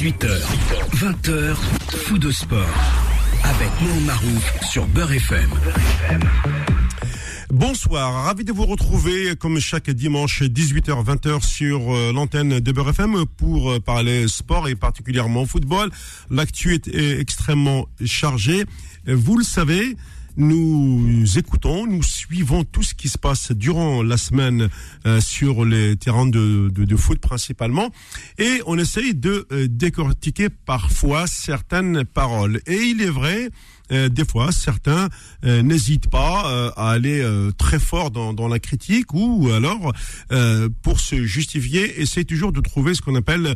18h, 20h, fou de sport. Avec Mohamed Marouf sur Beurre FM. Bonsoir, ravi de vous retrouver comme chaque dimanche 18h 20h sur euh, l'antenne de Beurre FM pour euh, parler sport et particulièrement football. L'actu est, est extrêmement chargée. Vous le savez, nous écoutons, nous suivons tout ce qui se passe durant la semaine euh, sur les terrains de, de, de, foot principalement, et on essaye de euh, décortiquer parfois certaines paroles. Et il est vrai euh, des fois, certains euh, n'hésitent pas euh, à aller très fort dans, dans, la critique ou alors, pour se justifier, essayer toujours de trouver ce qu'on appelle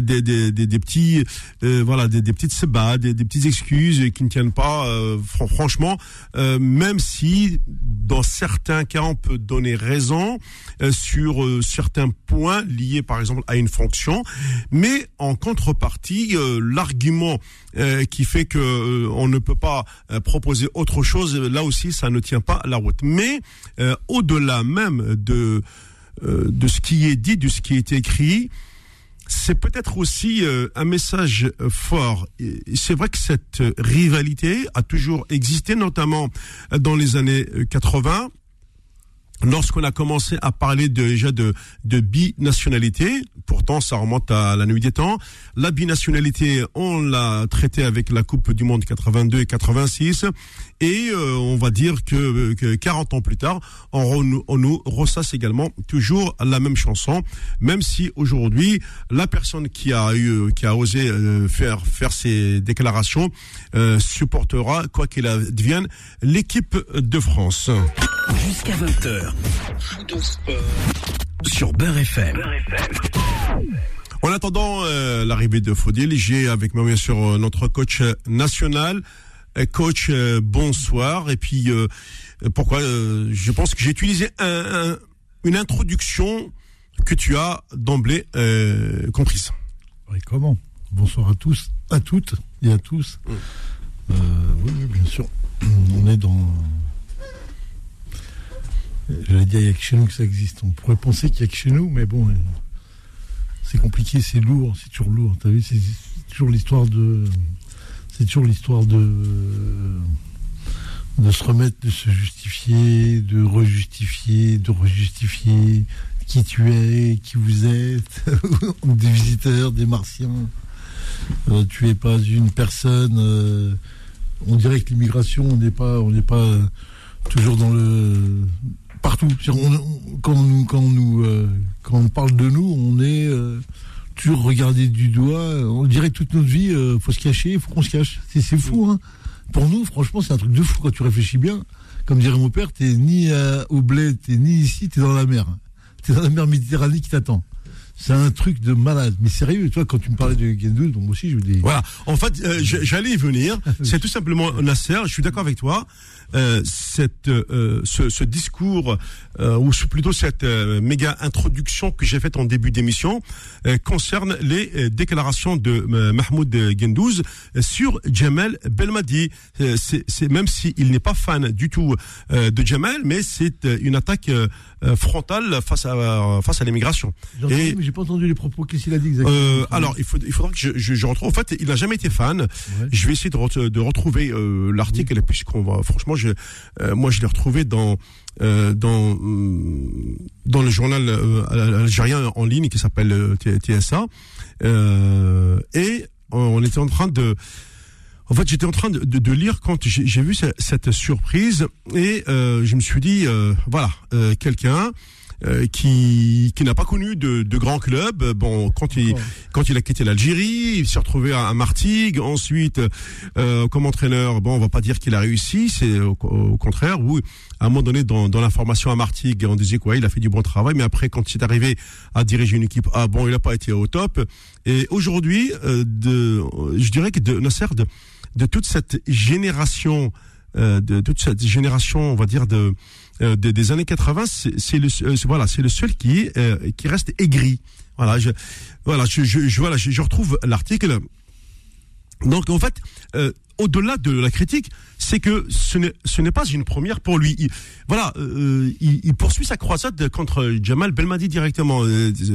des, des, des, des, petits, voilà, des, des petites sebas, des, des petites excuses qui ne tiennent pas. franchement, même si dans certains cas on peut donner raison sur certains points liés, par exemple, à une fonction, mais en contrepartie, l'argument qui fait que on ne peut pas euh, proposer autre chose, là aussi, ça ne tient pas la route. Mais euh, au-delà même de euh, de ce qui est dit, de ce qui est écrit, c'est peut-être aussi un message fort. C'est vrai que cette rivalité a toujours existé, notamment dans les années 80 lorsqu'on a commencé à parler déjà de, de binationalité, pourtant ça remonte à la nuit des temps, la binationalité, on l'a traité avec la Coupe du Monde 82 et 86, et euh, on va dire que, que, 40 ans plus tard, on, nous ressasse également toujours la même chanson, même si aujourd'hui, la personne qui a osé euh, faire, faire ces déclarations euh, supportera, quoi qu'il advienne, l'équipe de France. Jusqu'à 20h. Sur Beurre FM. En attendant euh, l'arrivée de Faudil, j'ai avec moi bien sûr euh, notre coach national. Euh, coach, euh, bonsoir. Et puis, euh, pourquoi Je pense que j'ai utilisé un, un, une introduction que tu as d'emblée comprise. Oui, comment? Bonsoir à tous, à toutes et à tous. Mm. oui, oui, bien sûr. On est dans J'allais dire, il n'y a que chez nous que ça existe. On pourrait penser qu'il n'y a que chez nous, mais bon, c'est compliqué, c'est lourd, c'est toujours lourd. T'as vu, c'est toujours l'histoire de. C'est toujours l'histoire de. de se remettre, de se justifier, de rejustifier, de rejustifier qui tu es, qui vous êtes, des visiteurs, des martiens. Euh, tu es pas une personne. Euh, on dirait que l'immigration, on n'est pas, on n'est pas toujours dans le partout. Quand, nous, quand, nous, euh, quand on parle de nous, on est euh, toujours regardé du doigt. On dirait toute notre vie, euh, faut se cacher, faut qu'on se cache. C'est fou, hein. Pour nous, franchement, c'est un truc de fou quand tu réfléchis bien. Comme dirait mon père, t'es ni au bled, t'es ni ici, t'es dans la mer. T'es dans la mer Méditerranée qui t'attend. C'est un truc de malade. Mais sérieux, toi, quand tu me parlais de Gendouzi, donc moi aussi, je vous dis. Voilà. En fait, euh, j'allais y venir. C'est tout simplement Nasser. Je suis d'accord avec toi. Euh, cette, euh, ce, ce, discours, euh, ou plutôt cette euh, méga introduction que j'ai faite en début d'émission, euh, concerne les déclarations de Mahmoud Gendouz sur Jamal Belmadi. c'est même s'il n'est pas fan du tout de Jamal, mais c'est une attaque frontale face à face à l'immigration. Et j'ai pas entendu les propos. Qu'est-ce qu'il a dit exactement Alors, il, faut, il faudra que je, je, je, retrouve. En fait, il n'a jamais été fan. Ouais. Je vais essayer de, de retrouver l'article, oui. puisqu'on va. Franchement, je, moi, je l'ai retrouvé dans euh, dans dans le journal euh, algérien en ligne qui s'appelle euh, TSA euh, et on était en train de en fait, j'étais en train de, de, de lire quand j'ai vu cette, cette, surprise et euh, je me suis dit, euh, voilà, euh, quelqu'un euh, qui, qui n'a pas connu de, de grands clubs. Bon, quand il, quand il a quitté l'Algérie, il s'est retrouvé à, à, Martigues. Ensuite, euh, comme entraîneur, bon, on va pas dire qu'il a réussi, c'est au, au, contraire. Où, à un moment donné, dans, dans l'information à Martigues, on disait quoi, il a fait du bon travail, mais après, quand il est arrivé à diriger une équipe, ah bon, il n'a pas été au top. Et aujourd'hui, euh, de, je dirais que de Nasser, de, de toute cette génération, euh, de toute cette génération, on va dire de euh, des, années 80, c'est le euh, voilà, c'est le seul qui qui reste aigri. Voilà, je voilà, je, je, je voilà, je, je retrouve l'article. Donc en fait, euh, au-delà de la critique, c'est que ce n'est pas une première pour lui. Il, voilà, euh, il, il, poursuit sa croisade contre Jamal Belmadi directement.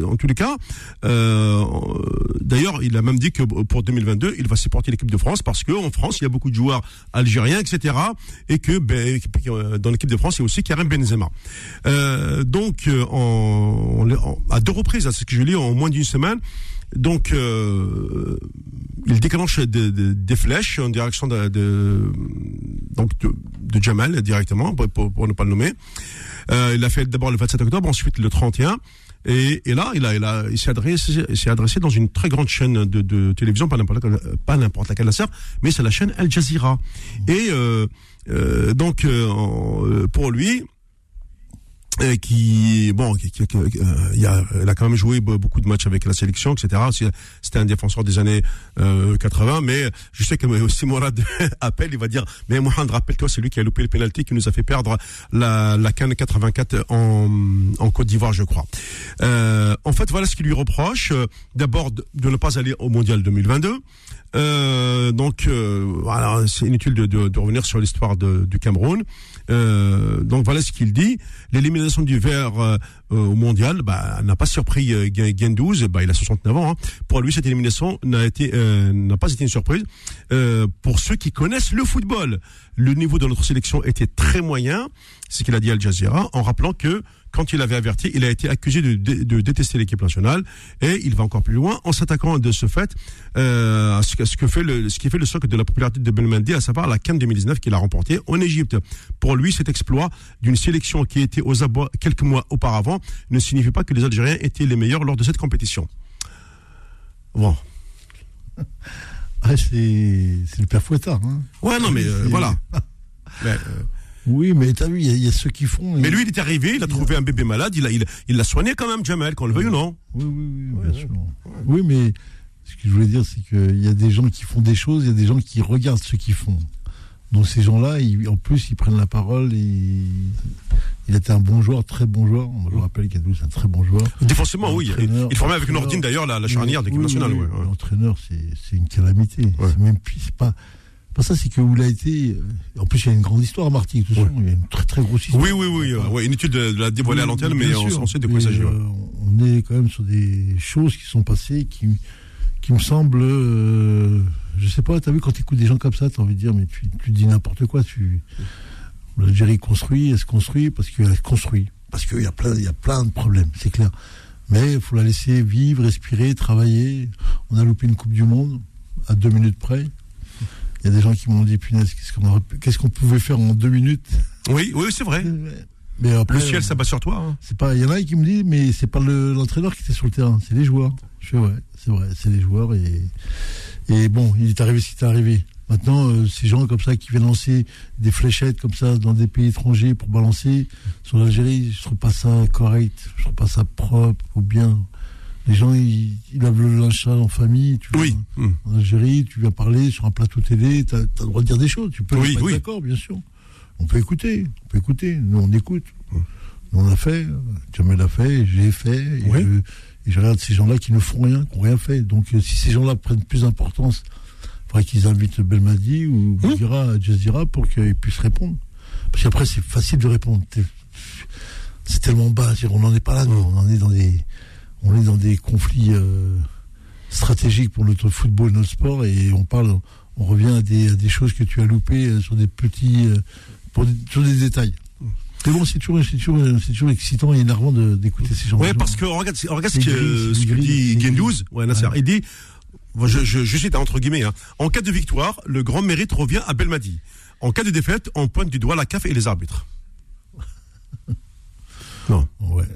En tous les cas, euh, d'ailleurs, il a même dit que pour 2022, il va supporter l'équipe de France parce qu'en France, il y a beaucoup de joueurs algériens, etc. Et que ben, dans l'équipe de France, il y a aussi Karim Benzema. donc, en, à deux reprises, à ce que je lis, en moins d'une semaine, donc, euh, il déclenche des flèches en direction de, de donc de, Jamal directement, pour, ne pas le nommer. Euh, il a fait d'abord le 27 octobre, ensuite le 31. Et, et là, il a, il a, il s'est adressé, adressé dans une très grande chaîne de, télévision, pas n'importe, pas n'importe laquelle la mais c'est la chaîne Al Jazeera. Et euh, euh donc, euh, pour lui, euh, qui bon euh, il, a, il a quand même joué beaucoup de matchs avec la sélection etc c'était un défenseur des années euh, 80 mais je sais que aussi Mourad appelle il va dire mais Mohamed rappelle-toi c'est lui qui a loupé le penalty qui nous a fait perdre la la CAN 84 en Côte d'Ivoire je crois. Euh, en fait voilà ce qu'il lui reproche. D'abord de, ne pas aller au mondial 2022 euh, donc euh, voilà, c'est inutile de, de, de, revenir sur l'histoire du Cameroun. Euh, donc voilà ce qu'il dit. L'élimination du vert euh, au mondial bah, n'a pas surpris euh. Bah, il a 69 ans. Hein. Pour lui, cette élimination n'a été n'a pas été une surprise. pour ceux qui connaissent le football, le niveau de notre sélection était très moyen. C'est ce qu'il a dit à Al Jazeera en rappelant que quand il avait averti, il a été accusé de, de, détester l'équipe nationale et il va encore plus loin en s'attaquant de ce fait euh, à, ce, ce, que fait le, ce qui fait le socle de la popularité de Belmandi, à savoir la Cannes 2019 qu'il a remporté en Égypte. Pour lui, cet exploit d'une sélection qui était aux abois quelques mois auparavant ne signifie pas que les Algériens étaient les meilleurs lors de cette compétition. Bon. Ah, c'est le père Fouettard. Hein. Ouais, non, mais euh, voilà. mais, euh, oui, mais t'as vu, il y, a ceux qui font. Mais lui, il est arrivé, il a trouvé un bébé malade, il l'a il, il l'a soigné quand même, Jamel, qu'on le veuille ou non. Oui, oui, oui, bien sûr. Oui, mais ce que je voulais dire, c'est qu'il y a des gens qui font des choses, il y a des gens qui regardent ce qu'ils font. Donc ces gens-là, en plus, ils prennent la parole et il était un bon joueur, très bon joueur. Je me rappelle qu'Adou, c'est un très bon joueur. Défensivement, oui. Il formait avec Nordine d'ailleurs la, la charnière d'équipe nationale. L'entraîneur, c'est une calamité. C'est même c'est pas ça, c'est que où il a été. Euh, en plus, il y a une grande histoire, Marty. Il y a une très très grosse histoire. Oui, oui, oui. Euh, une étude de, la dévoiler à l'antenne, mais on, sait de quoi il s'agit. Euh, on est quand même sur des choses qui sont passées qui, qui me semblent. Euh, je sais pas, tu as vu, quand tu écoutes des gens comme ça, tu as envie de dire, mais tu, tu dis n'importe quoi. Tu... L'Algérie construit, elle se construit parce qu'elle se construit. Parce qu'il y, a plein, il y a plein de problèmes, c'est clair. Mais il faut la laisser vivre, respirer, travailler. On a loupé une Coupe du Monde à deux minutes près. Il y a des gens qui m'ont dit, punaise, qu'est-ce qu'on pouvait faire en deux minutes Oui, oui, c'est vrai. Mais le ciel s'abat sur toi. Hein. C'est pas, il y en a qui me disent, mais c'est pas l'entraîneur qui était sur le terrain, c'est les joueurs. Je fais ouais, c'est vrai, c'est les joueurs et et bon, il est arrivé ce qui est arrivé. Maintenant, euh, ces gens comme ça qui viennent lancer des fléchettes comme ça dans des pays étrangers pour balancer sur l'Algérie, je trouve pas ça correct, je trouve pas ça propre ou bien les gens, ils, ils lavent le linge en famille. Tu oui. Hmm. En Algérie, tu viens parler sur un plateau télé, tu as, le droit de dire des choses. Tu peux oui, être d'accord, bien sûr. On peut écouter. On peut écouter. Nous, on écoute. Hmm. Nous, on l'a fait. Jamel l'a fait. J'ai fait. Et, je, regarde ces gens-là qui ne font rien, qui n'ont rien fait. Donc, euh, si ces gens-là prennent plus d'importance, il faudrait qu'ils invitent Belmadi ou mmh. Jazeera pour qu'ils puissent répondre. Parce qu'après, c'est facile de répondre. C'est tellement bas. On n'en est pas là, nous. On en est dans des on est dans des conflits euh, stratégiques pour notre football, notre sport, et on parle, on revient à des, choses que tu as loupées euh, sur des petits, euh, sur des détails. Mais bon, c'est toujours, toujours, excitant et énervant d'écouter ces gens. Oui, parce que regarde, regarde ce, que, ce que dit Gendouz. Ouais, il dit, je, je, je cite entre guillemets, hein, en cas de victoire, le grand mérite revient à Belmadi. En cas de défaite, on pointe du doigt la CAF et les arbitres. non. Ouais.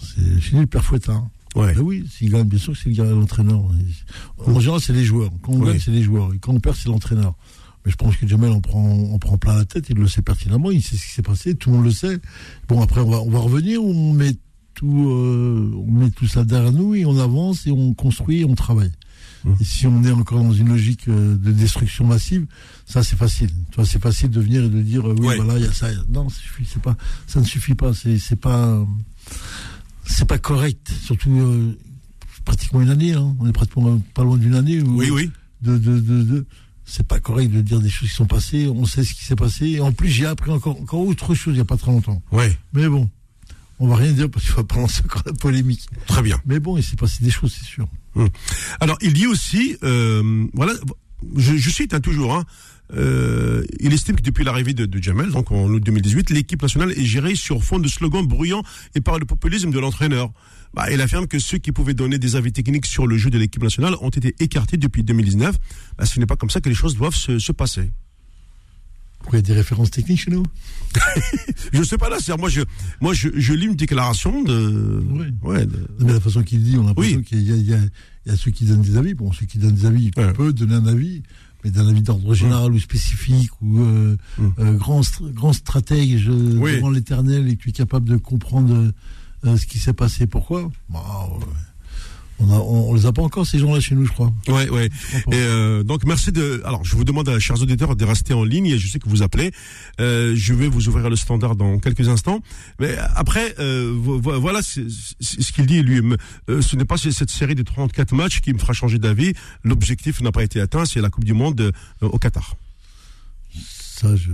C'est fini le père Fouettin. Ouais. Ben oui, s'il gagne, bien sûr que c'est l'entraîneur. En général, c'est les joueurs. Quand on gagne, c'est les joueurs. Et quand on perd, c'est l'entraîneur. Mais je pense que Jamel en prend, on prend plein la tête, il le sait pertinemment, il sait ce qui s'est passé, tout le monde le sait. Bon, après, on va, on va revenir, on met tout, euh, on met tout ça derrière nous et on avance et on construit et on travaille. Mmh. Et si on est encore dans une logique euh, de destruction massive, ça c'est facile. C'est facile de venir et de dire euh, oui, voilà, il y a ça. Non, c'est pas, ça ne suffit pas. C'est, c'est pas c'est pas correct, surtout euh, pratiquement une année. Hein. On est pratiquement pas loin d'une année. oui, oui. De, de, de, c'est pas correct de dire des choses qui sont passées. On sait ce qui s'est passé. Et en plus, j'ai appris encore, encore autre chose il y a pas très longtemps. Oui. Mais bon, On va rien dire parce qu'il va pas lancer encore la polémique. Très bien. Mais bon, il s'est passé des choses, c'est sûr. Hum. Alors, il dit aussi, euh, voilà, je, je cite hein, toujours, hein, euh, il estime que depuis l'arrivée de, de Jamel, donc en août 2018, l'équipe nationale est gérée sur fond de slogans bruyants et par le populisme de l'entraîneur. Bah, il affirme que ceux qui pouvaient donner des avis techniques sur le jeu de l'équipe nationale ont été écartés depuis 2019. Bah, ce n'est pas comme ça que les choses doivent se, se passer. Pourquoi il y a des références techniques chez nous? Je sais pas là, c'est moi je moi je, je lis une déclaration de Oui. ouais, de- Mais la façon qu'il dit, on a l'impression Oui. qu'il y, y y a ceux qui donnent des avis. Bon, ceux qui donnent des avis, Ouais. on peut donner un avis, mais d'un avis d'ordre général ou spécifique ou euh, Mm. euh, grand, grand stratège euh, Oui. devant l'éternel et que tu es capable de comprendre euh, ce qui s'est passé, pourquoi? Bah, ouais. On, a, on, on les a pas encore ces gens-là chez nous, je crois. ouais ouais. Et euh, donc merci de. Alors je vous demande, à chers auditeurs, de rester en ligne. Et je sais que vous appelez. Euh, je vais vous ouvrir le standard dans quelques instants. Mais après, euh, vo- vo- voilà ce qu'il dit lui. Euh, ce n'est pas cette série de 34 matchs qui me fera changer d'avis. L'objectif n'a pas été atteint. C'est la Coupe du Monde euh, au Qatar. Ça, je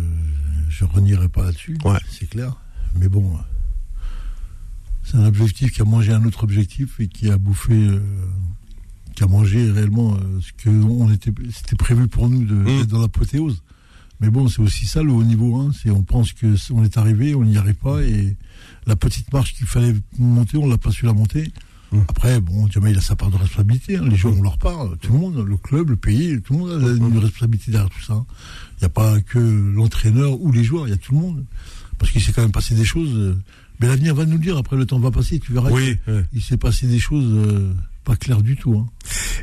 je renierai pas là-dessus, Ouais. c'est clair. Mais bon, c'est un objectif qui a mangé un autre objectif et qui a bouffé, euh, qui a mangé réellement euh, ce que on était, c'était prévu pour nous de, Mm. d'être dans l'apothéose. Mais bon, c'est aussi ça le haut niveau. Hein, c'est on pense que on est arrivé, on n'y arrive pas et la petite marche qu'il fallait monter, on l'a pas su la monter. Mm. Après, bon, Dieu il a sa part de responsabilité. hein. Les joueurs, on leur parle. Tout le monde, le club, le pays, tout le monde a une responsabilité derrière tout ça. Il n'y a pas que l'entraîneur ou les joueurs, il y a tout le monde. Parce qu'il s'est quand même passé des choses. Mais l'avenir va nous le dire. Après, le temps va passer. Tu verras. Oui. que ouais. Il s'est passé des choses euh, pas claires du tout. Hein.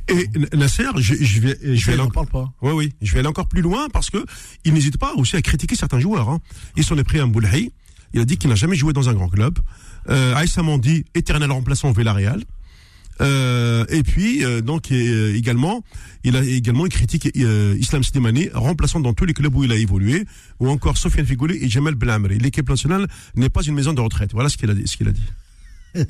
Et Nasser, je, je vais je vais aller encore. parle pas. Oui, oui. Je vais aller encore plus loin parce que il n'hésite pas aussi à critiquer certains joueurs. Hein. Il s'en est pris un Boulhay. Il a dit qu'il n'a jamais joué dans un grand club. Euh, Aïssa Mandi, éternel remplaçant au Villarreal. Euh, et puis, euh, donc euh, également, il a également critiqué Islam Slimani, remplaçant dans tous les clubs où il a évolué, ou encore Sofiane Figouli et Jamel Blamri. L'équipe nationale n'est pas une maison de retraite. Voilà ce qu'il a dit. Ce qu'il a dit.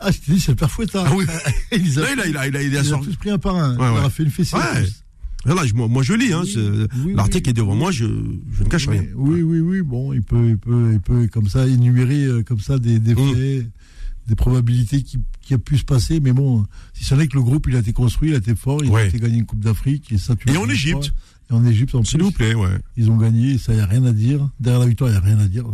ah, je t'ai dit, c'est le père Fouettard. Ah oui. il a, il a, il a, il a, il sorti- tous pris un par un. Ouais, il leur a fait une fessée. Ouais. Voilà, je- moi, je lis. Hein, Oui, c'est- oui, L'article oui. est devant moi. Je, je ne cache rien. Oui, oui, oui. Bon, il peut, il peut, il peut comme ça énumérer comme ça des, des Mm. faits, des probabilités qui, qui a pu se passer. Mais bon, si ce n'est que le groupe, il a été construit, il a été fort, il Ouais. a été gagné une Coupe d'Afrique et ça. tu Et en Égypte. pas. Et en Égypte, en S'il plus, vous plaît, ouais. ils ont gagné. Ça, il n'y a rien à dire. Derrière la victoire, il n'y a rien à dire.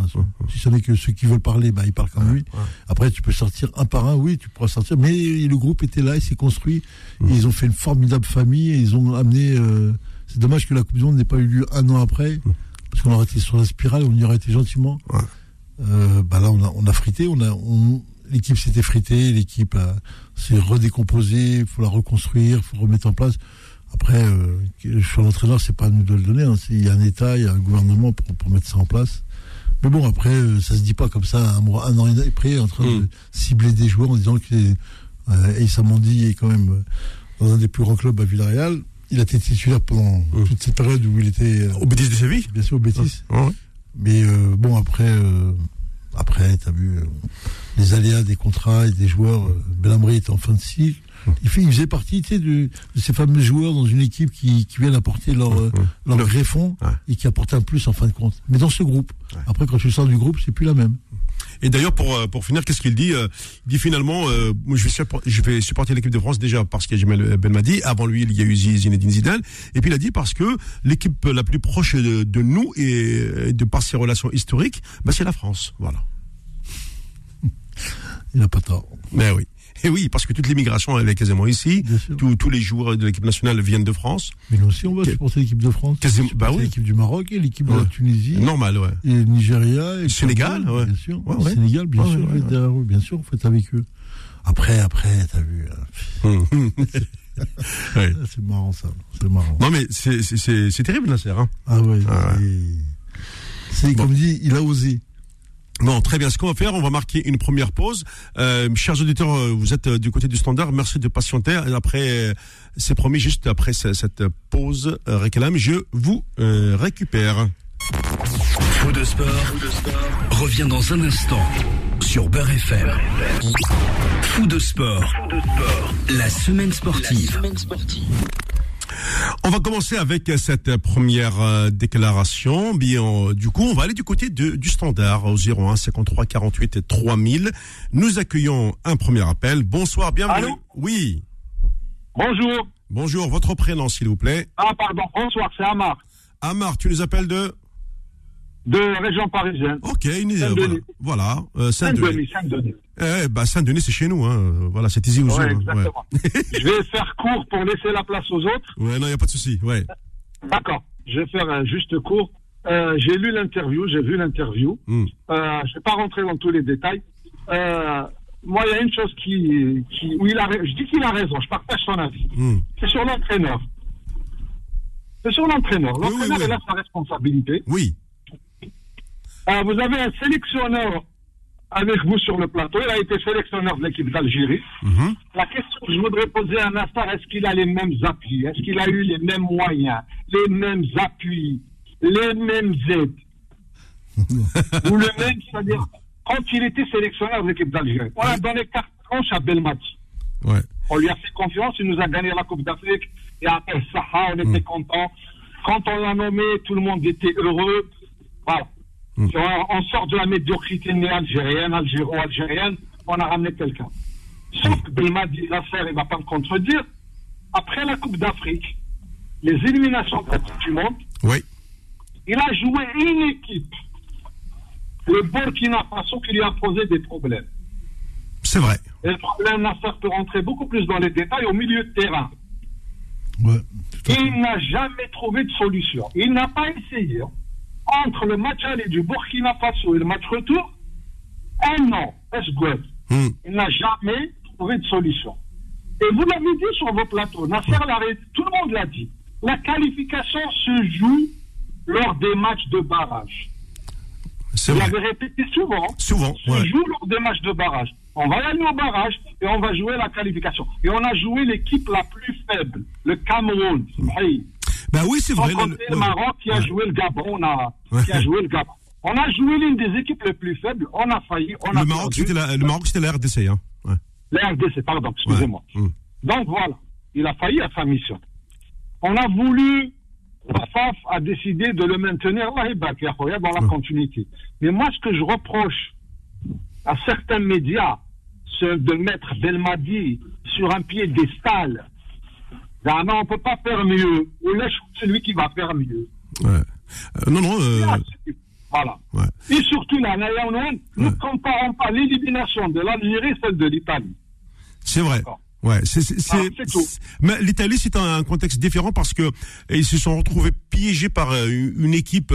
Si ce n'est que ceux qui veulent parler, bah, ils parlent comme lui. ouais. Après, tu peux sortir un par un, oui, tu pourras sortir. Mais le groupe était là, il s'est construit. Et ils ont fait une formidable famille. Et ils ont amené. euh, c'est dommage que la Coupe du Monde n'ait pas eu lieu un an après. Parce qu'on aurait été sur la spirale, on y aurait été gentiment. Euh, bah là, on a, on a frité. On a, on- l'équipe s'était fritée. L'équipe a- s'est redécomposée. Il faut la reconstruire. Il faut remettre en place. Après, euh, sur l'entraîneur, c'est pas à nous de le donner. hein. Il y a un État, il y a un gouvernement pour, pour mettre ça en place. Mais bon, après, euh, ça se dit pas comme ça, un, mois, un an et après, en train de Mm. cibler des joueurs en disant que euh, Mandi est quand même euh, dans un des plus grands clubs à Villarreal. Il a été titulaire pendant Mm. toute cette période où il était, euh, Au Bétis de Séville bien sûr, au Bétis. Ouais. Mais euh, bon, après, euh, après, t'as vu euh, les aléas des contrats et des joueurs. Euh, Belhamri était en fin de cycle. Il, fait, il faisait partie tu sais, de, de ces fameux joueurs dans une équipe qui, qui viennent apporter leur, euh, leur Le- greffon Ouais. et qui apportent un plus en fin de compte. Mais dans ce groupe. Ouais. Après, quand tu sors du groupe, c'est plus la même. Et d'ailleurs, pour, euh, pour finir, qu'est-ce qu'il dit Il dit finalement, euh, je, vais suppor- je vais supporter l'équipe de France déjà parce qu'il y a Jamel Belmadi. Avant lui, il y a eu Zi- Zinedine Zidane. Et puis il a dit parce que l'équipe la plus proche de, de nous et de par ses relations historiques, bah, c'est la France. Voilà. Il n'a pas tort. Mais oui. Et oui, parce que toute l'immigration, elle est quasiment ici. Tous, les joueurs de l'équipe nationale viennent de France. Mais nous aussi, on va supporter l'équipe de France. Quasiment- bah oui. L'équipe du Maroc et l'équipe de la Tunisie. Normal, ouais. Et le Nigeria. Et le Sénégal, Cameroun, ouais. Bien sûr. Ouais, Le. Sénégal, bien sûr. vous êtes derrière eux, bien sûr, vous faites avec eux. Après, après, t'as vu. Ouais. C'est marrant, ça. C'est marrant. Non mais c'est terrible Nasser. Hein. Ah ouais. Ah c'est- C'est comme dit, il a osé. Bon, très bien. Ce qu'on va faire, on va marquer une première pause. Euh, chers auditeurs, euh, vous êtes euh, du côté du standard. Merci de patienter. Et Après, euh, c'est promis, juste après ce- cette pause réclame, je vous euh, récupère. Faux de sport, revient dans un instant sur Beurre FM. Fou de sport, la semaine sportive. On va commencer avec cette première euh, déclaration. Bien, du coup, on va aller du côté de, du standard au 01 53 48 3000. Nous accueillons un premier appel. Bonsoir, bienvenue. Allô oui. Bonjour. Bonjour, votre prénom, s'il vous plaît. Ah, pardon, bonsoir, c'est Amar, Amar, tu nous appelles de? De région parisienne. Ok, une idée. Saint-Denis. Voilà, voilà. Euh, Saint-Denis. Saint-Denis, Saint-Denis. Eh, bah, Saint-Denis, c'est chez nous. Hein. Voilà, c'est Tizi Ouzou. Ouais, hein. exactement. je vais faire court pour laisser la place aux autres. Ouais. non, il n'y a pas de souci. Ouais. D'accord. Je vais faire un juste court. Euh, j'ai lu l'interview, j'ai vu l'interview. Hmm. Euh, je ne vais pas rentrer dans tous les détails. Euh, moi, il y a une chose qui, qui où il a, je dis qu'il a raison. Je partage son avis. Hmm. C'est sur l'entraîneur. C'est sur l'entraîneur. L'entraîneur, oui, oui. il a sa responsabilité. Oui. Vous avez un sélectionneur avec vous sur le plateau. Il a été sélectionneur de l'équipe d'Algérie. Mhm. La question que je voudrais poser un instant, est-ce qu'il a les mêmes appuis? Est-ce qu'il a eu les mêmes moyens, les mêmes appuis, les mêmes aides? Ou le même, c'est-à-dire, quand il était sélectionneur de l'équipe d'Algérie, on a donné carte blanche à Belmati. Ouais. On lui a fait confiance, il nous a gagné la Coupe d'Afrique. Et après Saha, on était content. Quand on l'a nommé, tout le monde était heureux. Voilà. Mm. On, sort de la médiocrité algérienne, algéro-algérienne, on a ramené quelqu'un. Sauf que Belmadi, l'affaire, il ne va pas me contredire. Après la Coupe d'Afrique, les éliminations de la Coupe du Monde, Oui. il a joué une équipe, le Burkina Faso, qui lui a posé des problèmes. C'est vrai. Et le problème, Nasser peut rentrer beaucoup plus dans les détails au milieu de terrain. Ouais. Il n'a jamais trouvé de solution. Il n'a pas essayé. Entre le match aller du Burkina Faso et le match retour, un an, est Hmm. Il n'a jamais trouvé de solution? Et vous l'avez dit sur vos plateaux, Nasser l'a ré- tout le monde l'a dit. La qualification se joue lors des matchs de barrage. Vous l'avez répété souvent. Souvent, Se ouais. joue lors des matchs de barrage. On va aller au barrage et on va jouer la qualification. Et on a joué l'équipe la plus faible, le Cameroun. Hey. Bah oui, c'est vrai. le. Maroc qui a joué le Gabon, on qui a joué le Gabon. On a joué l'une des équipes les plus faibles, on a failli, on a Le Maroc, c'était la, le Maroc, c'était la RDC, hein. Ouais. La RDC, pardon, excusez-moi. Ouais. Mm. Donc voilà, il a failli à sa mission. On a voulu, la FAF a décidé de le maintenir, ya khoya, dans la continuité. Mais moi, ce que je reproche à certains médias, c'est de mettre Belmadi sur un piédestal. Ah non, on ne peut pas faire mieux. Ou laisse celui qui va faire mieux. Ouais. Euh, non, non. euh, Voilà. ouais. Et surtout, là, Naya Ounouane, ne Ouais. comparons pas l'élimination de l'Algérie, celle de l'Italie. C'est vrai. Ouais, c'est, mais l'Italie, c'est un, un contexte différent parce que euh, ils se sont retrouvés piégés par euh, une équipe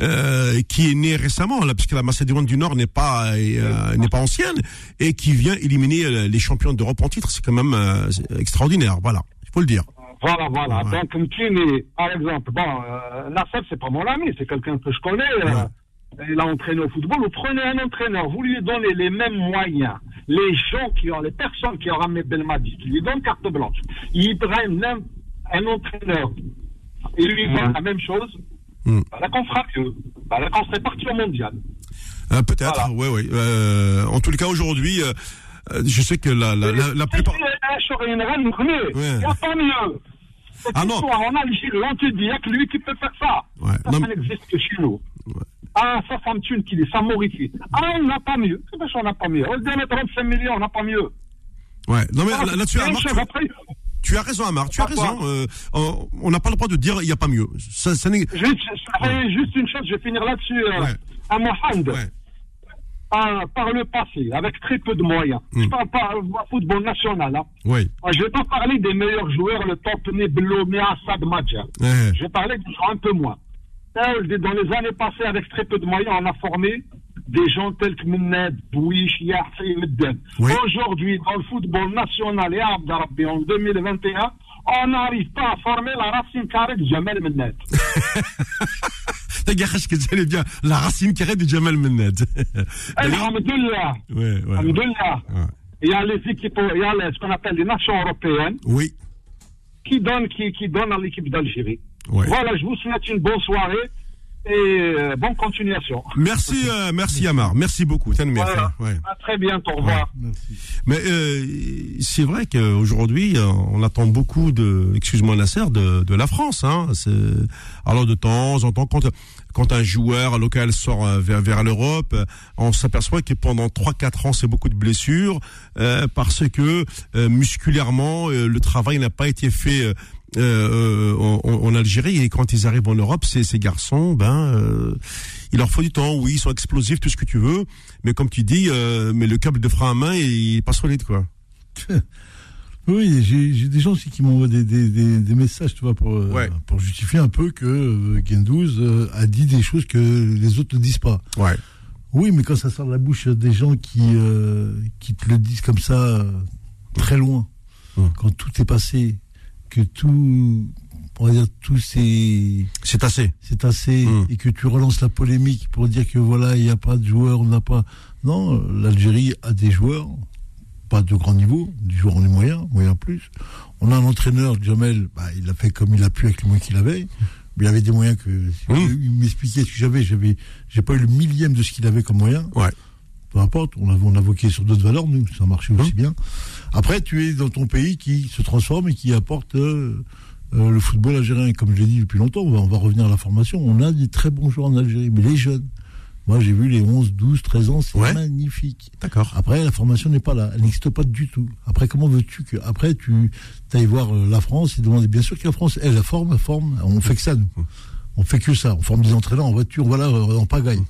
euh, qui est née récemment, là, puisque la Macédoine du Nord n'est pas euh, n'est pas ancienne et qui vient éliminer euh, les champions d'Europe en titre. C'est quand même euh, extraordinaire. Voilà, il faut le dire. Voilà, voilà. Ouais. Donc, Mtini, par exemple, bon, euh, Nassef, c'est pas mon ami, c'est quelqu'un que je connais. euh, il a entraîné au football. Vous prenez un entraîneur, vous lui donnez les mêmes moyens. Les gens qui ont, les personnes qui ont ramené Belmadi, qui lui donnent carte blanche, ils prennent même un entraîneur et lui donnent la même chose. Mm. Bah, là qu'on. Bah, là qu'on serait parti au mondial. Euh, peut-être. Voilà. Ouais, ouais. Euh, en tout cas, aujourd'hui, je sais que la la, la, la plupart. Il n'y a pas mieux. Cette Ah non. en Algérie, on te dit, il n'y a que lui qui peut faire ça. Ouais. Ça, ça n'existe que chez nous. Ah, ça, ça me tue qu'il est, ça m'horrifie. Ah, on n'a pas mieux. Parce qu'on n'a pas mieux. On se donne 35 millions, on n'a pas mieux. Ouais. Non mais Ah, là- là-dessus, c'est une Amar, tu, après, tu as raison, Amar. Tu as raison. Euh, on n'a pas le droit de dire il n'y a pas mieux. Ça, ça juste, juste une chose, je vais finir là-dessus. euh, Ouais. À Mohand, Ouais. Ah, par le passé, avec très peu de moyens. Je parle pas euh, football national. Hein. Oui. Je ne vais pas parler des meilleurs joueurs, le top Neblo, Assad, Madja. Ouais. Je vais parler un peu moins. Euh, Dans les années passées, avec très peu de moyens, on a formé des gens tels que Menned, Bouish, Yahsi, Medden. Oui. Aujourd'hui, dans le football national et Abdarabbi, en 2021, on n'arrive pas à former la racine carrée de Jamal Menned. Alhamdulillah. Ouais, ouais, ouais. Alhamdulillah. Ouais. Il y a les équipes, il y a ce qu'on appelle les nations européennes Oui. qui donnent, qui, qui donnent à l'équipe d'Algérie. Ouais. Voilà, je vous souhaite une bonne soirée. Et euh, bonne continuation. Merci, euh, merci Amar. Merci beaucoup. Voilà. ouais. À très bientôt. Au revoir. Merci. Mais euh, c'est vrai qu'aujourd'hui, euh, on attend beaucoup de, excuse-moi Nasser, de, de la France. Hein. C'est- Alors de temps en temps, quand, quand un joueur local sort euh, vers, vers l'Europe, on s'aperçoit que pendant 3-4 ans, c'est beaucoup de blessures euh, parce que euh, musculairement, euh, le travail n'a pas été fait. Euh, euh, en, Algérie et quand ils arrivent en Europe, ces, ces garçons, ben, euh, il leur faut du temps. Oui, ils sont explosifs, tout ce que tu veux, mais comme tu dis, euh, mais le câble de frein à main, il est pas solide, quoi. Oui, j'ai des gens aussi qui m'envoient des, des, des, des messages, tu vois, pour, euh, Ouais. pour justifier un peu que euh, Gendouz a dit des choses que les autres ne disent pas. Ouais. Oui, mais quand ça sort de la bouche des gens qui, euh, qui te le disent comme ça, très loin, Hum. quand tout est passé, que tout, on va dire, tout c'est C'est assez. c'est assez, Hum. et que tu relances la polémique pour dire que voilà, il n'y a pas de joueurs, on n'a pas. Non, l'Algérie a des joueurs, pas de grand niveau, des joueurs en est moyens, moyens plus. On a un entraîneur, Jamel, bah, il a fait comme il a pu avec les moyens qu'il avait. Mais il avait des moyens que, si il m'expliquait ce que j'avais, j'avais, j'ai pas eu le millième de ce qu'il avait comme moyen. Ouais. Peu importe, on a, on a voqué sur d'autres valeurs, nous, ça marchait aussi Hum. bien. Après, tu es dans ton pays qui se transforme et qui apporte euh, euh, le football algérien. Comme je l'ai dit depuis longtemps, on va, on va revenir à la formation. On a des très bons joueurs en Algérie, mais les jeunes. Moi, j'ai vu les 11, 12, 13 ans, c'est Ouais. magnifique. D'accord. Après, la formation n'est pas là. Elle n'existe pas du tout. Après, comment veux-tu que, après, tu ailles voir euh, la France et demander, bien sûr que la France, elle, la forme, la forme. On fait que ça, nous. On fait que ça. On forme des entraîneurs en voiture, voilà, euh, en pagaille.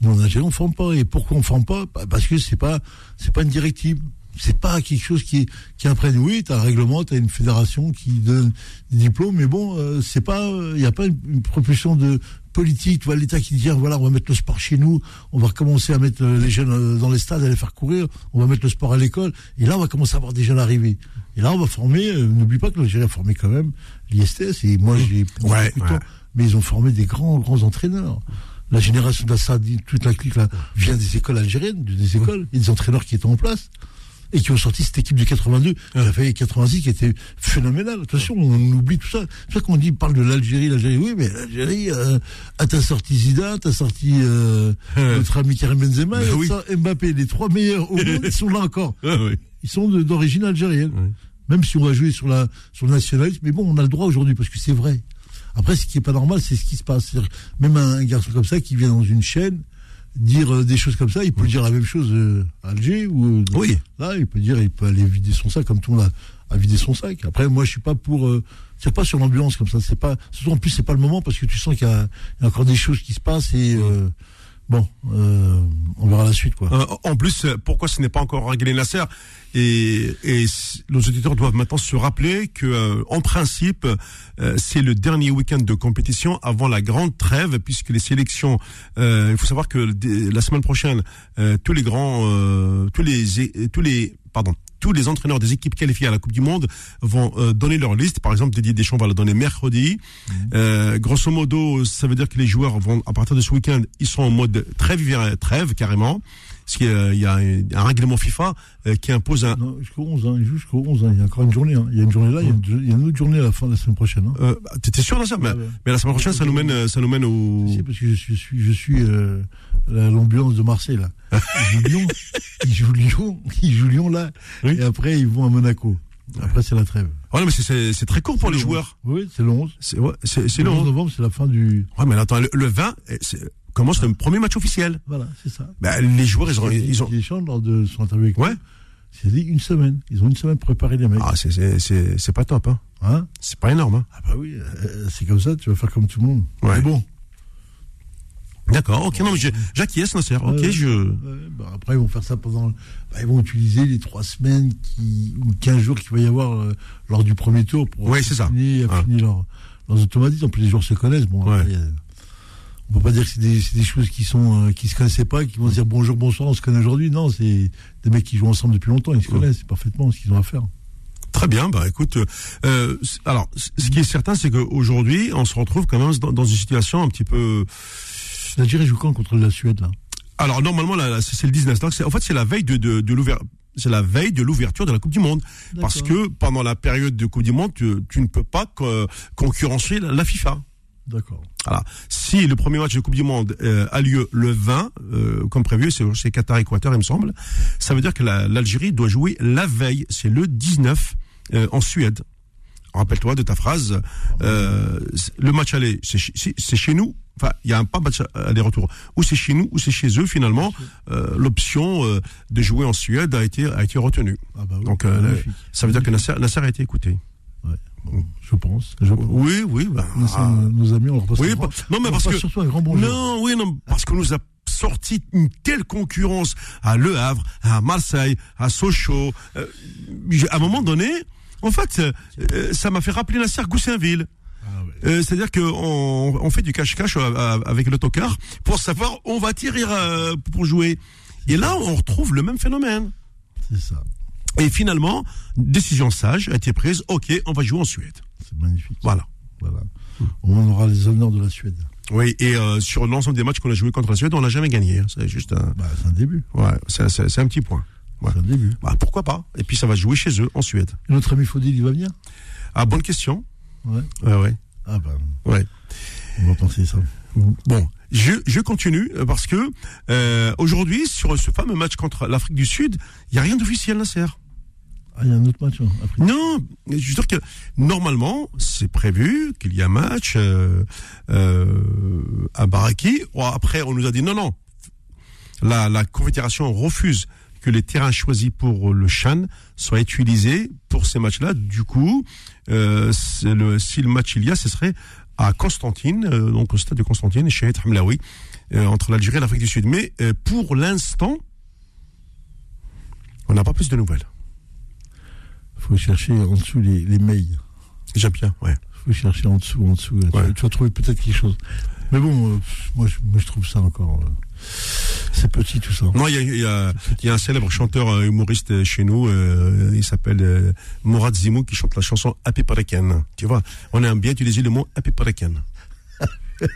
Nous, en Algérie, on forme pas. Et pourquoi on forme pas? Bah, Parce que c'est pas, c'est pas une directive. C'est pas quelque chose qui, qui imprègne. Oui, t'as un règlement, t'as une fédération qui donne des diplômes, mais bon, euh, c'est pas, il n'y a pas une, une propulsion de politique. Tu vois, l'État qui dit, voilà, on va mettre le sport chez nous, on va recommencer à mettre euh, les jeunes euh, dans les stades, à les faire courir, on va mettre le sport à l'école, et là, on va commencer à avoir des jeunes arriver. Et là, on va former, euh, n'oublie pas que l'Algérie a formé quand même l'ISTS, et moi, j'ai Ouais, ouais. temps, mais ils ont formé des grands, grands entraîneurs. La génération d'Assad, toute la clique là, vient des écoles algériennes, des écoles, et des entraîneurs qui étaient en place et qui ont sorti cette équipe du 82, qui a fait 86, qui était phénoménale. Attention, on oublie tout ça. C'est ça qu'on dit, parle de l'Algérie, l'Algérie. Oui, mais l'Algérie, euh, ah, t'as sorti Zidane, t'as sorti euh, notre ami Karim Benzema, Ben et oui. ça, Mbappé, les trois meilleurs au monde, ils sont là encore. Ah, oui. Ils sont de- d'origine algérienne. Même si on va jouer sur la sur le nationalisme, mais bon, on a le droit aujourd'hui parce que c'est vrai. Après, ce qui est pas normal, c'est ce qui se passe. Même un garçon comme ça qui vient dans une chaîne dire euh, des choses comme ça, il peut dire la même chose euh, à Alger ou euh, Oui. là, il peut dire, il peut aller vider son sac comme tout le monde a, a vidé son sac. Après, moi, je suis pas pour. Euh, c'est pas sur l'ambulance comme ça. C'est pas. Surtout en plus, c'est pas le moment parce que tu sens qu'il y, y a encore des choses qui se passent et euh, bon, euh, on verra la suite quoi. Euh, en plus, pourquoi ce n'est pas encore réglé Nasser? Et, et nos auditeurs doivent maintenant se rappeler que, euh, en principe, euh, c'est le dernier week-end de compétition avant la grande trêve, puisque les sélections. euh, il faut savoir que dès- la semaine prochaine, euh, tous les grands, euh, tous les, tous les, pardon. Tous les entraîneurs des équipes qualifiées à la Coupe du Monde vont euh, donner leur liste. Par exemple, Didier Deschamps va la donner mercredi. Euh, grosso modo, ça veut dire que les joueurs vont, à partir de ce week-end, ils sont en mode trêve, trêve carrément. Parce qu'il y a- un règlement FIFA euh, qui impose un. Jusqu'au 11, hein, jusqu'au 11, hein, il y a encore une journée. hein. Il y a une journée là, il y a une, il y a une autre journée à la fin de la semaine prochaine. Hein. Euh, T'étais sûr de ça mais, Ouais, ouais. mais la semaine prochaine, ça nous mène, ça nous mène au. Si, parce que je suis, je suis, euh, la- l'ambulance de Marseille là. Ils jouent Lyon, ils jouent Lyon, ils jouent Lyon là, Oui. et après ils vont à Monaco. Après c'est la trêve. Ouais, non, mais c'est- très court pour les Le joueurs. 11. Oui, c'est le 11. C'est ouais, Le long. 11 novembre, c'est la fin du. Ouais, mais attends, le, le 20 c'est- commence le premier match officiel. Voilà, c'est ça. Bah, les joueurs, ils ont, ils ont. Les gens lors de son interview avec Ouais. c'est dit une semaine. Ils ont une semaine pour préparer les mecs. Ah, c'est pas top, hein. Hein? C'est pas énorme, hein. ah bah oui, euh, c'est comme ça, tu vas faire comme tout le monde. Ouais. Mais bon, D'accord. Ok, non, mais j'acquiesce, Nasser. Ok, Ouais. je. Ouais, bah après, ils vont faire ça pendant. bah, ils vont utiliser les trois semaines qui, ou 15 jours qu'il va y avoir euh, lors du premier tour pour Ouais, c'est ça. affiner, Ouais. affiner leur- leurs automatismes. En plus, les joueurs se connaissent. Bon, Ouais. après, on peut pas dire que c'est des, choses qui sont euh, qui se connaissaient pas, qui vont se dire bonjour, bonsoir, on se connaît aujourd'hui. Non, c'est des mecs qui jouent ensemble depuis longtemps. Ils se Ouais. connaissent parfaitement ce qu'ils ont à faire. Très bien, bah écoute, euh, alors ce qui est certain, c'est qu'aujourd'hui, on se retrouve quand même dans, dans une situation un petit peu. L'Algérie joue quand contre la Suède là? Alors normalement, c'est le 19. Donc, en fait, c'est la veille de, de, de l'ouverture. C'est la veille de l'ouverture de la Coupe du Monde. Parce que pendant la période de Coupe du Monde, tu, tu ne peux pas co- concurrencer la, la FIFA. D'accord. Voilà. Si le premier match de Coupe du Monde euh, a lieu le 20, euh, comme prévu, c'est Qatar-Équateur, il me semble, ça veut dire que la- l'Algérie doit jouer la veille, c'est le 19, euh, en Suède. Rappelle-toi de ta phrase, euh, le match aller, c'est chez nous, enfin, il y a un pas match aller-retour, ou c'est chez nous, ou c'est chez eux, finalement, euh, l'option euh, de jouer en Suède a été, a été retenue. Ah bah oui, Donc, euh, ça veut dire que Nasser, Nasser a été écouté. Je pense. Je pense. Oui, oui, bah, Nous sommes nos amis, on leur passe Oui, un grand- bah, non, mais parce que- surtout un grand bonjour. Non, oui, non, parce qu'on nous a sorti une telle concurrence à Le Havre, à Marseille, à Sochaux. Euh, à un moment donné, en fait, euh, euh, ça m'a fait rappeler Nasser Goussainville. Ah ouais. Euh, C'est-à-dire qu'on on fait du cache-cache avec l'autocar pour savoir où on va tirer pour jouer. Et là, on retrouve le même phénomène. C'est ça. Et finalement, décision sage a été prise. Ok, on va jouer en Suède. C'est magnifique. Voilà. Voilà. On aura les honneurs de la Suède. Oui, et euh, sur l'ensemble des matchs qu'on a joué contre la Suède, on n'a jamais gagné. hein. C'est juste un, Bah, c'est un début. ouais, c'est un petit point. Ouais. C'est un début. Bah, pourquoi pas Et puis ça va jouer chez eux, en Suède. Et notre ami Faudil, il va venir? Ah, bonne question. Ouais. Ouais, ouais. Ah bah, ouais. on va penser ça. Bon, je, je continue euh, parce que euh, aujourd'hui, sur ce fameux match contre l'Afrique du Sud, il n'y a rien d'officiel, Nasser. Ah, il y a un autre match hein. Non, je veux dire que normalement, c'est prévu qu'il y a un match euh, euh, à Baraki. Bon, Après, on nous a dit non, non. La, Confédération refuse que les terrains choisis pour le Chan soient utilisés pour ces matchs-là. Du coup, euh, si le match il y a, ce serait à Constantine, donc au stade de Constantine, chez Hamlaoui, entre l'Algérie et l'Afrique du Sud. Mais pour l'instant, on n'a pas plus de nouvelles. Faut chercher en dessous les, les mails. Déjà bien, ouais. faut chercher en dessous, en dessous. Tu- vas trouver peut-être quelque chose. Mais bon, euh, moi, je, moi je trouve ça encore. euh, c'est petit tout ça. Non, il y a, il y, a, il y a un célèbre chanteur euh, humoriste chez nous, euh, il s'appelle Mourad Zimou, qui chante la chanson Happy Pareken. Tu vois, on aime bien utiliser le mot Happy Pareken.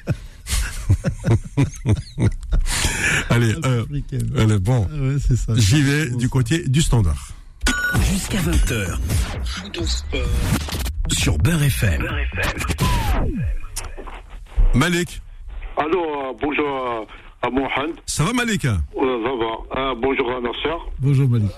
allez, bon, Ah ouais, j'y vais du côté du standard. Jusqu'à 20h. Sur Beurre FM. Malik, Allô, euh, bonjour euh, à Mohamed. ça va Malik? Euh, ça va. Euh, bonjour à Nasser. Bonjour Malik.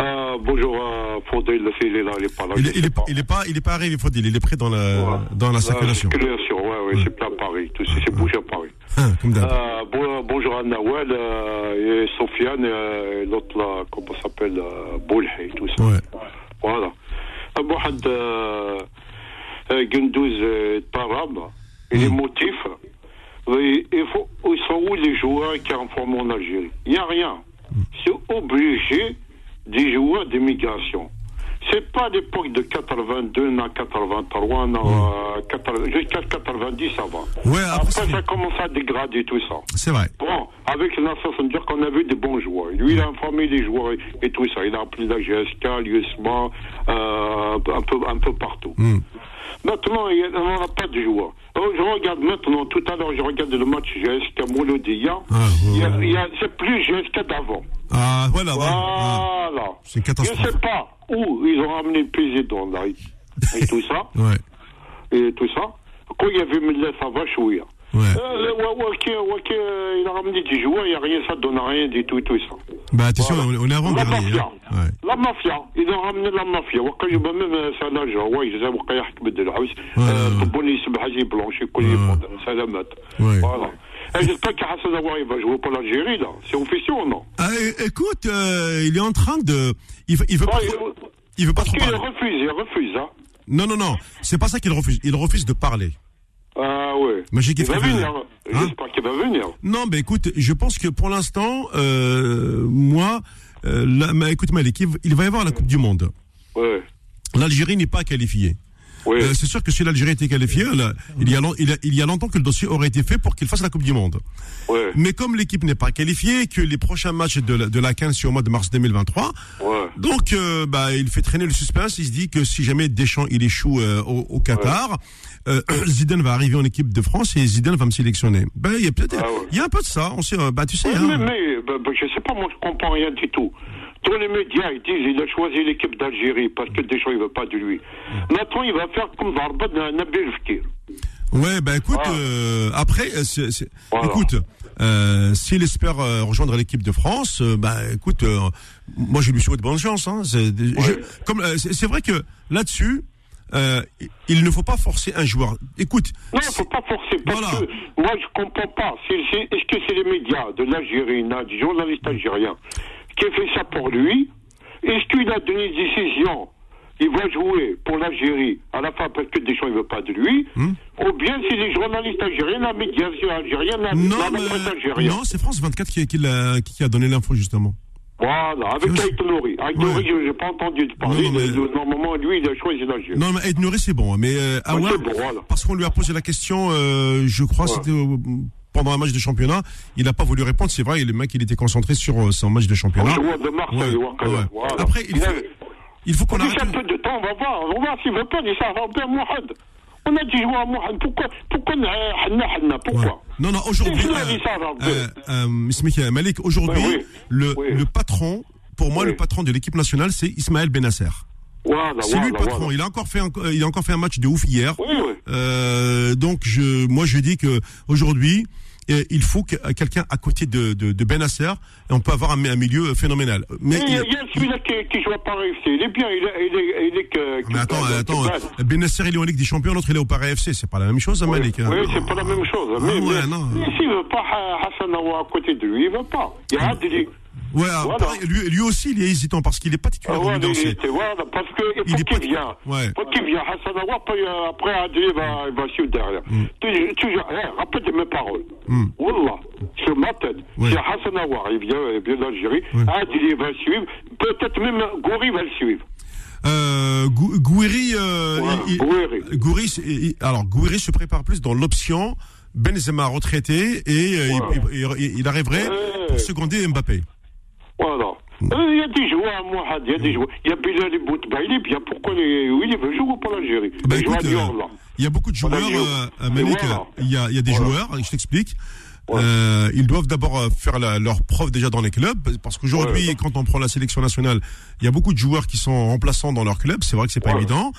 Euh, bonjour à Faudel, le il est là, il est pas là. il, est- il, sais est, pas. il est pas, il est pas arrivé, faut dire, il est prêt dans la, Ouais. dans la circulation. circulation, ouais, ouais, c'est plein Paris. Tout ça, c'est bougé à Paris. Hein, euh, bonjour à Nawel euh, et Sofiane, euh, l'autre là, comment s'appelle, euh, Boulhe et tout ça. Voilà. Abouhad euh, Gundouz Tarab, et les motifs, il faut, ils sont où les joueurs qui informent en Algérie? Il n'y a rien. Mm. C'est obligé des joueurs d'immigration. C'est pas l'époque de 82, non, 83, non, euh, 80 jusqu'à 90, ça va. Ouais, après, Après, c'est- ça commence à dégrader tout ça. c'est vrai. Bon, avec Nasser Sandir, qu'on a vu des bons joueurs. Lui, il a informé les joueurs et, tout ça. Il a appelé la GSK, l'USMA, euh, un, peu, un peu partout. Hmm. Maintenant, on n'a pas de joueurs. Alors, je regarde maintenant, tout à l'heure, je regarde le match GSK Mouloudia. Ah, ouais, ouais. c'est plus GSK d'avant. Ah, voilà, voilà. Ah, Voilà. c'est une catastrophe. Je ne sais pas où ils ont ramené le président, là, et, et tout ça. Ouais, Et tout ça. Quand il y avait Millet, ça va chouïa. ouais. Euh, le Wa- Waki, Waki, euh, il a ramené des joueurs, il n'y a rien, ça donne rien du tout, tout ça. Bah, attention, Voilà. on on est avant La dernier. mafia. hein. Ouais. La mafia, ils ont ramené la mafia. وقع يبقى même سناجة واي جزا وقع يحكم الدلعوس Ouais. طبوني يسبح حاجي بلونشي كل Ouais. يفوت سلامات Ouais. Voilà. Et j'espère que Hassan Aouari va jouer pour l'Algérie, là. C'est officiel ou non Ah, é- écoute, euh, il est en train de. il veut, il veut pas, trop- il- il veut pas trop qu'il parler. refuse, il refuse, hein. Non, non, non. C'est pas ça qu'il refuse. Il refuse de parler. Ah ouais. Mais j'ai il va venir. Hein J'espère qu'il va venir. Non, mais écoute, je pense que pour l'instant, euh, moi, euh, là, mais écoute, Malik, il il va y avoir la Coupe du Monde. Ouais. L'Algérie n'est pas qualifiée. Euh, c'est sûr que si l'Algérie était qualifiée, là, il, y a, long- il, y a, il y a longtemps que le dossier aurait été fait pour qu'il fasse la Coupe du Monde. Mais comme l'équipe n'est pas qualifiée, que les prochains matchs de la, de la 15 sur au mois de mars 2023, Ouais. donc euh, bah, il fait traîner le suspense. Il se dit que si jamais Deschamps il échoue euh, au, au Qatar, Zidane va arriver en équipe de France et Zidane va me sélectionner. Ben il y a peut-être, Ah ouais. il y a un peu de ça. On sait, bah tu sais. Hein. mais, mais bah, bah, je sais pas, moi je comprends rien du tout. Tous les médias, ils disent il a choisi l'équipe d'Algérie parce que Deschamps il veut pas de lui. Maintenant, il va faire comme Zarbat Nabil Fkir. Ouais, bah écoute, Voilà. euh, après, euh, Voilà. écoute, euh, s'il espère euh, rejoindre l'équipe de France, bah écoute, moi je lui souhaite bonne chance. Hein, c'est comme vrai que là-dessus, il ne faut pas forcer un joueur. Écoute, Non, il faut pas forcer. Parce Voilà. que moi, je comprends pas. Est-ce que c'est les médias de l'Algérie, des journalistes algériens, qui ont fait ça pour lui Est-ce qu'il a donné une décision il va jouer pour l'Algérie à la fin parce que Deschamps ne veut pas de lui, ou bien c'est les journalistes algériens, la média algérienne, la, non, la mais- algérienne. non, c'est France 24 qui, qui, l'a- qui a donné l'info justement. Voilà, avec Aït Nouri. Aït Ouais. Nouri, je n'ai pas entendu parler. Non, non, mais- Normalement, lui, il a choisi l'Algérie. Non, mais Aïd Nouri, c'est bon. Mais euh, Aouar, c'est bon, voilà. parce qu'on lui a posé la question, euh, je crois, Ouais. c'était au- pendant un match de championnat, il n'a pas voulu répondre. C'est vrai, le mec, il était concentré sur euh, son match de championnat. de Marseille, Ouais, ouais. Voilà. Après, il faut, il faut qu'on arrête. un peu de temps, on va voir. On va voir s'il veut pas ça. On perd Mohamed. On a dit jouer à Mohamed. Pourquoi Pourquoi? Pourquoi Non, non, aujourd'hui, euh, euh, euh, Malik, aujourd'hui, le, patron, pour moi, le patron de l'équipe nationale, c'est Ismaël Benasser. C'est lui le patron. Il a encore fait, un, il a encore fait un match de ouf hier. Euh, donc je, moi je dis que aujourd'hui, euh, il faut que quelqu'un à côté de, de, de Benasser et on peut avoir un, un milieu phénoménal. Mais, Il y a, il- il y a celui-là qui, qui joue à Paris FC. Il est bien, il est, il est, il est que. mais attends, que- euh, Benasser il est en Ligue des Champions, l'autre il est au Paris FC, c'est pas la même chose, hein, Oui, Malik. hein. oui, c'est pas la même chose. Ah mais ouais, mais- non. s'il veut pas Ha- Hassan à côté de lui, il veut pas. Il y a Adli. Ouais, ah, Voilà. pareil, lui, lui aussi il est hésitant parce qu'il est pas Ah titulaire ouais, dans mais ses- c'est- voilà, parce que il Il est qu'il vienne. Ouais. Faut qu'il vienne. Hassan Awa, après, euh, Adli va, il va suivre derrière. Mm. Eh, rappelle mes paroles. Wallah, sur ma tête. Ouais. Si Hassan Awa, il vient, il vient d'Algérie, Ouais. Adli va suivre. Peut-être même Gouri va le suivre. Euh, Gou- Gouiri, euh, Ouais, il- il- Gouiri. Gouiri, il- alors Gouiri se prépare plus dans l'option Benzema retraité et euh, Ouais. il, il- il arriverait Ouais. pour seconder Mbappé. Voilà. Mm. Euh, Il y a des joueurs, Mohamed, il y a des joueurs. Il y a Bilal Boutba, il est bien. Pourquoi les... Oui, il veut jouer pour l'Algérie. Bah, il à euh, il y a beaucoup de joueurs, euh, euh, Malik, Voilà. il y a, il y a des Voilà. joueurs, je t'explique. Ouais. Euh, ils doivent d'abord faire la- leur preuve déjà dans les clubs, parce qu'aujourd'hui, Ouais. quand on prend la sélection nationale, il y a beaucoup de joueurs qui sont remplaçants dans leur club. C'est vrai que c'est pas évident.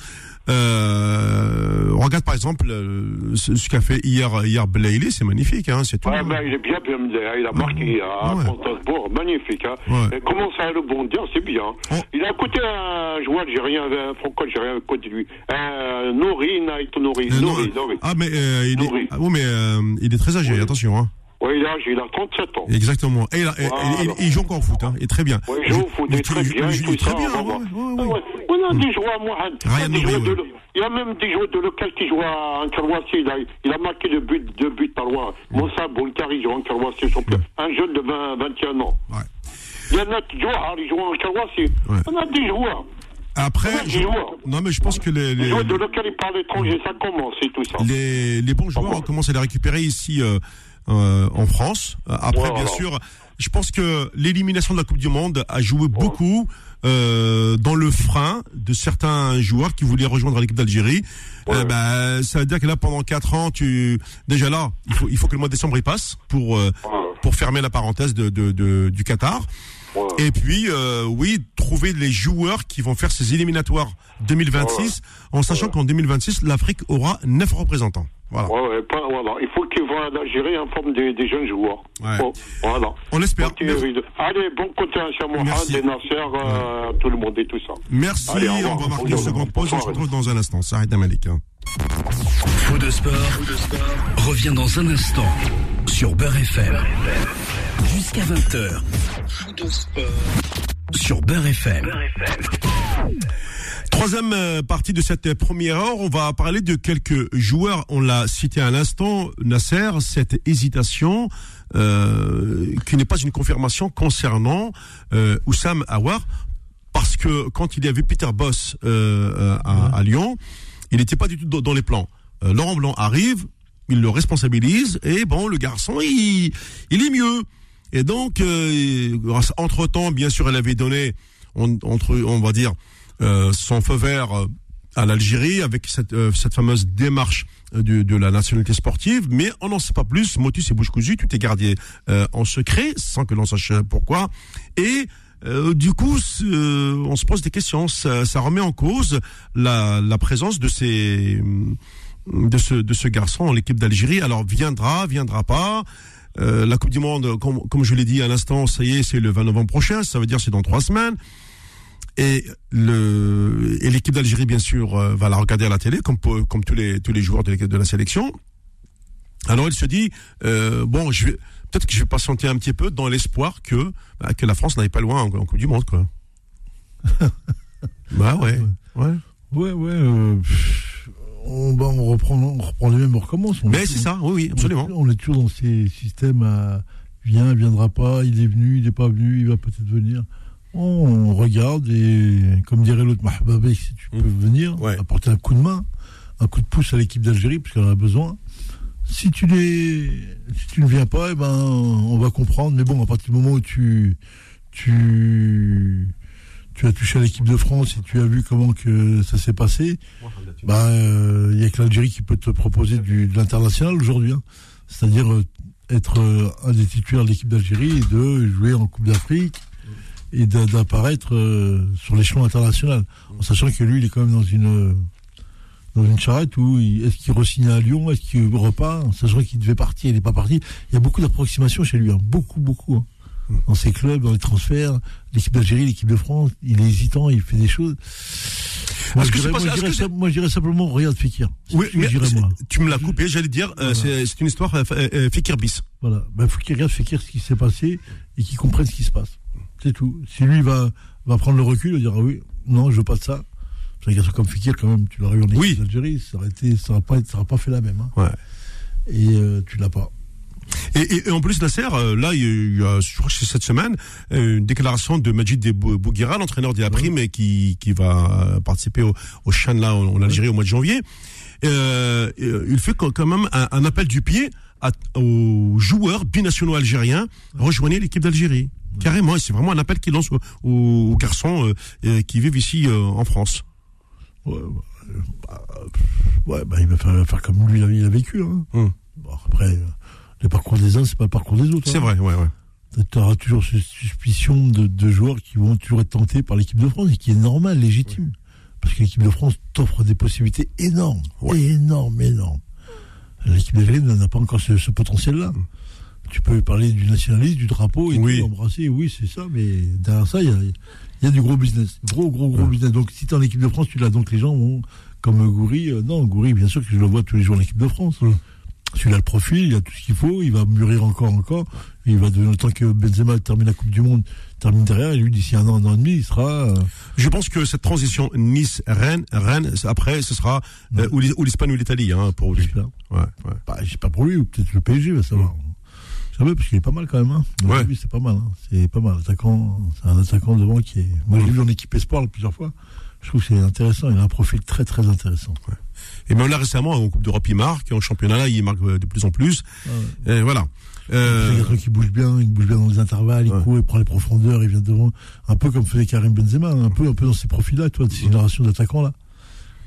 Euh, regarde par exemple euh, ce, ce qu'a fait hier hier Blayley, c'est magnifique, hein, c'est tout. Ouais, ben, il est bien, bien, il a marqué à Ouais. Constance magnifique. Hein. Ouais. Et comment ça le bondir, c'est bien. Oh. Il a écouté un joueur algérien, un franco-algérien à côté de lui. Un Nouri, Naït Nouri. Euh, Nouri, Nouri. Ah mais euh, il est, ah, oui, mais euh, il est très âgé, Oui. attention. Hein. Ouais, il a, il a 37 ans. Exactement. Et, il a- et- et- Voilà. et- et il joue encore au foot, hein, et très bien. Il joue au foot, très bien, il et joue tout très ça. bien. ouais, ouais, Ah ouais. On a des joueurs, Mohamed. Il y a joueurs même des joueurs de local qui jouent à Ankarwassi. Il a, il a marqué deux buts, deux buts par loin. Moussa Bonkari joue champion. Un jeune de 20, 21 ans. Ouais. Il y en a qui jouent, ils jouent. Ouais. On a des joueurs. Après, je- joueurs. non mais je pense que les, Les les, joueurs de local, ils parlent étranger, ça commence et tout ça. les, les bons joueurs, bon on commence à les récupérer ici euh, euh, en France. Euh, Après, bien sûr, je pense que l'élimination de la Coupe du Monde a joué beaucoup euh, dans le frein de certains joueurs qui voulaient rejoindre l'équipe d'Algérie. Ouais. Euh, bah, ça veut dire que là, pendant quatre ans, tu déjà là, il faut, il faut que le mois de décembre il passe pour euh, pour fermer la parenthèse de, de, de- du Qatar. Ouais. Et puis, euh, oui, trouver les joueurs qui vont faire ces éliminatoires 2026, en sachant qu'en 2026, l'Afrique aura neuf représentants. Voilà. Ouais, ouais, pas- voilà. Il faut qu'ils voient l'Algérie en forme des, des jeunes joueurs. Ouais. Bon, voilà. On espère. Allez, bon continuation, Mohamed Merci. et Nasser, euh, tout le monde et tout ça. Merci. Allez, on va marquer une seconde pause. On se retrouve dans un instant. Ça arrête Malik. Hein. Faux de sport, revient dans un instant sur Beurre FM. Jusqu'à 20h. Faux de sport sur Beurre FM. Troisième euh, partie de cette première heure, on va parler de quelques joueurs. On l'a cité à l'instant, Nasser, cette hésitation euh, qui n'est pas une confirmation concernant euh, Oussam Aouar, parce que quand il y avait Peter Boss euh, euh, à, à Lyon, il n'était pas du tout dans, dans les plans. Euh, Laurent Blanc arrive, il le responsabilise, et bon, le garçon, il, il est mieux. Et donc, euh, entre temps, bien sûr, elle avait donné, on, entre, on va dire, euh, son feu vert euh, à l'Algérie avec cette, euh, cette fameuse démarche euh, de, de la nationalité sportive, mais on n'en sait pas plus. Motus et bouche cousue, tout est gardé euh, en secret, sans que l'on sache pourquoi. Et euh, du coup, euh, on se pose des questions. Ça, ça remet en cause la, la présence de ces de ce, de ce garçon, l'équipe d'Algérie. Alors, viendra, viendra pas. Euh, la Coupe du Monde, comme, comme je l'ai dit à l'instant, ça y est, c'est le 20 novembre prochain. Ça veut dire c'est dans trois semaines. Et le et l'équipe d'Algérie, bien sûr, euh, va la regarder à la télé, comme comme tous les tous les joueurs de, de la sélection. Alors il se dit euh, bon, je vais peut-être que je vais patienter un petit peu dans l'espoir que bah, que la France n'aille pas loin en, Coupe du Monde, quoi. bah ouais, ouais, ouais, ouais. Euh, on, bah, on, reprend, on reprend les mêmes, on recommence. Mais c'est ça, oui, oui, absolument. On est, toujours dans ces systèmes à vient, viendra pas, il est venu, il n'est pas venu, il va peut-être venir. On regarde et, comme dirait l'autre, si tu peux mmh. venir, apporter un coup de main, un coup de pouce à l'équipe d'Algérie, parce qu'elle en a besoin. Si tu, si tu ne viens pas, eh ben, on va comprendre. Mais bon, à partir du moment où tu, tu, tu as touché à l'équipe de France et tu as vu comment que ça s'est passé, il bah, euh, y a que l'Algérie qui peut te proposer du, de l'international aujourd'hui. Hein. C'est-à-dire euh, être euh, un des titulaires de l'équipe d'Algérie et de jouer en Coupe d'Afrique et d'apparaître euh, sur l'échelon international. En sachant que lui, il est quand même dans une dans une charrette où est-ce qu'il re-signe à Lyon, est-ce qu'il repart, en sachant qu'il devait partir, il n'est pas parti. Il y a beaucoup d'approximations chez lui, hein. beaucoup, beaucoup. Hein. Dans ses clubs, dans les transferts, l'équipe d'Algérie, l'équipe de France, il est hésitant, il fait des choses. Moi, je dirais, simplement, regarde Fekir. Oui, tu, moi. tu me l'as coupé, j'allais dire, euh, c'est une histoire euh, Fekir bis. Voilà, ben, faut qu'il regarde Fekir ce qui s'est passé et qu'il comprenne ce qui se passe. C'est tout. Si lui va, va prendre le recul et dire ah oui, non, je veux pas de ça. C'est un comme Fikir, quand même, tu l'aurais eu en oui. d'Algérie, ça aurait été, ça n'aurait pas, pas fait la même. Hein. Ouais. Et euh, tu l'as pas. Et, et, en plus, Nasser, euh, là, il y a, je crois que c'est cette semaine, euh, une déclaration de Majid Bouguera, l'entraîneur de la prime, qui, qui va participer au, au Chan, là, en, Algérie, au mois de janvier. Euh, il fait quand même un, un appel du pied à, aux joueurs binationaux algériens, rejoignez l'équipe d'Algérie. Carrément, c'est vraiment un appel qu'il lance aux, garçons euh, euh, qui vivent ici euh, en France. Ouais, bah, ouais bah, il va faire, comme lui il a vécu. Hein. Hum. après, le parcours des uns, c'est pas le parcours des autres. C'est hein. vrai, ouais, ouais. Tu auras toujours cette suspicion de, joueurs qui vont toujours être tentés par l'équipe de France et qui est normal, légitime. Parce que l'équipe de France t'offre des possibilités énormes, énormes, énormes. L'équipe d'Algérie n'a pas encore ce, potentiel-là. Hum tu peux parler du nationalisme, du drapeau et oui. embrasser, oui, c'est ça, mais derrière ça, il y a, du gros business. Gros, gros, gros business. Donc, si tu es en équipe de France, tu l'as. Donc, les gens vont, comme Goury, euh, non, Goury, bien sûr que je le vois tous les jours en équipe de France. Mmh. Celui-là, le profil, il a tout ce qu'il faut, il va mûrir encore, encore. il va devenir le temps que Benzema termine la Coupe du Monde, termine derrière, et lui, d'ici un an, un an et demi, il sera. Euh, je pense que cette transition Nice-Rennes, Rennes, après, ce sera euh, ou l'Espagne ou l'Italie, hein, pour lui. Ouais, ouais. Bah, pas pour lui, ou peut-être le PSG, va savoir. Mmh parce qu'il est pas mal quand même. Hein. Ouais. c'est pas mal. Hein. C'est pas mal. Attaquant, c'est un attaquant devant qui est. Moi, je l'ai vu en équipe espoir plusieurs fois. Je trouve que c'est intéressant. Il a un profil très très intéressant. Ouais. Et même là récemment en Coupe d'Europe il marque, en championnat là il marque de plus en plus. Ah et voilà. Euh... C'est quelqu'un qui bouge bien, il bouge bien dans les intervalles, il court, il prend les profondeurs, il vient devant, un peu comme faisait Karim Benzema, un peu un peu dans ces profils-là, toi, de ces générations d'attaquants là.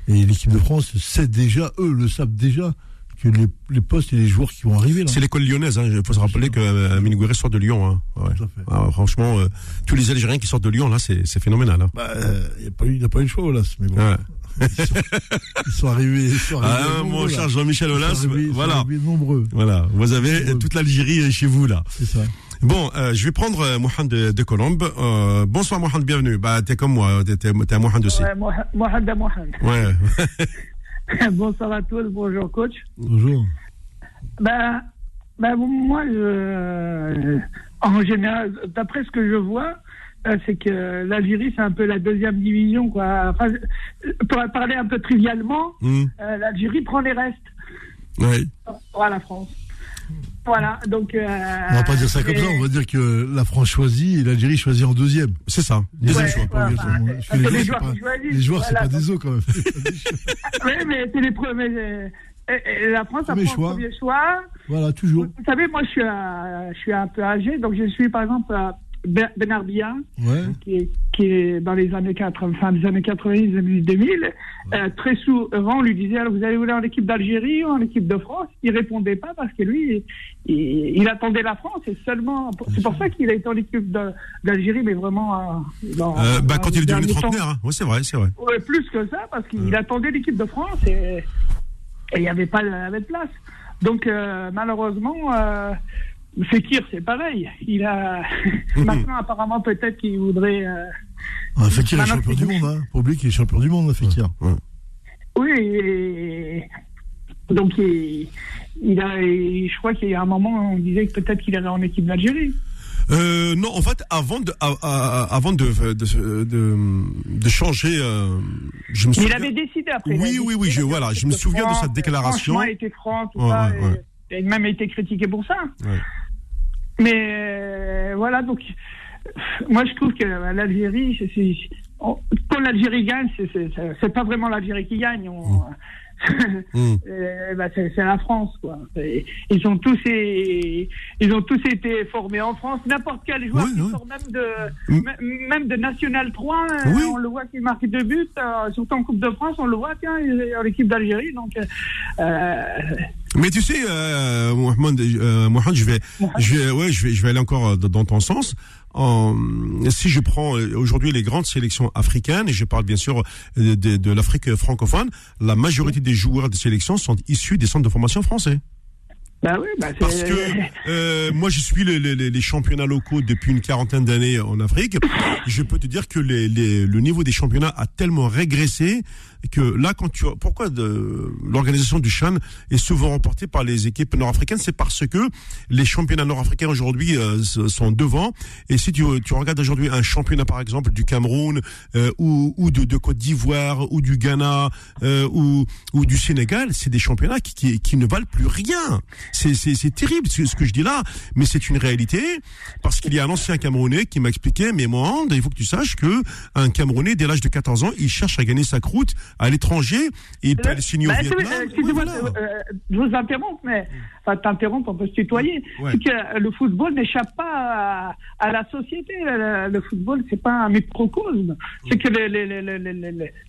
Et l'équipe de France sait déjà, eux le savent déjà les, postes et les joueurs qui vont arriver. C'est l'école lyonnaise. Hein. Il faut se rappeler que euh, sort de Lyon. Hein. Ah, franchement, euh, tous les Algériens qui sortent de Lyon, là, c'est phénoménal. Hein. Bah, euh, il n'a pas, eu le choix, Olas. Mais bon. Ils, sont, arrivés. Ils sont arrivés ah, mon cher Jean-Michel Olas, voilà. nombreux. Voilà, vous avez toute l'Algérie chez vous là. C'est ça. Bon, euh, je vais prendre euh, Mohamed de, de Colombe. Euh, bonsoir Mohamed, bienvenue. Bah, t'es comme moi, t'es, t'es, Mohamed aussi. Ouais, Mohamed Mohamed. Ouais. Bonsoir à tous, bonjour coach. Bonjour. Ben, ben moi, je, en général, d'après ce que je vois, euh, c'est que l'Algérie, c'est un peu la deuxième division. Quoi. Enfin, pour parler un peu trivialement, hmm. euh, l'Algérie prend les restes. Oui. Pour la France. Voilà, donc. Euh, on va pas dire ça comme ça, on va dire que la France choisit et l'Algérie choisit en deuxième. C'est ça. Deuxième choix. Pas les, joueurs, les joueurs, c'est pas des os quand même. oui, mais c'est les premiers. Et, la France a pris le premier choix. Voilà, toujours. Vous savez, moi, je suis, je suis un peu âgé, donc je suis, par exemple, Benarbia, qui, est, qui est dans les années 80, fin des années 90, 2000. Euh, très souvent, on lui disait alors, Vous allez voulu en équipe d'Algérie ou en équipe de France? Il répondait pas parce que lui, il, attendait la France et seulement. C'est pour ça qu'il a été en équipe d'Algérie, mais vraiment. Euh, dans, euh, bah, quand il est devenu trentenaire, hein. oui, c'est vrai, c'est vrai. plus que ça, parce qu'il attendait l'équipe de France et. il n'y avait pas de place. Donc malheureusement, Fekir, c'est pareil. Il a maintenant apparemment peut-être qu'il voudrait. Ah, Fekir est champion du monde, hein. Pour oublier qu'il est champion du monde, Fekir. Oui. Donc il, il a, je crois qu'il y a un moment, on disait que peut-être qu'il irait en équipe d'Algérie. Euh, non, en fait, avant de, avant de, de, de, changer, euh, je me souviens. Il avait décidé après. Oui, oui, oui, je, voilà, je me souviens de cette déclaration. Il était franc, tout ça. Et, il a même été critiqué pour ça. Mais euh, voilà, donc, moi je trouve que l'Algérie, quand l'Algérie gagne, c'est pas vraiment l'Algérie qui gagne. On, Hmm. Euh, bah, c'est la France, quoi. Ils ont tous ils ont tous été formés en France. N'importe quel joueur qui sort même de hmm. même de National 3, euh, on le voit qu'il marque deux buts, euh, surtout en Coupe de France, on le voit tiens, l'équipe d'Algérie. Donc mais tu sais, Mohamed, je vais, je vais, ouais, je vais, je vais aller encore dans ton sens en, si je prends euh, aujourd'hui les grandes sélections africaines, et je parle bien sûr de, de, de l'Afrique francophone, la majorité des joueurs des sélections sont issus des centres de formation français. Bah oui, bah Parce que euh, moi, je suis les, les, les, championnats locaux depuis une quarantaine d'années en Afrique. Je peux te dire que les, le niveau des championnats a tellement régressé que là, quand tu pourquoi l'organisation du Chan est souvent remportée par les équipes nord-africaines, c'est parce que les championnats nord-africains aujourd'hui euh, sont devant. Et si tu, tu regardes aujourd'hui un championnat, par exemple, du Cameroun euh, ou, ou de, de Côte d'Ivoire ou du Ghana euh, ou, ou du Sénégal, c'est des championnats qui, qui, qui, ne valent plus rien. C'est, terrible ce que je dis là, mais c'est une réalité parce qu'il y a un ancien Camerounais qui m'a expliqué, mais moi, il faut que tu saches que un Camerounais dès l'âge de 14 ans, il cherche à gagner sa croûte à l'étranger et il peut aller signer au bah, Vietnam. Excusez-moi, euh, je vous interromps, mais enfin t'interrompre, on peut se tutoyer. C'est que le football n'échappe pas à, la société. Le, football, c'est pas un microcosme. C'est que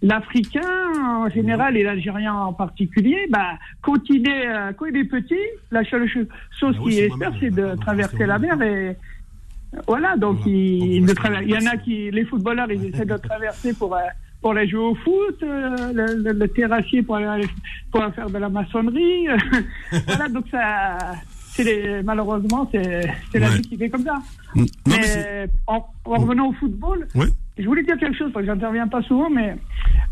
l'Africain en général et l'Algérien en particulier, bah, quand il est euh, quand il est petit, la seule chose ah qu'il espère, c'est de traverser la mer et voilà, donc il, il, il, y en a qui, les footballeurs, ils essaient de traverser pour, euh, pour aller jouer au foot, euh, le, terrassier pour aller, pour faire de la maçonnerie. voilà, donc ça, malheureusement, c'est la vie qui fait comme ça. Mm. mais, en, revenant au football, je voulais dire quelque chose parce que j'interviens pas souvent, mais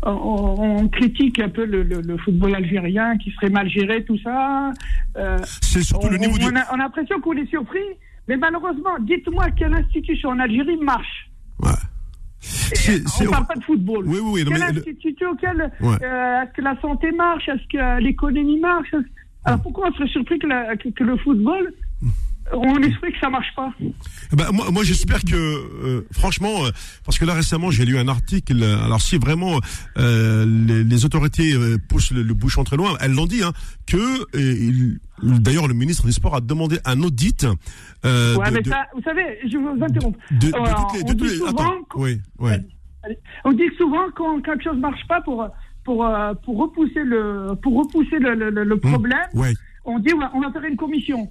on, critique un peu le, le, football algérien qui serait mal géré, tout ça. Euh, c'est surtout le niveau on, a, on a l'impression qu'on est surpris, mais malheureusement, dites-moi quelle institution en Algérie marche. Ouais on ne parle pas de football. Oui, oui, oui. Quelle institution, euh, est-ce que la santé marche? Est-ce que l'économie marche? Alors pourquoi on serait surpris que, que le football on espère que ça marche pas. Eh ben, moi, moi j'espère que, euh, franchement, euh, parce que là récemment j'ai lu un article. Alors si vraiment euh, les, les, autorités poussent le, bouchon très loin, elles l'ont dit, hein, que d'ailleurs le ministre des Sports a demandé un audit. Euh, ouais, mais ça, vous savez, je vous interromps. De, on dit souvent, oui, ouais. On dit souvent quand quelque chose marche pas pour pour pour repousser le pour repousser le, le, le mmh. problème. On dit on va, on va faire une commission.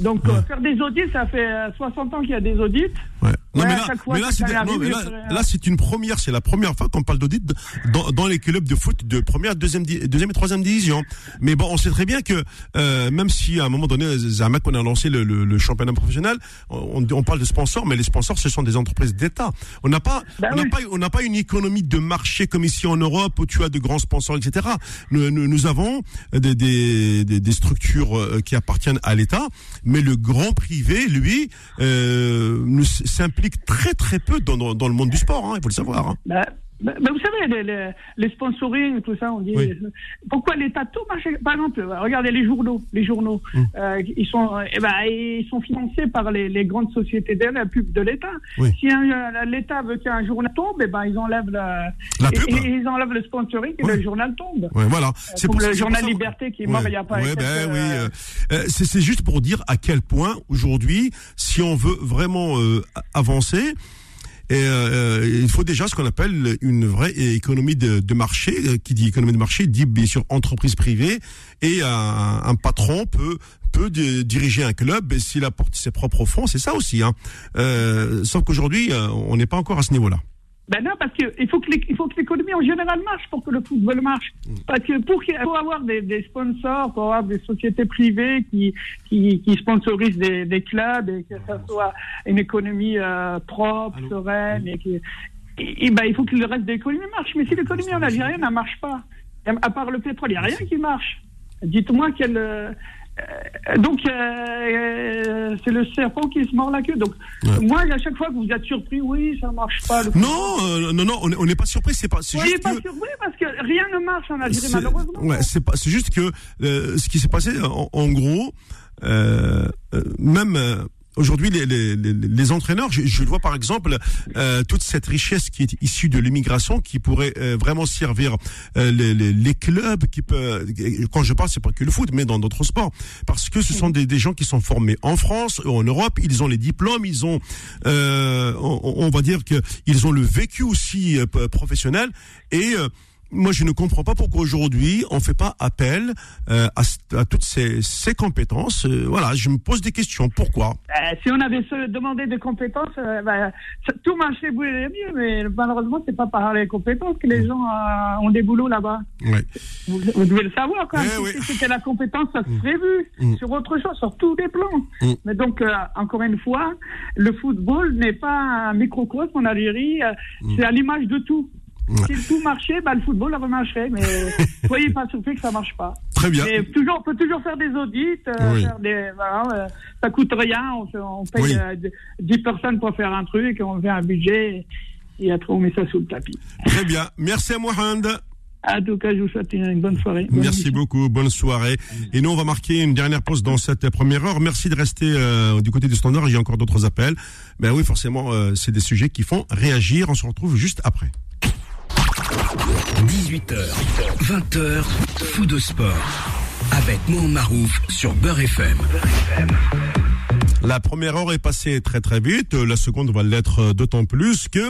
Donc, euh, faire des audits, ça fait 60 euh, ans qu'il y a des audits. Ouais. Non, mais là, là, c'est une première, c'est la première fois qu'on parle d'audit dans, dans, les clubs de foot de première, deuxième, deuxième et troisième division. Mais bon, on sait très bien que euh, même si à un moment donné, Zamak, on a lancé le, le, championnat professionnel, on, on, parle de sponsors, mais les sponsors, ce sont des entreprises d'État. On n'a pas, ben on n'a pas, on n'a pas une économie de marché comme ici en Europe où tu as de grands sponsors, etc. Nous, nous, nous avons des, des, des, structures euh, qui appartiennent à l'État, mais le grand privé, lui, euh, s'implique très très peu dans, le monde du sport, hein, il faut le savoir. Hein. Bah, bah, vous savez, les, les, les, sponsoring, tout ça, on dit. Pourquoi l'État tout marche Par exemple, regardez les journaux. Les journaux, hum. euh, ils, sont, eh ben, ils sont financés par les, les grandes sociétés de la pub de l'État. Si l'État veut qu'un journal tombe, eh ben, ils enlèvent la, pub. ils enlèvent le sponsoring et le journal tombe. voilà. Euh, c'est pour le journal Liberté qui est mort il n'y a pas. Ben, oui. Euh, c'est juste pour dire à quel point aujourd'hui, si on veut vraiment avancer. Et euh, il faut déjà ce qu'on appelle une vraie économie de, marché. Euh, qui dit économie de marché dit bien sûr entreprise privée. Et un, patron peut diriger un club s'il apporte ses propres fonds. C'est ça aussi. Hein. Euh, sauf qu'aujourd'hui, euh, on n'est pas encore à ce niveau-là. Ben non, parce qu'il faut que l'économie en général marche pour que le football marche. Mm. Parce que pour, pour avoir des, sponsors, pour avoir des sociétés privées qui, qui, qui sponsorisent des, des, clubs et que ça soit une économie euh, propre, sereine, et, et, ben, il faut que le reste de l'économie marche. Mais si l'économie en Algérie ne marche pas, à part le pétrole, il n'y a rien qui marche. Dites-moi quel. Euh, donc, euh, euh, c'est le serpent qui se mord la queue. Donc, moi, à chaque fois que vous êtes surpris, oui, ça ne marche pas. non, non, non, on n'est pas surpris. C'est pas. C'est juste pas surpris parce que rien ne marche en Algérie, malheureusement. Ouais, c'est pas. C'est juste que ce qui s'est passé, en, en gros, même Aujourd'hui, les, les, les, entraîneurs, je, je, vois par exemple euh, toute cette richesse qui est issue de l'immigration, qui pourrait euh, vraiment servir euh, les, les, clubs. Qui peut, quand je parle, c'est pas que le foot, mais dans d'autres sports, parce que ce sont des, des, gens qui sont formés en France, ou en Europe, ils ont les diplômes, ils ont, euh, on, on, va dire que ils ont le vécu aussi professionnel et moi, je ne comprends pas pourquoi aujourd'hui on fait pas appel euh, à, toutes ces, ces compétences. Euh, voilà, je me pose des questions. Pourquoi? Euh, Si on avait demandé des compétences, bah, tout marchait mieux, mais malheureusement, c'est pas par les compétences que les mm. gens ont des boulots là-bas. Vous, devez le savoir quand même. Eh si c'était la compétence, ça serait vu sur autre chose, sur tous les plans. Mm. Mais donc, encore une fois, le football n'est pas un microcosme en Algérie. C'est à l'image de tout. Si tout marchait, bah, le football remarcherait, mais soyez pas surpris que ça marche pas. Très bien. toujours, on peut toujours faire des audits, euh, faire des, voilà, euh, ça coûte rien, on, paye 10 euh, personnes pour faire un truc, on fait un budget, et après on met ça sous le tapis. Très bien. Merci à Mohand. En tout cas, je vous souhaite une bonne soirée. Merci beaucoup, bonne soirée. Et nous, on va marquer une dernière pause dans cette première heure. Merci de rester du côté du standard. Il y a encore d'autres appels. Mais oui, forcément, c'est des sujets qui font réagir. On se retrouve juste après. 18h, 20h, fou de sport. Avec mon Marouf sur Beurre FM. La première heure est passée très très vite, la seconde va l'être d'autant plus que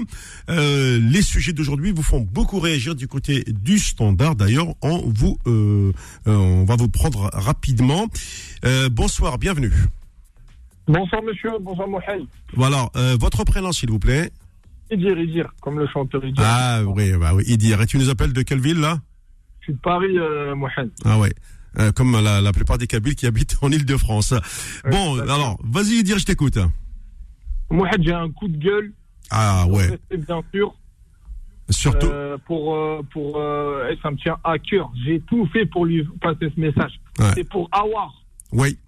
euh, les sujets d'aujourd'hui vous font beaucoup réagir du côté du standard. D'ailleurs, on vous, euh, euh, on va vous prendre rapidement. bonsoir, bienvenue. Bonsoir monsieur, bonsoir Mohamed. Voilà, votre prénom s'il vous plaît. Idir, Idir, comme le chanteur Idir. Ah oui, bah oui, Idir. Et tu nous appelles de quelle ville là? Je suis de Paris, euh, Mohamed. Ah ouais. Euh, comme la, la, plupart des Kabyles qui habitent en Ile-de-France. bon, alors, vas-y Idir, je t'écoute. Mohamed, j'ai un coup de gueule. Ah ouais. Bien sûr. Surtout. Euh, pour, euh, pour, euh, ça me tient à cœur. J'ai tout fait pour lui passer ce message. C'est pour Awar. Oui.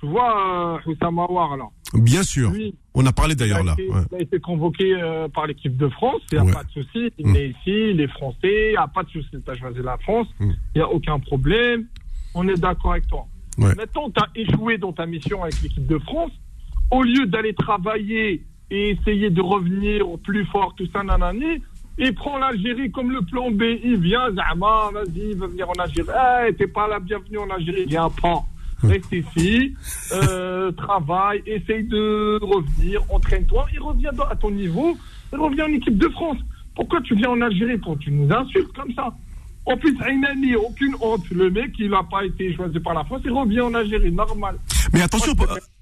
Tu vois, Hussam Awar là. Bien sûr. On a parlé d'ailleurs là. Il a été convoqué euh, par l'équipe de France, il n'y a pas de souci. Il est ici, il est français, il n'y a pas de souci. Tu as choisi la France, mm. il n'y a aucun problème. On est d'accord avec toi. Maintenant, tu as échoué dans ta mission avec l'équipe de France. Au lieu d'aller travailler et essayer de revenir au plus fort, tout ça, nanani, il prend l'Algérie comme le plan B. Il vient, Zama, vas-y, il veut venir en Algérie. Eh, t'es pas la bienvenue en Algérie. Viens pas reste ici, euh, travaille, essaye de revenir, entraîne-toi, il revient à ton niveau, il revient en équipe de France. Pourquoi tu viens en Algérie? Pour tu nous insultes comme ça En plus, il n'a mis aucune honte. Le mec, il n'a pas été choisi par la France, il revient en Algérie, normal. Mais attention,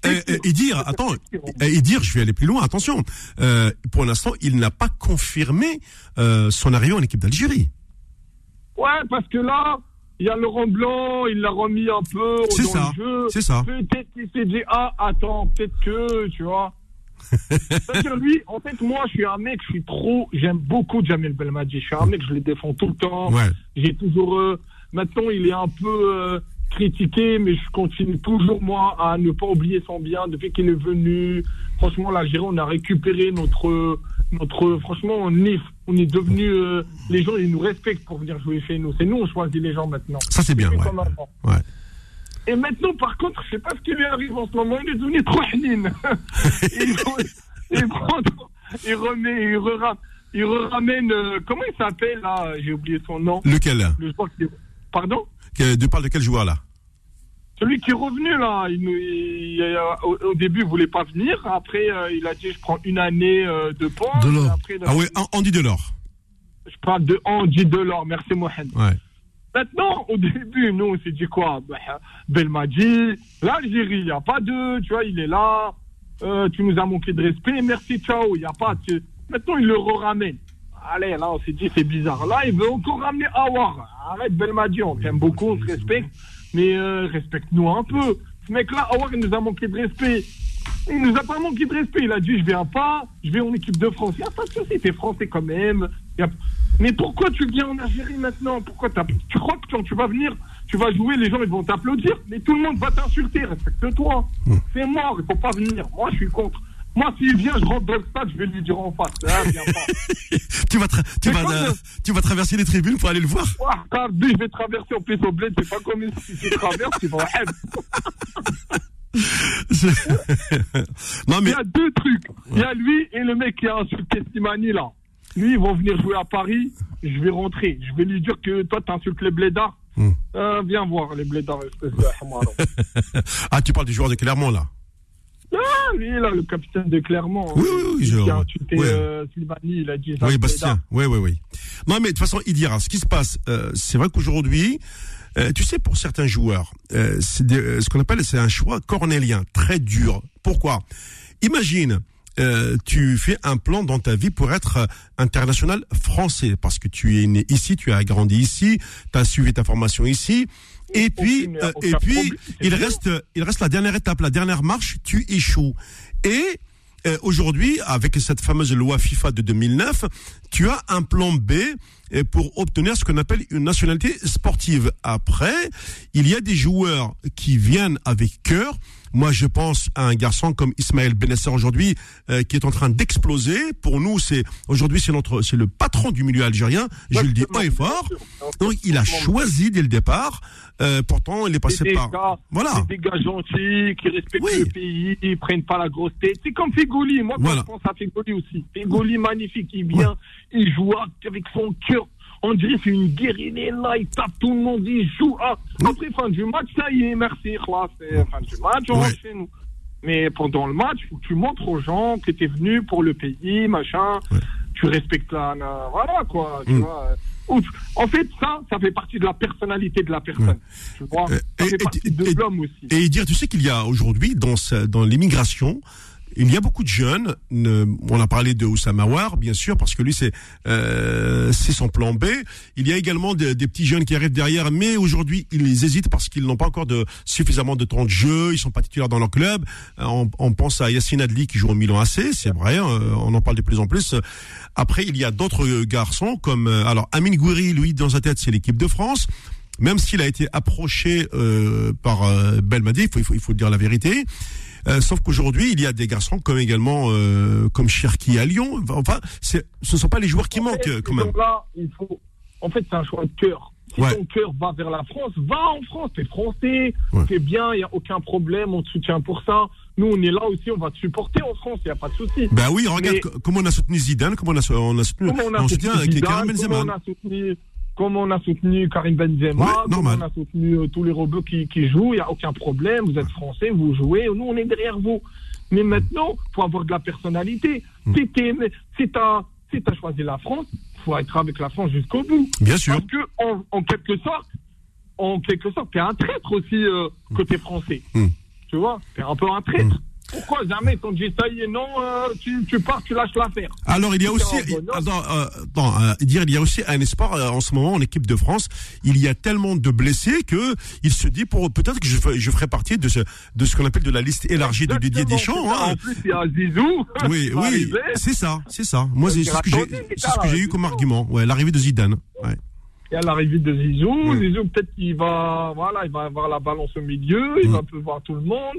et, et, et, dire, attends, et dire, je vais aller plus loin, attention. Euh, pour l'instant, il n'a pas confirmé euh, son arrivée en équipe d'Algérie. Ouais, parce que là, il y a Laurent Blanc, il l'a remis un peu dans ça, le jeu. C'est ça. Peut-être qu'il s'est dit, ah, attends, peut-être que, tu vois. C'est-à-dire, lui, en fait, moi, je suis un mec, je suis trop, j'aime beaucoup Jamel Belmadi. Je suis un mec, je les défends tout le temps. Ouais. J'ai toujours, euh, maintenant, il est un peu euh, critiqué, mais je continue toujours, moi, à ne pas oublier son bien depuis qu'il est venu. Franchement, l'Algérie, on a récupéré notre, notre, franchement, on est, on est devenu, euh, les gens, ils nous respectent pour venir jouer chez nous. C'est nous, on choisit les gens maintenant. Ça, c'est bien, ouais. Et maintenant, par contre, je sais pas ce qui lui arrive en ce moment, il est devenu trop hanine. il, il, remet, il, re, il ramène, euh, comment il s'appelle là? J'ai oublié son nom. Lequel? Le Pardon? Tu parles de quel joueur là? Celui qui est revenu là, il, au, début il voulait pas venir. Après euh, il a dit je prends une année euh, de pont. ah oui, Andy Delors. Je parle de Andy Delors. Merci Mohamed. Maintenant, au début, nous on s'est dit quoi? Bah, Belmadi, l'Algérie, il n'y a pas de, tu vois, il est là. Euh, tu nous as manqué de respect. Merci, ciao. Il n'y a pas. Maintenant il le ramène. allez, là, on s'est dit, c'est bizarre. Là, il veut encore ramener Awar. Arrête, Belmadi, on t'aime beaucoup, on te respecte, mais euh, respecte-nous un peu. Ce mec-là, Awar, il nous a manqué de respect. Il nous a pas manqué de respect. Il a dit, je viens pas, je vais en équipe de France. Il n'y a pas de souci, t'es français quand même. Mais pourquoi tu viens en Algérie maintenant? Pourquoi tu crois que quand tu vas venir, tu vas jouer, les gens ils vont t'applaudir, mais tout le monde va t'insulter. Respecte-toi. Hmm. C'est mort, il faut pas venir. Moi, je suis contre. Moi, s'il vient, je rentre dans le stade, je vais lui dire en face. Ah, viens pas. tu, vas tu, vas, euh, tu vas traverser les tribunes pour aller le voir ouais, je vais traverser en plus au bled, c'est pas comme si tu traverses, tu vas non, mais... Il y a deux trucs. Il y a lui et le mec qui a insulté Slimani là. Lui, ils vont venir jouer à Paris. Je vais rentrer. Je vais lui dire que toi, t'insultes les blédards. Hmm. Euh, viens voir les blédards. ah, tu parles du joueur de Clermont là ah, lui, là, le capitaine de Clermont. Oui, oui, oui. Il a insulté euh, Slimani, il a dit Oui, Bastien. Oui, oui, oui. Non, mais de toute façon, il dira. Ce qui se passe, euh, c'est vrai qu'aujourd'hui, euh, tu sais, pour certains joueurs, euh, c'est euh, ce qu'on appelle, c'est un choix cornélien, très dur. Pourquoi? Imagine, tu fais un plan dans ta vie pour être international français, parce que tu es né ici, tu as grandi ici, tu as suivi ta formation ici, et puis, et puis, il reste, il reste la dernière étape, la dernière marche, tu échoues. Et aujourd'hui, avec cette fameuse loi FIFA de 2009, tu as un plan B pour obtenir ce qu'on appelle une nationalité sportive. Après, il y a des joueurs qui viennent avec cœur. Moi, je pense à un garçon comme Ismaël Benesser aujourd'hui, euh, qui est en train d'exploser. Pour nous, c'est aujourd'hui, c'est notre, c'est le patron du milieu algérien. Je le dis haut et fort. Donc, il a choisi dès le départ. Euh, pourtant, il est passé par. voilà. des gars gentils qui respectent le pays, ils prennent pas la grosse tête. C'est comme Fegoli. Moi, quand je pense à Fegoli aussi. Fegoli magnifique, il vient, il joue avec son cœur on dirait c'est une est là, il tape tout le monde, il joue. Ah, après, fin du match, ça y est, merci, c'est fin du match, on rentre chez nous. Mais pendant le match, il faut que tu montres aux gens que tu es venu pour le pays, machin. Tu respectes la. Voilà, quoi. Tu mm. vois. En fait, ça, ça fait partie de la personnalité de la personne. Tu vois. Ça et, fait partie de l'homme aussi. Et dire, tu sais qu'il y a aujourd'hui, dans, dans l'immigration, il y a beaucoup de jeunes. on a parlé de Oussama War, bien sûr, parce que lui c'est euh, son plan B. Il y a également des, petits jeunes qui arrivent derrière, mais aujourd'hui ils hésitent parce qu'ils n'ont pas encore de suffisamment de temps de jeu. Ils sont pas titulaires dans leur club. On, on pense à Yassine Adli qui joue au Milan AC, c'est vrai. Hein, on en parle de plus en plus. Après, il y a d'autres garçons comme euh, alors Amin Gouiri, lui dans sa tête c'est l'équipe de France même s'il a été approché euh, par euh, Belmadi, il faut, il faut, il faut dire la vérité. Euh, sauf qu'aujourd'hui, il y a des garçons comme également comme Cherki à Lyon. Enfin, ce ne sont pas les joueurs qui manquent quand même. Là, il faut... En fait, c'est un choix de cœur. Si ton cœur va vers la France, va en France. T'es français, t'es bien, il n'y a aucun problème, on te soutient pour ça. Nous, on est là aussi, on va te supporter en France, il n'y a pas de souci. Ben oui, regarde comment on a soutenu Zidane, comment on a, on a soutenu, comment on a soutenu, Zidane, comment on a soutenu comme on a soutenu Karim Benzema, comme on a soutenu euh, tous les robots qui, qui jouent, il n'y a aucun problème, vous êtes français, vous jouez, nous on est derrière vous. Mais maintenant, il faut avoir de la personnalité. Mm. Si tu as, choisi la France, il faut être avec la France jusqu'au bout. Bien sûr. Parce que, en, en quelque sorte, en quelque sorte, tu es un traître aussi euh, côté français. Mm. Tu vois, tu es un peu un traître. Pourquoi jamais quand j'ai ça non, euh, tu, tu, pars, tu lâches l'affaire Alors il y a aussi, attends, euh, euh, dire il y a aussi un espoir en ce moment en équipe de France. Il y a tellement de blessés que il se dit pour peut-être que je, je ferai partie de ce de ce qu'on appelle de la liste élargie de Didier Deschamps. Hein. En plus il y a Zizou. Oui, oui, c'est ça, c'est ça. Moi c'est ce que j'ai, c'est ce que j'ai eu comme argument. Ouais, l'arrivée de Zidane. Ouais. Il y a l'arrivée de Zizou. Zizou, peut-être qu'il va, voilà, il va avoir la balance au milieu, il va pouvoir tout le monde.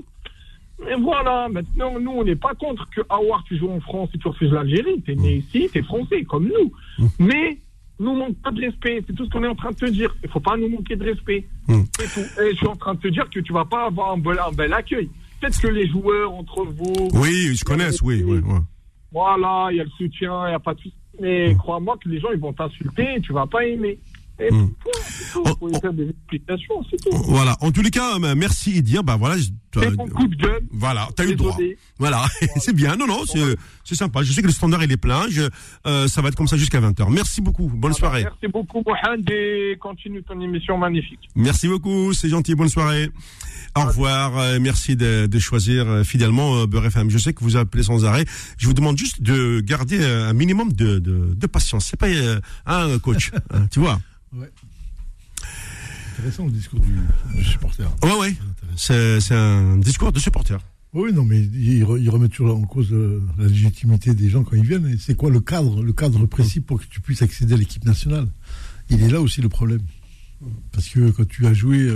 Et voilà, maintenant, nous, on n'est pas contre que Awar, tu joues en France et tu refuses l'Algérie. T'es né ici, t'es français, comme nous. Mm. Mais, nous manque pas de respect. C'est tout ce qu'on est en train de te dire. Il faut pas nous manquer de respect. Mm. C'est tout. Et je suis en train de te dire que tu vas pas avoir un bel, un bel accueil. Peut-être que les joueurs entre vous. Oui, ils se connaissent, oui, oui, Voilà, il y a le soutien, il n'y a pas de Mais mm. crois-moi que les gens, ils vont t'insulter et tu vas pas aimer. Et hmm. faut faire des explications, c'est tout. Voilà. En tous les cas, euh, merci Idir. Bah voilà. C'est mon coup de gueule. Voilà, t'as eu le droit. Voilà, c'est bien. Non, non, c'est sympa. Je sais que le standard il est plein. Je, euh, ça va être comme ça jusqu'à 20h. Merci beaucoup. Bonne soirée. Merci beaucoup, Mohamed, et continue ton émission magnifique. Merci beaucoup. C'est gentil. Bonne soirée. Au revoir. Euh, merci de, de, choisir euh, fidèlement euh, Beurre FM. Je sais que vous appelez sans arrêt. Je vous demande juste de garder un minimum de, de, de patience. C'est pas un coach, hein, tu vois? Ouais. Intéressant le discours du, supporter. Ouais, ouais. C'est un discours de supporter. Oui, non, mais il, remet toujours en cause la légitimité des gens quand ils viennent. C'est quoi le cadre, le cadre précis pour que tu puisses accéder à l'équipe nationale? Il est là aussi le problème. Parce que quand tu as joué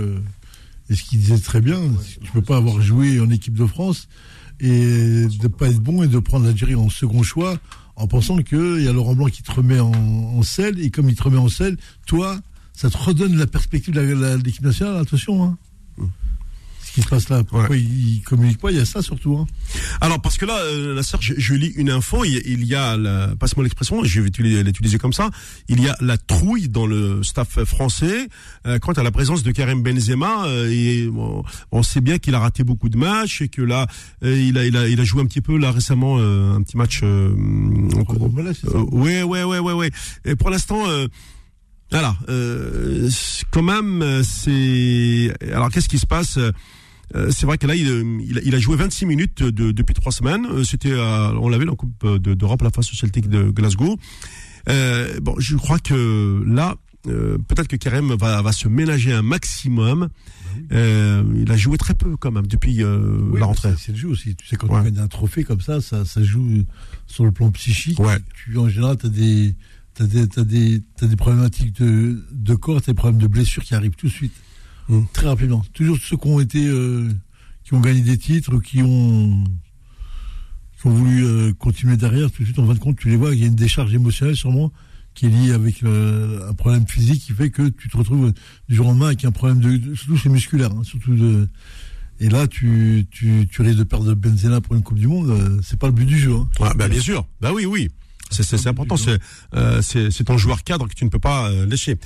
et ce qu'il disait très bien, tu ne peux pas avoir joué en équipe de France et de pas être bon et de prendre l'Algérie en second choix en pensant qu'il y a Laurent Blanc qui te remet en, selle et comme il te remet en selle, toi, ça te redonne la perspective de l'équipe nationale. Attention, hein ce qui se passe là. Pourquoi ils, ne communiquent pas? Il y a ça surtout. Hein. Alors parce que là, euh, la sœur, je, lis une info. Il, y a, passe-moi l'expression, je vais l'utiliser comme ça. Il y a la trouille dans le staff français euh, quant à la présence de Karim Benzema. Euh, et on sait bien qu'il a raté beaucoup de matchs et que là, il a, il a, il a joué un petit peu là récemment un petit match. ouais, ouais, ouais, ouais, ouais. Et pour l'instant. voilà, quand même, c'est. Alors, qu'est-ce qui se passe euh, c'est vrai que là, il, il, a joué 26 minutes de, depuis trois semaines. Euh, c'était, on l'avait en Coupe d'Europe, la face au Celtic de Glasgow. Euh, bon, je crois que là, euh, peut-être que Karim va, va se ménager un maximum. Euh, il a joué très peu quand même depuis la rentrée. C'est le jeu aussi. Tu sais, quand tu gagnes un trophée comme ça, ça, ça joue sur le plan psychique. Tu, en général, tu as des, t'as des, t'as des, t'as des problématiques de, de corps, t'as des problèmes de blessures qui arrivent tout de suite. Hum. Très rapidement. Toujours ceux qui ont été, euh, qui ont gagné des titres, qui ont, qui ont voulu euh, continuer derrière, tout de suite, en fin de compte, tu les vois, il y a une décharge émotionnelle sûrement qui est liée avec euh, un problème physique qui fait que tu te retrouves du jour au lendemain avec un problème de, surtout c'est musculaire, hein, surtout de, et là, tu, tu, tu risques de perdre Benzema pour une Coupe du Monde. c'est pas le but du jeu. Hein. Bah, bien sûr. Bah oui, oui. C'est important. Euh, c'est ton joueur cadre que tu ne peux pas euh, lâcher,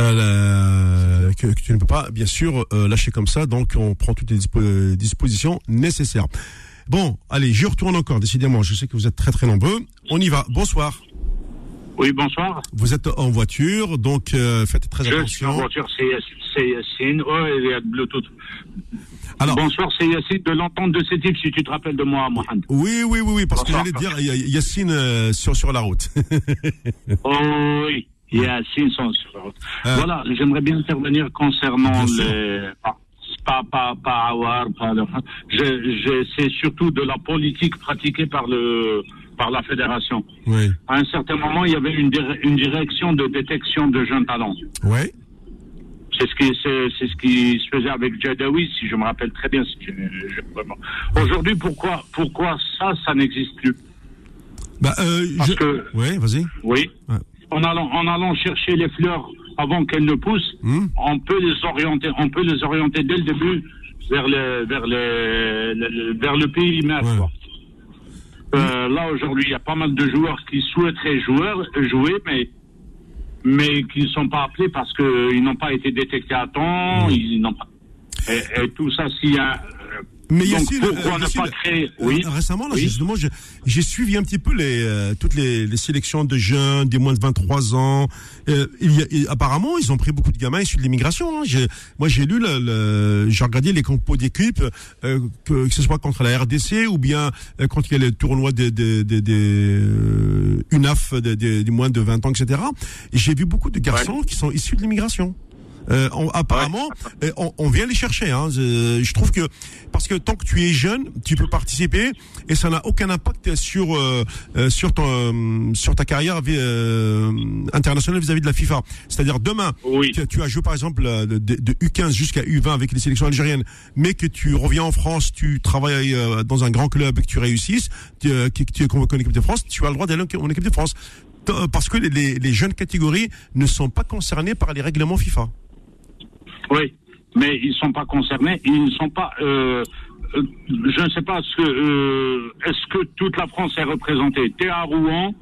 euh, que, tu ne peux pas bien sûr lâcher comme ça. Donc on prend toutes les dispositions nécessaires. Bon, allez, j'y retourne encore. Décidément, je sais que vous êtes très très nombreux. On y va. Bonsoir. Oui, bonsoir. Vous êtes en voiture, donc faites très attention. Je suis en voiture, c'est une Oh, il y a Bluetooth. Bonsoir, c'est Yacine de l'entente de ces types, si tu te rappelles de moi, Mohamed. Oui, oui, oui, oui parce que j'allais dire Yacine euh, sur, sur la route. oh, oui, Yacine sur la route. Euh, voilà, j'aimerais bien intervenir concernant les. Pas, pas, pas Awar, pas le... je, c'est surtout de la politique pratiquée par le par la fédération. Oui. À un certain moment, il y avait une, une direction de détection de jeunes talents. Oui. C'est ce qui c'est, ce qui se faisait avec Jadawi, si je me rappelle très bien. Aujourd'hui, pourquoi pourquoi ça, ça n'existe plus? Bah, euh, Parce que oui, vas-y. Oui. En allant en allant chercher les fleurs avant qu'elles ne poussent, hmm. on peut les orienter, on peut les orienter dès le début vers le vers le, vers le pays mère. Euh, là aujourd'hui, il y a pas mal de joueurs qui souhaiteraient jouer, jouer, mais mais qui ne sont pas appelés parce qu'ils n'ont pas été détectés à temps, ils n'ont pas. Et, tout ça, y a mais Donc, pourquoi euh, pas créé oui. Euh, récemment, là, justement, j'ai suivi un petit peu les euh, toutes les, les, sélections de jeunes des moins de 23 ans. il y a, apparemment, ils ont pris beaucoup de gamins issus de l'immigration. Hein. Moi, j'ai lu, j'ai regardé les compos d'équipe, que, que, ce soit contre la RDC ou bien quand il y a le tournoi des, des, des, des UNAF des, des, moins de 20 ans, etc. Et j'ai vu beaucoup de garçons qui sont issus de l'immigration. Euh, apparemment, euh, on, vient les chercher. Hein. Je, trouve que parce que tant que tu es jeune, tu peux participer et ça n'a aucun impact sur euh, sur ton sur ta carrière internationale vis-à-vis de la FIFA. C'est-à-dire demain, tu, as joué par exemple de, de U15 jusqu'à U20 avec les sélections algériennes, mais que tu reviens en France, tu travailles dans un grand club et que tu réussisses, tu, que tu es convoqué en équipe de France, tu as le droit d'aller en équipe de France parce que les, les, jeunes catégories ne sont pas concernées par les règlements FIFA. Oui, mais ils ne sont pas concernés. Ils ne sont pas. Euh, je ne sais pas ce que. Euh, est-ce que toute la France est représentée Tu es à Rouen,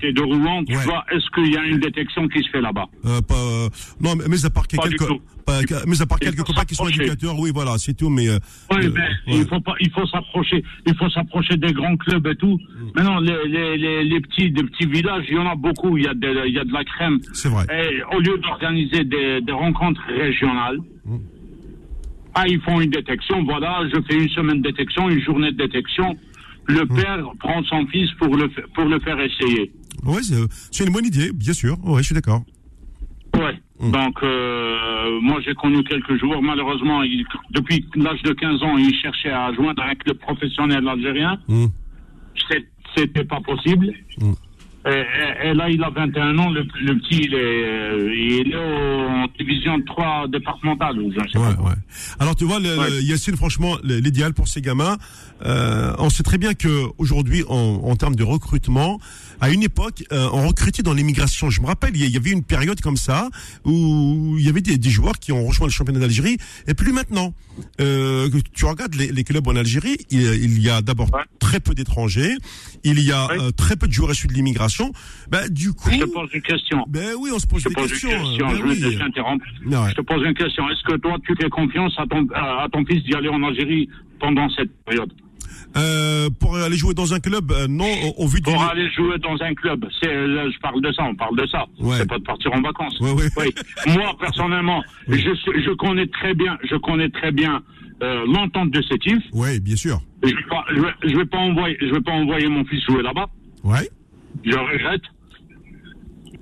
tu es de Rouen, tu vois, est-ce qu'il y a une détection qui se fait là-bas? Euh, pas, Non, mais, mais à part quelques, pas, mais à part quelques copains qui sont éducateurs, oui, voilà, c'est tout. Mais, oui, mais il faut pas, il faut s'approcher, il faut s'approcher des grands clubs et tout. Mm. Maintenant, les, les, les, les, petits, des petits villages, il y en a beaucoup. Il y a de, il y a de la crème. C'est vrai. Et au lieu d'organiser des, des rencontres régionales. Mm. Ah, ils font une détection, voilà, je fais une semaine de détection, une journée de détection. Le hmm. père prend son fils pour le, pour le faire essayer. Oui, c'est une bonne idée, bien sûr. Oui, je suis d'accord. Ouais. Hmm. Donc, euh, moi, j'ai connu quelques joueurs. Malheureusement, depuis l'âge de 15 ans, il cherchait à joindre un club professionnel algérien. Mm. C'était pas possible. Et, là, il a 21 ans. Le, petit, il est, euh, il est en division 3 départementale. ouais, ouais. Alors, tu vois, le, Yacine, franchement, l'idéal pour ces gamins, euh, on sait très bien que aujourd'hui, en, en termes de recrutement, à une époque, euh, on recrutait dans l'immigration. Je me rappelle, il y avait une période comme ça où il y avait des, des joueurs qui ont rejoint le championnat d'Algérie, et plus maintenant. Euh, tu regardes les, les, clubs en Algérie, il, il y a d'abord très peu d'étrangers, il y a euh, très peu de joueurs issus de l'immigration. Ben, du coup, je te pose une question. Ben oui, on se pose, des questions. question. Ben je, oui. je te pose une question. Est-ce que toi, tu fais confiance à ton, à ton fils d'y aller en Algérie pendant cette période? Euh, pour aller jouer dans un club, euh, non, au, vu du... Pour aller jouer dans un club, c'est, je parle de ça, on parle de ça. C'est pas de partir en vacances. Ouais, ouais. Oui. Moi, personnellement, je, je connais très bien, je connais très bien euh, l'entente de Sétif. Oui, bien sûr. Je vais pas, je vais, je vais pas envoyer, je vais pas envoyer mon fils jouer là-bas. Ouais. Je regrette.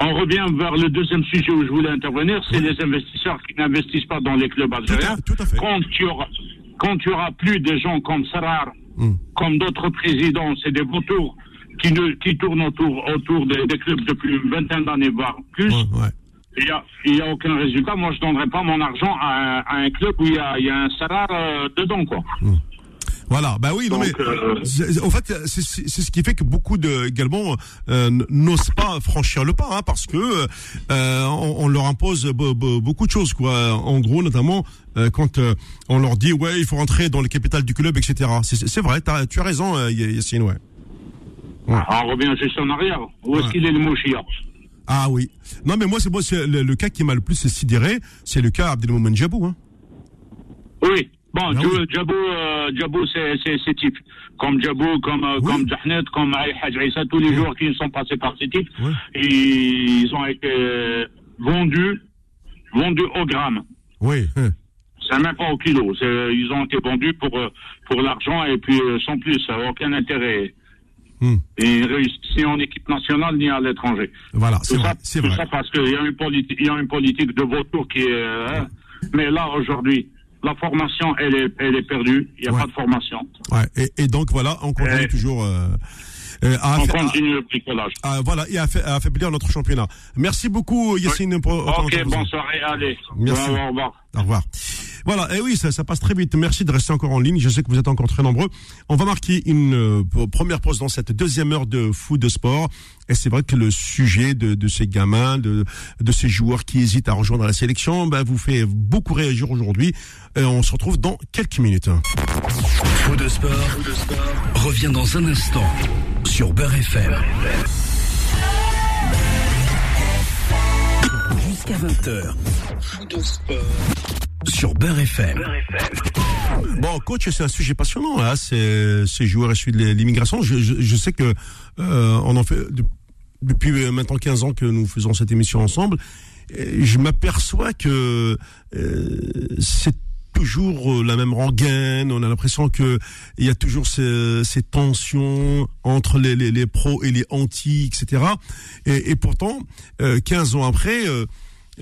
On revient vers le deuxième sujet où je voulais intervenir, c'est les investisseurs qui n'investissent pas dans les clubs algériens. Tout à, fait. Quand tu auras, quand tu auras plus des gens comme Sarar, Hmm. Comme d'autres présidents, c'est des vautours qui, ne, qui tournent autour, autour des, clubs depuis une vingtaine d'années, voire plus. Il n'y a, y a aucun résultat. Moi, je ne donnerais pas mon argent à, un, club où il y a, y a un salaire euh, dedans, quoi. Hmm. Voilà, bah oui, non mais euh, en fait c'est ce qui fait que beaucoup de également euh, n'osent pas franchir le pas, hein, parce que euh, on, leur impose beaucoup de choses, quoi. En gros, notamment quand on leur dit ouais, il faut rentrer dans le capital du club, etc. C'est vrai, tu as raison, Yassine, ouais. ouais. on revient juste en arrière. Où est-ce qu'il est le Mouchia Ah oui. Non mais moi c'est moi, le, cas qui m'a le plus sidéré, c'est le cas Abdelmomen Djabou. Hein. Oui. Bon, ah Djabou, euh, Djabou c'est type. Comme Djabou, comme, euh, comme Jahnet, comme Haj Issa, tous les joueurs qui sont passés par ces types, ils ont été vendus, vendus au gramme. Oui. C'est même pas au kilo. Ils ont été vendus pour, euh, pour l'argent et puis sans plus, aucun intérêt. Hmm. Et réussir en équipe nationale ni à l'étranger. Voilà, c'est vrai. C'est vrai. ça parce qu'il y a une politique, il y a une politique de vautour qui est. Hein. Mais là aujourd'hui, la formation, elle est, elle est perdue. Il n'y a pas de formation. Ouais. Et, et donc voilà, on continue toujours. Euh, euh, à on continue le bricolage. voilà, et à, à, affaiblir notre championnat. Merci beaucoup, Yassine. Oui. Pour, ok, bonne soirée, allez. Merci. Au revoir. Au revoir. Voilà, et oui, ça, passe très vite. Merci de rester encore en ligne. Je sais que vous êtes encore très nombreux. On va marquer une euh, première pause dans cette deuxième heure de foot de sport. Et c'est vrai que le sujet de, ces gamins, de, ces joueurs qui hésitent à rejoindre la sélection, bah, vous fait beaucoup réagir aujourd'hui. On se retrouve dans quelques minutes. Foot de sport, sport revient dans un instant sur Beurre FM. Jusqu'à 20h. Foot de sport sur Beurre FM. Bon, coach, c'est un sujet passionnant, là. C'est ces joueurs issus de l'immigration. Je, je, je, sais que euh, on en fait depuis maintenant 15 ans que nous faisons cette émission ensemble. Et je m'aperçois que euh, c'est toujours euh, la même rengaine. On a l'impression que il y a toujours ces, ces tensions entre les, les, les, pros et les anti, etc. Et, et pourtant, euh, 15 ans après. Euh,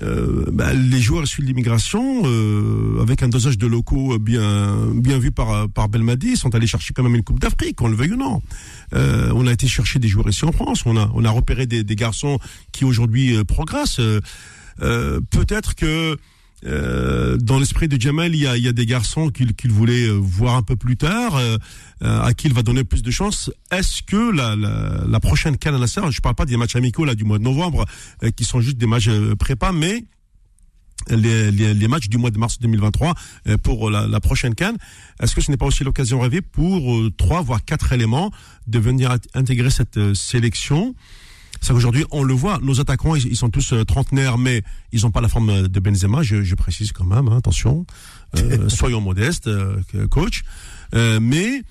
euh, bah, les joueurs issus de l'immigration, euh, avec un dosage de locaux bien bien vu par par Belmadi, sont allés chercher quand même une Coupe d'Afrique, on le veuille ou non. Euh, on a été chercher des joueurs ici en France, on a on a repéré des, des garçons qui aujourd'hui euh, progressent. Euh, peut-être que euh, dans l'esprit de Jamal, il y a, il y a des garçons qu'il qu'il voulait euh, voir un peu plus tard, euh, à qui il va donner plus de chance. Est-ce que la, la, la prochaine Cannes à la Serre, je parle pas des matchs amicaux là du mois de novembre, qui sont juste des matchs prépa, mais les, les, les, matchs du mois de mars 2023 pour la, la prochaine Cannes. Est-ce que ce n'est pas aussi l'occasion rêvée pour trois voire quatre éléments de venir intégrer cette sélection? C'est qu'aujourd'hui, on le voit, nos attaquants, ils, sont tous trentenaires, mais ils n'ont pas la forme de Benzema, je, je précise quand même, hein, attention, soyons modestes, coach. mais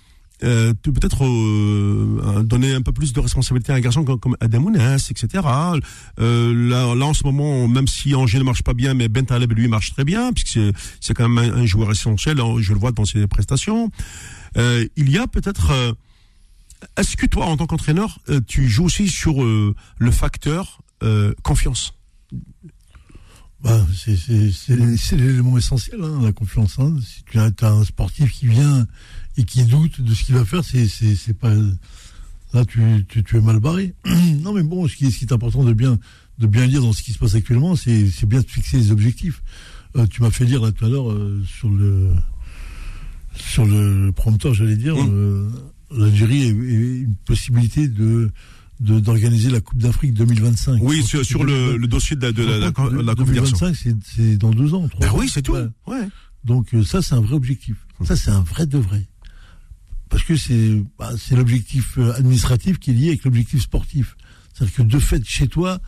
euh, peut-être euh, donner un peu plus de responsabilité à un garçon comme, comme etc. Euh, là, là, en ce moment, même si Angers ne marche pas bien, mais Ben Taleb, lui, marche très bien, puisque c'est quand même un, joueur essentiel, hein, je le vois dans ses prestations. Euh, il y a peut-être... Euh, est-ce que toi, en tant qu'entraîneur, tu joues aussi sur le facteur confiance? Bah, c'est l'élément essentiel, hein, la confiance. Hein. Si tu as, as un sportif qui vient et qui doute de ce qu'il va faire, c'est pas là tu, tu, tu, es mal barré. non mais bon, ce qui, ce qui est important de bien de bien lire dans ce qui se passe actuellement, c'est bien de fixer les objectifs. Euh, tu m'as fait lire là tout à l'heure euh, sur le sur le prompteur, j'allais dire, mmh. euh, l'Algérie est, une possibilité de d'organiser la Coupe d'Afrique 2025. Oui, sur, sur le, le, dossier de, de, la, la, la 2025, c'est dans deux ans. Trois ben oui, c'est tout. Ouais. Donc ça, c'est un vrai objectif. Ça, c'est un vrai de vrai parce que c'est bah, c'est l'objectif euh, administratif qui est lié avec l'objectif sportif. C'est-à-dire que de fait, chez toi,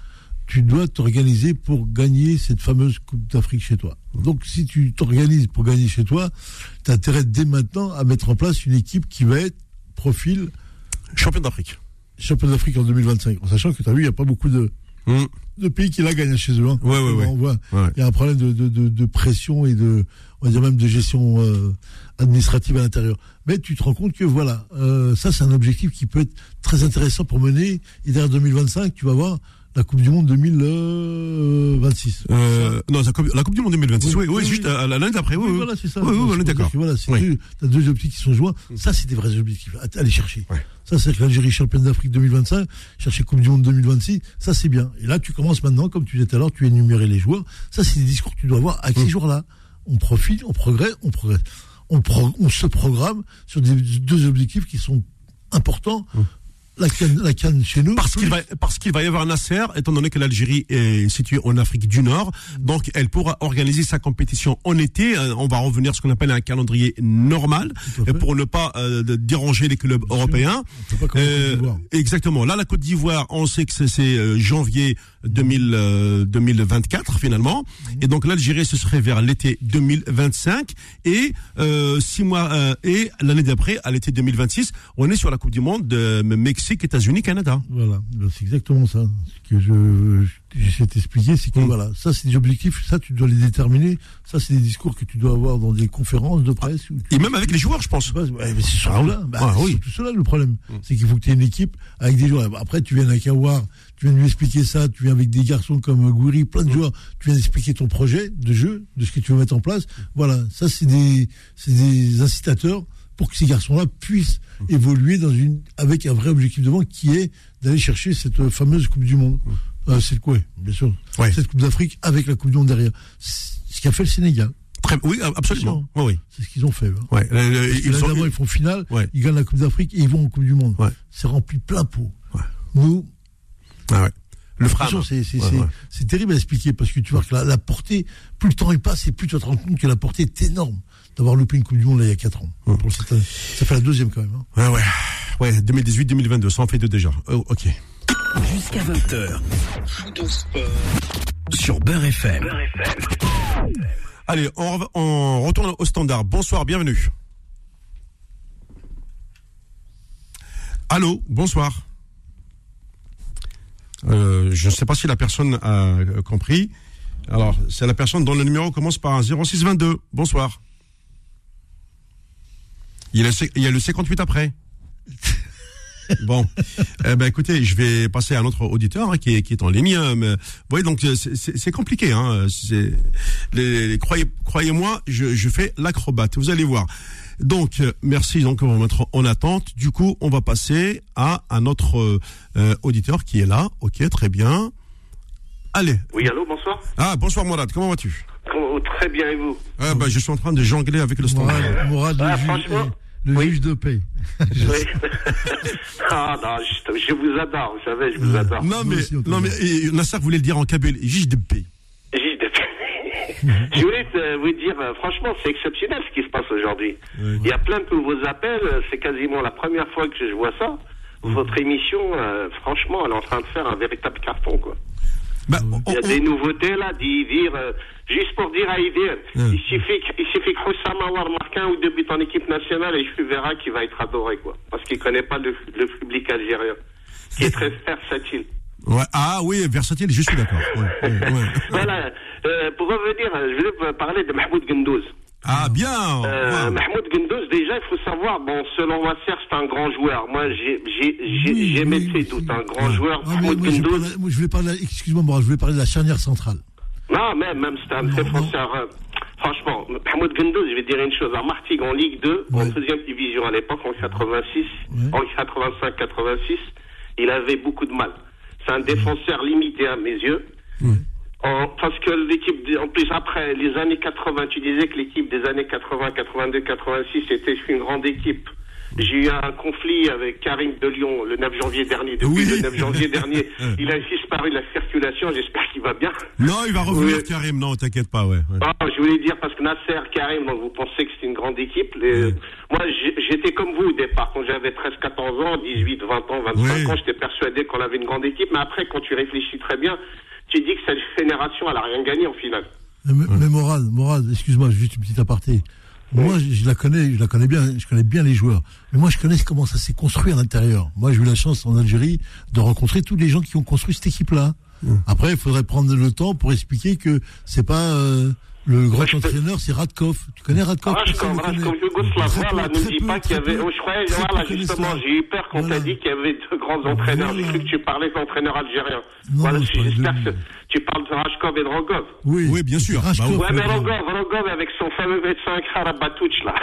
tu dois t'organiser pour gagner cette fameuse Coupe d'Afrique chez toi. Donc si tu t'organises pour gagner chez toi, tu as intérêt dès maintenant à mettre en place une équipe qui va être profil... Champion d'Afrique. Champion d'Afrique en 2025. En sachant que tu as vu, il n'y a pas beaucoup de, mmh. de pays qui la gagnent chez eux. Hein. Ouais, ouais, ouais. Il y a un problème de, de, de, pression et de, on va dire même de gestion euh, administrative à l'intérieur. Mais tu te rends compte que voilà, euh, ça c'est un objectif qui peut être très intéressant pour mener. Et derrière 2025, tu vas voir la Coupe du Monde 2026. Euh, non, la coupe, du Monde 2026. Oui, oui, juste l'année d'après. Oui, voilà, c'est ça. Oui, oui, on est d'accord. Voilà, c'est deux, as deux objectifs qui sont joints. Ça, c'est des vrais objectifs à aller chercher. Ça, c'est l'Algérie championne d'Afrique 2025, chercher Coupe du Monde 2026. Ça, c'est bien. Et là, tu commences maintenant, comme tu disais tout à l'heure, tu énumérais les joueurs. Ça, c'est des discours que tu dois avoir avec ces joueurs-là. On profite, on progresse, on progresse on, on se programme sur des, deux objectifs qui sont importants. La canne, la canne chez nous? Parce qu'il va, parce qu'il va y avoir un ACR, étant donné que l'Algérie est située en Afrique du Nord. Donc, elle pourra organiser sa compétition en été. Euh, on va revenir à ce qu'on appelle un calendrier normal pour ne pas euh, déranger les clubs européens. Euh, exactement. Là, la Côte d'Ivoire, on sait que c'est euh, janvier 2000, 2024 finalement. Et donc l'Algérie, ce serait vers l'été 2025 et six mois et l'année d'après, à l'été 2026, on est sur la Coupe du Monde de Mexique États-Unis, Canada. Voilà, ben, c'est exactement ça. Ce que je, j'essaie de t'expliquer, c'est que mm. voilà, ça c'est des objectifs, ça tu dois les déterminer. Ça c'est des discours que tu dois avoir dans des conférences de presse. Et même avec les joueurs, je pense. mais c'est surtout là, bah, oui. tout cela le problème. Mm. C'est qu'il faut que tu aies une équipe avec des joueurs. Après, tu viens avec Awar, tu viens lui expliquer ça, tu viens avec des garçons comme Gouiri, plein de joueurs, tu viens expliquer ton projet de jeu, de ce que tu veux mettre en place. Voilà, ça c'est des, des incitateurs pour que ces garçons-là puissent évoluer dans une, avec un vrai objectif devant qui est d'aller chercher cette fameuse Coupe du Monde. Euh, c'est quoi bien sûr. Cette Coupe d'Afrique avec la Coupe du Monde derrière. Ce qu'a fait le Sénégal. Très, oui, absolument. Oui, C'est ce qu'ils ont fait. Hein. Ouais. ils, ils, font finale, ils gagnent la Coupe d'Afrique et ils vont en Coupe du Monde. C'est rempli plein pot. Nous, ah le C'est terrible à expliquer parce que tu vois que la, la, portée, plus le temps il passe et plus tu te rends compte que la portée est énorme d'avoir loupé une Coupe du Monde là, il y a 4 ans. Hum. ça fait la deuxième quand même. Hein. Ouais, ouais. Ouais, 2018-2022, ça en fait deux déjà. Oh, ok. Jusqu'à 20h. Sur Beurre FM. Allez, on, on retourne au standard. Bonsoir, bienvenue. Allô, bonsoir. Euh, je ne sais pas si la personne a compris. Alors, c'est la personne dont le numéro commence par un 0622. Bonsoir. Il y a le, il y a le 58 après. Bon, eh ben écoutez, je vais passer à un autre auditeur hein, qui, est, qui est en ligne. Mais, vous voyez, donc c'est compliqué. Hein, les, croyez, croyez-moi, je, je fais l'acrobate. Vous allez voir. Donc, merci donc on va mettre en attente. Du coup, on va passer à un autre euh, auditeur qui est là. Ok, très bien. Allez. Oui, allô, bonsoir. Ah, bonsoir Mourad, comment vas-tu? Très bien, et vous? Ah, bah, Je suis en train de jongler avec le standard. Mourad, ah, franchement? le juge de paix. oui. ah non, je, vous adore, vous savez, je vous adore. Non mais, non mais Nasser voulait le dire en kabyle, juge de paix. Je voulais vous dire, euh, franchement, c'est exceptionnel ce qui se passe aujourd'hui. Il y a plein de nouveaux appels, c'est quasiment la première fois que je vois ça. votre émission, euh, franchement, elle est en train de faire un véritable carton, quoi. Bah, il y a des nouveautés là, d'y dire, euh, juste pour dire à Idir, il suffit, que- il suffit que marque un ou deux buts en équipe nationale et je verrai qu'il va être adoré, quoi. Parce qu'il connaît pas le, le public algérien, qui est très versatile. Ouais. Ah oui, versatile, je suis d'accord. Ouais, ouais, ouais. Voilà, euh, pour revenir, je vous parler de Mahmoud Gendouz. Ah bien. Euh, Ouais. Mahmoud Gendouz, déjà, il faut savoir, bon, selon Wasser, c'est un grand joueur. Moi, j'ai, j'ai, j'ai, j'ai mes ses doutes, un grand joueur, Ah, mais Mahmoud moi, je, Gendouz. voulais parler, excuse-moi, je voulais parler de la charnière centrale. Non, même, même, c'est un défenseur. euh, franchement, Mahmoud Gendouz, je vais dire une chose. À Martigues, en Ligue 2, en deuxième division à l'époque, en 86, en 85-86, il avait beaucoup de mal. C'est un défenseur limité à mes yeux. En- parce que l'équipe, en plus après les années 80, tu disais que l'équipe des années 80, 82, 86 était une grande équipe. J'ai eu un conflit avec Karim de Lyon le 9 janvier dernier. Depuis le 9 janvier dernier, il a disparu de la circulation. J'espère qu'il va bien. Non, il va revenir, Oui. Karim. Non, t'inquiète pas, ouais. ouais. Ah, je voulais dire parce que Nasser, Karim, donc vous pensez que c'est une grande équipe. Les- Moi, j'étais comme vous au départ. Quand j'avais 13, 14 ans, 18, 20 ans, 25 ans, j'étais persuadé qu'on avait une grande équipe. Mais après, quand tu réfléchis très bien, tu dis que cette génération, elle a rien gagné en finale. Mais, mais Morad, Morad, excuse-moi, juste une petite aparté. Moi, je, je la connais, je la connais bien, je connais bien les joueurs. Mais moi, je connais comment ça s'est construit à l'intérieur. Moi, j'ai eu la chance en Algérie de rencontrer tous les gens qui ont construit cette équipe-là. Après, il faudrait prendre le temps pour expliquer que c'est pas euh, le grand entraîneur, c'est Radkov. Tu connais Radkov? Rajkov, Rajkov Yougoslav, voilà, ne dis pas qu'il y avait. Oh, je croyais, voilà, justement, j'ai eu peur quand t'as dit qu'il y avait deux grands entraîneurs. J'ai cru que tu parlais d'entraîneurs algériens. Voilà, j'espère que tu parles de Rajkov et de Rogov. Oui, oui bien sûr. Bah oui. Ouais, mais Rogov, Rogov avec son fameux médecin Karabatouch, là,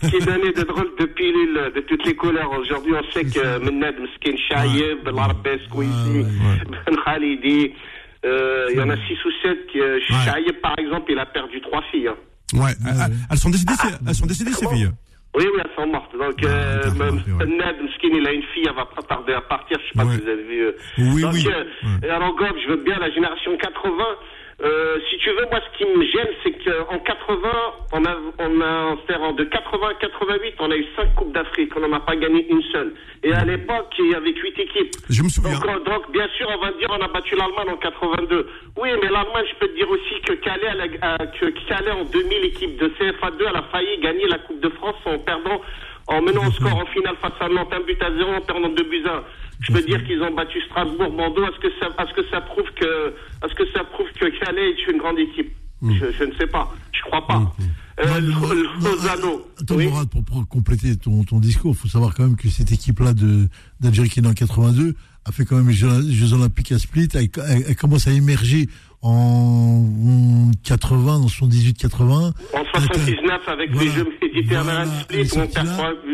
qui donnait de drôles de pilules de toutes les couleurs. Aujourd'hui, on sait que Menad Mskin Chaïeb, Ben Larbes, Kouissi, Ben Khalidi, euh, il y en a six ou sept qui, euh, par exemple, il a perdu trois filles. hein. Ouais. Elles- Elles sont décédées, ces- elles sont décédées, ces filles. Oui, oui, elles sont mortes. Donc, euh, même Ned Mskin, il a une fille, elle va pas tarder à partir. Je sais pas si vous avez vu. euh. Oui, Donc, oui. euh, Gob, je veux bien la génération 80. Euh, si tu veux, moi, ce qui me gêne, c'est qu'en 80, on a, on a, c'est-à-dire de 80 à 88, on a eu 5 Coupes d'Afrique. On n'en a pas gagné une seule. Et à l'époque, il y avait 8 équipes. Je me souviens. Donc, euh, donc, bien sûr, on va dire, on a battu l'Allemagne en 82. Oui, mais l'Allemagne, je peux te dire aussi que Calais, elle a- a- que Calais en 2000, équipe de CFA2, elle a failli gagner la Coupe de France en perdant, en menant au score en finale face à Nantes, un but à zéro, en perdant 2 buts à 1. Je peux dire qu'ils ont battu Strasbourg, Bordeaux. Est-ce que ça, est-ce que ça prouve que, est-ce que ça prouve que Calais est une grande équipe? Je, je ne sais pas. Je crois pas. Euh, Lozano. Attends, Mourad, pour, pour compléter ton, ton discours, il faut savoir quand même que cette équipe-là de- d'Algérie qui est née en 82 a fait quand même les Jeux, les Jeux Olympiques à Split. Elle, elle- elle commence à émerger en 80, dans 78-80. En 79, avec les Jeux méditerranéens de Split, on perd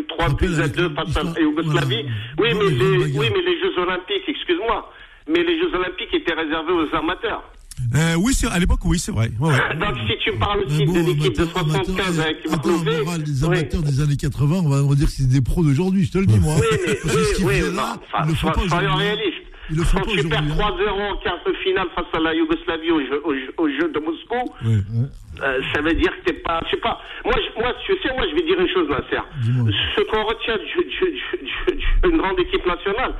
3, buts à 2 face à la Yougoslavie. Oui, mais les, oui, mais les Jeux Olympiques, excuse-moi, mais les Jeux Olympiques étaient réservés aux amateurs. Euh, oui, à l'époque, oui, c'est vrai. Ouais, ouais. Donc, si tu me parles aussi de l'équipe de 75 avec Attends, Mourad, les amateurs des années 80, on va, dire que c'est des pros d'aujourd'hui, je te le dis, moi. Oui, mais, Parce que ce oui, oui, faisaient non, là, enfin, soyons réalistes. Ils le font Quand pas tu perds aujourd'hui, hein. 3-0 en quart de finale face à la Yougoslavie au jeu, au jeu- au jeu de Moscou, euh, ça veut dire que t'es pas, je sais pas. Moi, je, moi, tu sais, moi, je vais dire une chose, Nasser. Ce qu'on retient du- du- du- du- d'une grande équipe nationale,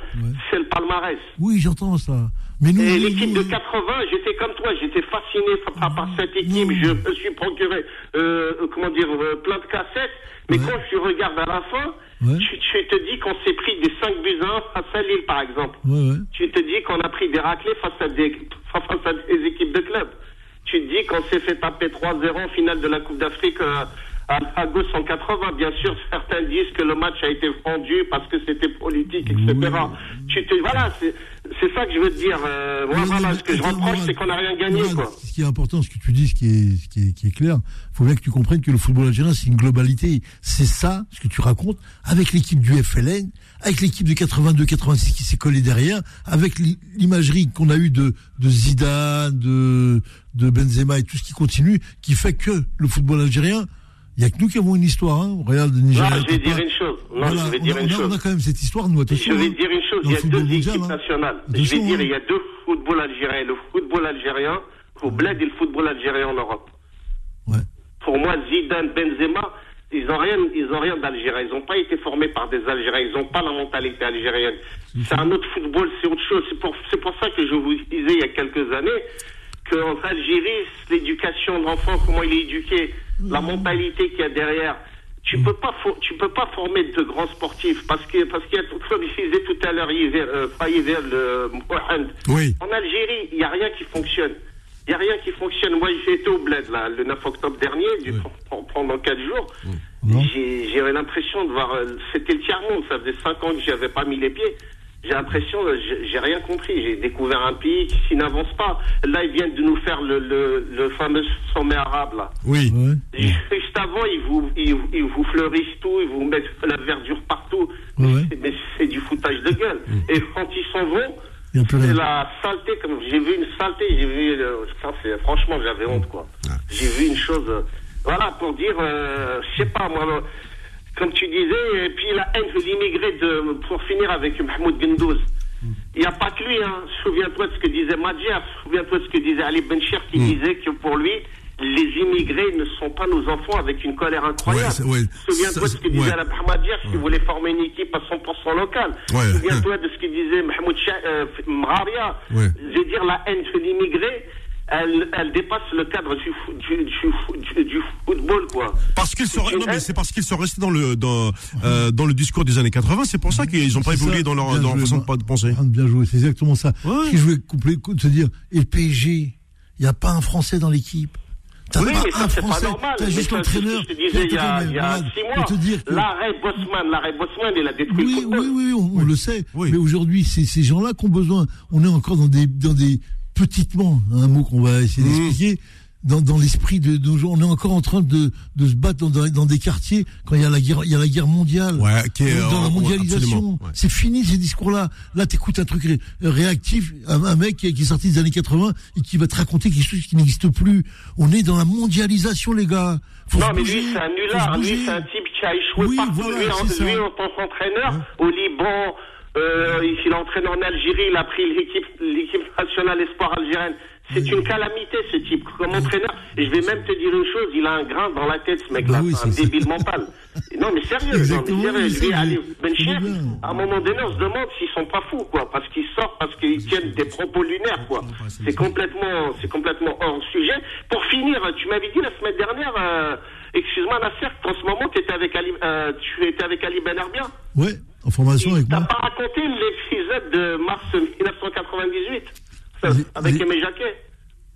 c'est le palmarès. Oui, j'entends ça. Mais nous, Et l'équipe de 80, j'étais comme toi, j'étais fasciné par, par cette équipe. Je me suis procuré, euh, comment dire, euh, plein de cassettes. Mais quand tu regardes à la fin, tu, tu te dis qu'on s'est pris des 5 buts à 1 face à Lille, par exemple. Ouais, ouais. Tu te dis qu'on a pris des raclés face à des, face à des équipes de club. Tu te dis qu'on s'est fait taper 3-0 en finale de la Coupe d'Afrique euh, à, à gauche en 80. Bien sûr, certains disent que le match a été vendu parce que c'était politique, etc. Tu te, voilà, c'est c'est ça que je veux te dire. Euh, moi, voilà, ce que je reproche, c'est qu'on n'a rien gagné, quoi. Ce qui est important, ce que tu dis, ce qui est, ce qui est, qui est clair, il faut bien que tu comprennes que le football algérien, c'est une globalité. C'est ça, ce que tu racontes, avec l'équipe du FLN, avec l'équipe de 82-86 qui s'est collée derrière, avec l'i- l'imagerie qu'on a eue de, de Zidane, de, de Benzema et tout ce qui continue, qui fait que le football algérien, il n'y a que nous qui avons une histoire. Hein. Regarde le Nigeria. Non, je vais dire une chose. Non, Voilà, je vais on dire a- une on a- chose. On a quand même cette histoire, nous, attention. Je vais hein. dire une chose, Dans il y a deux mondial, équipes hein. nationales. Je vais dire, hein. il y a deux footballs algériens. Le football algérien, au bled et le football algérien en Europe. Pour moi, Zidane, Benzema, Ils ont rien, ils ont rien d'algérien. Ils n'ont pas été formés par des Algériens. Ils n'ont pas la mentalité algérienne. C'est un autre football, c'est autre chose. C'est pour, c'est pour ça que je vous disais il y a quelques années qu'en Algérie, l'éducation de l'enfant, comment il est éduqué, la mentalité qu'il y a derrière. Tu peux pas, tu peux pas former de grands sportifs parce que, parce qu'il y a, comme je disais tout à l'heure, euh, le oui. En Algérie, il n'y a rien qui fonctionne. Il n'y a rien qui fonctionne. Moi, j'ai été au Bled, là, le 9 octobre dernier, pendant 4 jours. J'ai l'impression de voir. Euh, c'était le tiers-monde. Ça faisait 5 ans que j'y avais pas mis les pieds. J'ai l'impression, euh, j'ai rien compris. J'ai découvert un pays qui n'avance pas. Là, ils viennent de nous faire le, le, fameux sommet arabe, là. Oui. Juste avant, ils vous, ils, vous fleurissent tout, ils vous mettent la verdure partout. Mais c'est du foutage de gueule. Et quand ils s'en vont, c'est la saleté, comme j'ai vu une saleté, j'ai vu, euh, franchement, j'avais honte, quoi. J'ai vu une chose, euh, voilà, pour dire, euh, je sais pas, moi, comme tu disais, et puis la haine de l'immigré, de, pour finir avec Mahmoud Gendouz. Il n'y a pas que lui, hein. Souviens-toi de ce que disait Madjer, souviens-toi de ce que disait Ali Bencher, qui mm. disait que pour lui, les immigrés ne sont pas nos enfants avec une colère incroyable. Souviens-toi de ce que disait Alain Madjer, qui voulait former une équipe à 100% locale. Souviens-toi de ce que disait Mahmoud euh, Mraria. Je veux dire, la haine de l'immigré, elle, elle, dépasse le cadre du, du, du, du football, quoi. Parce qu'ils sont, non, mais c'est parce qu'ils sont restés dans le, dans, euh, dans le discours des années 80, c'est pour ça qu'ils n'ont pas évolué dans leur, dans leur façon de penser. Bien joué, c'est exactement ça. Ce que je voulais couper, de se dire, et le PSG, il n'y a pas un Français dans l'équipe. oui, mais ça, c'est pas normal. T'as juste l'entraîneur. Je te disais il y a, il y a six mois. L'arrêt Bosman, l'arrêt Bosman, il a détruit oui, le Oui, oui, on, on le sait. Oui. Mais aujourd'hui, c'est ces gens-là qui ont besoin. On est encore dans des, dans des, petitement, un mot qu'on va essayer mmh. d'expliquer, dans, dans l'esprit de nos gens. On est encore en train de, de se battre dans, dans, des quartiers quand il y a la guerre, il y a la guerre mondiale, ouais, est, dans la mondialisation. C'est fini ces discours-là. Là, t'écoutes un truc réactif, un, mec qui est sorti des années 80 et qui va te raconter quelque chose qui n'existe plus. On est dans la mondialisation, les gars. Faut non, mais lui, c'est un nulard. Lui, c'est un type qui a échoué partout. Voilà, lui, en, lui, en tant qu'entraîneur, au Liban, euh, il entraîné en Algérie, il a pris l'équipe, nationale espoir algérienne. C'est une calamité, ce type, comme entraîneur. Et je vais même te dire une chose, il a un grain dans la tête, ce mec-là, bah un débile mental. Non, mais sérieux, non, mais sérieux. Ali Benchir, à un moment donné, on se demande s'ils sont pas fous, quoi, parce qu'ils sortent, parce qu'ils tiennent des propos lunaires, quoi. C'est complètement, c'est complètement hors sujet. Pour finir, tu m'avais dit la semaine dernière, euh, excuse-moi, Nasser, qu'en ce moment, étais avec Ali, euh, tu étais avec Ali Ben Arbia. Ouais en formation avec moi. T'as pas raconté l'épisode de mars 1998 avec Aimé Jacquet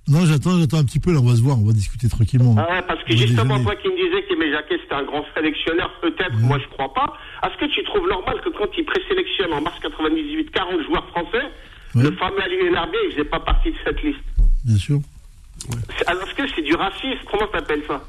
non, j'attends, j'attends un petit peu, là, on va se voir, on va discuter tranquillement. Ah ouais, parce que justement, toi qui me disais qu'Aimé Jacquet c'était un grand sélectionneur, peut-être, moi je crois pas. Est-ce que tu trouves normal que quand il présélectionne en mars 98 40 joueurs français, le fameux Ali Enarbé, il faisait pas partie de cette liste? Bien sûr. Est-ce que c'est du racisme? Comment t'appelles ça?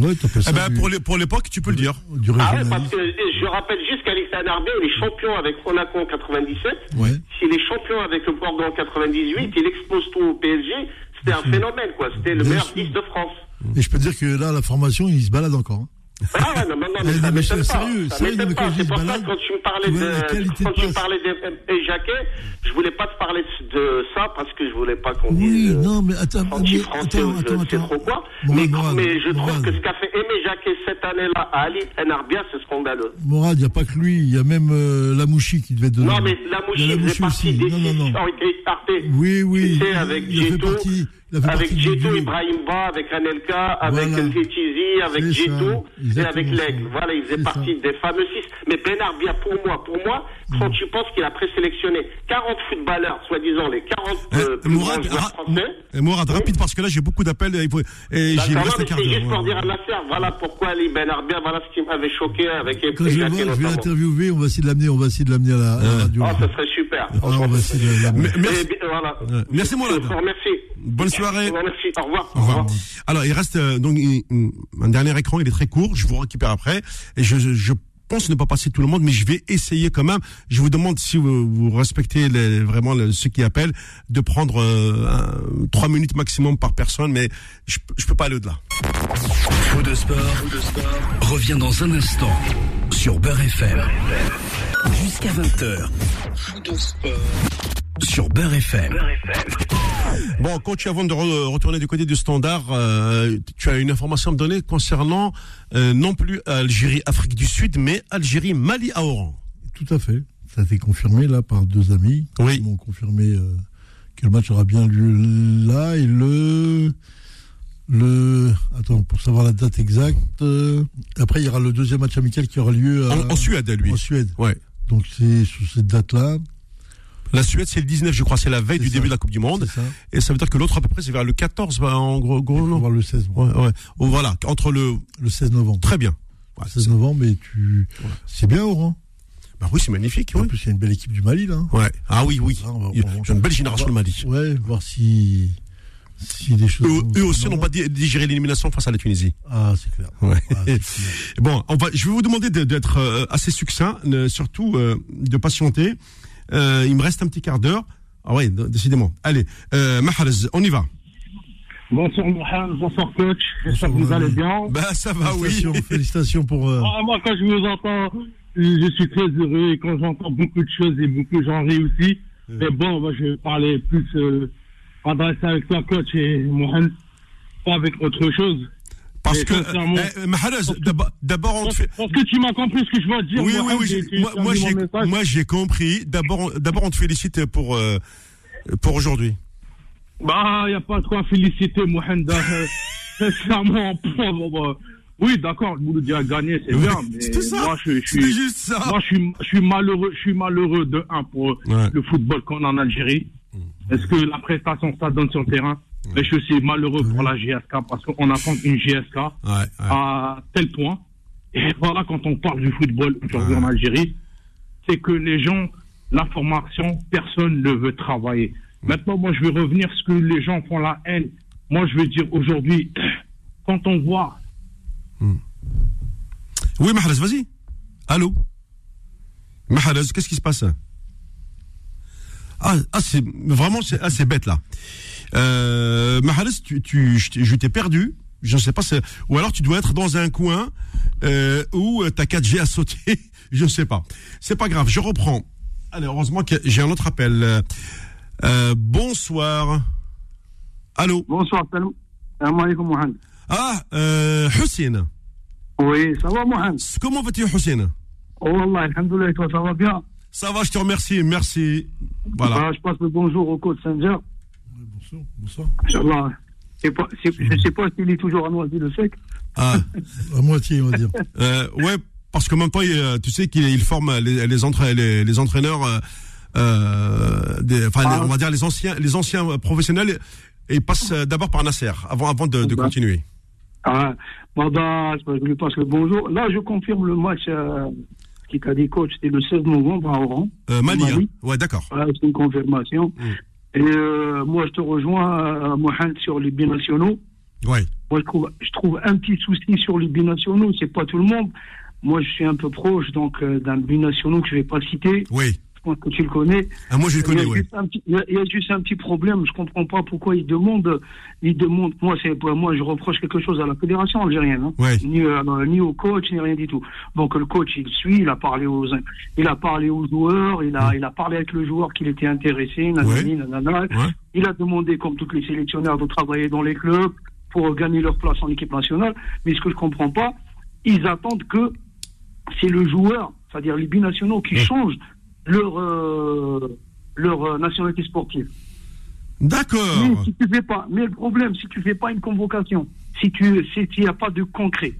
Ouais, eh ben, pour, pour l'époque, tu peux le dire. ah ouais, parce que je rappelle juste qu'Alexandre Arbé, il est champion avec Monaco en 97. Ouais. S'il est champion avec le Bordeaux en 98, il expose tout au PSG. C'était un phénomène, quoi. C'était le meilleur 10 de France. Et je peux dire que là, la formation, il se balade encore. Hein. Ah non, non, non, mais ça m'étonne pas. Sérieux, ça m'étonne pas. C'est pour ça que quand tu me parlais de, quand tu me parlais de Jacquet, je voulais pas te parler de ça parce que je voulais pas qu'on dise. Oui, non, mais attends, mais, attends, attends, attends. trop quoi. mais, mais je trouve que ce qu'a fait Aimé Jacquet cette année-là à Ali Enarbia, c'est scandaleux. Morad, il n'y a pas que lui, il y a même euh, Lamouchi qui devait être dedans. Non, mais Lamouchi, il faisait partie des été écartés. Oui, oui. Sais, avec Jeto avec Jeto Ibrahim Ba, avec Anelka, avec voilà. avec Jeto et avec L'Aigle. Voilà, il faisait partie des fameux six. Mais Benarbia, pour moi, pour moi, quand mm. tu penses qu'il a présélectionné 40 footballeurs, soi-disant les 40 eh, euh, Mourad, français. Eh, Mourad, rapide, parce que là, j'ai beaucoup d'appels et, et j'ai C'est juste pour dire à Nasser, voilà pourquoi Ali Benarbia, voilà ce qui m'avait choqué avec Quand je, vais, je vais l'interviewer, on va essayer de l'amener, on va essayer de l'amener à la, radio. Ah, ça serait super. Ah. Merci, Mourad. Merci. Bonne soirée. Merci. Au revoir. Au revoir. Alors, il reste euh, donc un dernier écran, il est très court, je vous récupère après. Et je, je pense ne pas passer tout le monde, mais je vais essayer quand même. Je vous demande si vous, vous respectez les, vraiment ceux qui appellent, de prendre euh, trois minutes maximum par personne, mais je, je peux pas aller au-delà. Faux de sport, de sport revient dans un instant sur Beurre FM. Jusqu'à 20h. Faux de sport sur Beurre FM. Beurre FM. Bon, coach, avant de retourner du côté du standard, euh, tu as une information à me donner concernant euh, non plus Algérie, Afrique du Sud, mais Algérie, Mali à Oran. Tout à fait. Ça a été confirmé là par deux amis. Oui. Ils m'ont confirmé euh, que le match aura bien lieu là et le le attends pour savoir la date exacte. après, il y aura le deuxième match amical qui aura lieu en, Suède, lui. En Suède. Ouais. Donc c'est sur cette date-là. La Suède, c'est le 19, je crois, c'est la veille du début de la Coupe du Monde. Ça. Et ça veut dire que l'autre, à peu près, c'est vers le 14, bah, en gros, gros non Voir le 16. Ouais, ouais. Oh, voilà, entre le... Le 16 novembre. Très bien. Ouais, 16 novembre, mais tu... C'est bien, Oran. Bah oui, c'est magnifique. En ouais. plus, il y a une belle équipe du Mali, là. Ouais. Ah oui, oui. Ah, Il y a une belle génération de Mali. Ouais, voir si... Si les choses... Eux, aussi n'ont pas di- digéré l'élimination face à la Tunisie. Ah, c'est clair. Ouais. Ah, clair. Bon, on va, je vais vous demander de- d'être euh, assez succinct, ne- surtout euh, de patienter. Euh, il me reste un petit quart d'heure. Ah ouais, décidément. Allez, euh, Mahrez, on y va. Bonsoir Mohamed, bonsoir coach. J'espère que vous allez bien. Bah ça va, oui. Félicitations, félicitations pour... euh, Ah, moi, quand je vous entends, je suis très heureux et quand j'entends beaucoup de choses et beaucoup gens rient aussi. Mais bon, moi, je vais parler plus, euh, adresser avec toi, coach et Mohamed, pas avec autre chose. Parce Mais que, euh, d'abord- on te Parce, fait... parce que tu m'as compris ce que je veux dire. Oui, oui, Mohamed, oui. Moi, j'ai, moi, compris. D'abord, on- d'abord, on te félicite pour euh, pour aujourd'hui. Bah, il n'y a pas de quoi féliciter Mohamed. euh, Sincèrement, bon. oui, d'accord, le boulot a gagné, c'est bien, mais ça. moi, je, suis, juste ça. moi, je suis, je suis malheureux, je suis malheureux de un pour Ouais. le football qu'on a en Algérie. Est-ce que la prestation ça donne sur le terrain? Mais je suis malheureux pour la GSK parce qu'on attend une GSK Ouais, ouais. à tel point. Et voilà, quand on parle du football aujourd'hui en Algérie, c'est que les gens, la formation, personne ne veut travailler. Maintenant, moi, je vais revenir ce que les gens font la haine. Moi, je veux dire aujourd'hui, quand on voit Oui, Mahrez, vas-y. Allô? Mahrez, qu'est-ce qui se passe? Ah, ah c'est vraiment c'est ah, c'est bête là. Euh, Mahrez, tu, tu, je t'ai- perdu. Je ne sais pas, ou alors tu dois être dans un coin euh, où ta 4G a sauté. Je ne sais pas. C'est pas grave, je reprends. Allez, heureusement que j'ai un autre appel. Euh, euh, bonsoir. Allô? Bonsoir, salam alaikum, Mohamed. Ah, euh, Hussein. Oui, ça va, Mohamed? Comment vas-tu, Hussein? Oh, Allah, alhamdoulilah, toi, ça va bien? Ça va, je te remercie, merci. Voilà. Ah, Je passe le bonjour au coach Sanger. Bonsoir. Inch'Allah. Pas- c'est- Je ne sais pas s'il est toujours à Noisy le sec. Ah, À moitié, on va dire. euh, ouais, parce que même pas, il- tu sais qu'il il forme les, les, entra- les, les entraîneurs, euh, euh, des, enfin, Ah. on va dire les anciens, les anciens professionnels, et ils passent euh, d'abord par Nasser, avant, avant de, de Bah. continuer. Ah, bah, je lui passe le bonjour. Là, je confirme le match euh, qui t'a dit coach, c'était le 16 novembre à Oran. Euh, Mali, Mali. hein. ouais, d'accord. Voilà, c'est une confirmation. Mm. Et euh, moi, je te rejoins, euh, Mohamed, sur les binationaux. Ouais. Moi, je trouve, je trouve un petit souci sur les binationaux. C'est pas tout le monde. Moi, je suis un peu proche donc euh, d'un binationaux que je vais pas citer. Oui. Je pense que tu le connais. Ah, moi, je le Il y, connais, a ouais. juste un petit, il y a- il y a juste un petit problème. Je comprends pas pourquoi ils demandent. Ils demandent. Moi, c'est moi, je reproche quelque chose à la fédération algérienne. hein. Ouais. Ni, euh, ni au coach, ni rien du tout. Donc le coach, il suit. Il a parlé aux, il a parlé aux joueurs. Il a, il a parlé avec le joueur qu'il était intéressé. Nanani, nanana. Il a demandé, comme tous les sélectionneurs, de travailler dans les clubs pour gagner leur place en équipe nationale. Mais ce que je comprends pas, ils attendent que c'est le joueur, c'est-à-dire les binationaux, qui changent leur, euh, leur euh, nationalité sportive. Mais D'accord. si tu fais pas, mais le problème, si tu fais pas une convocation, si tu, si il n'y a pas de concret,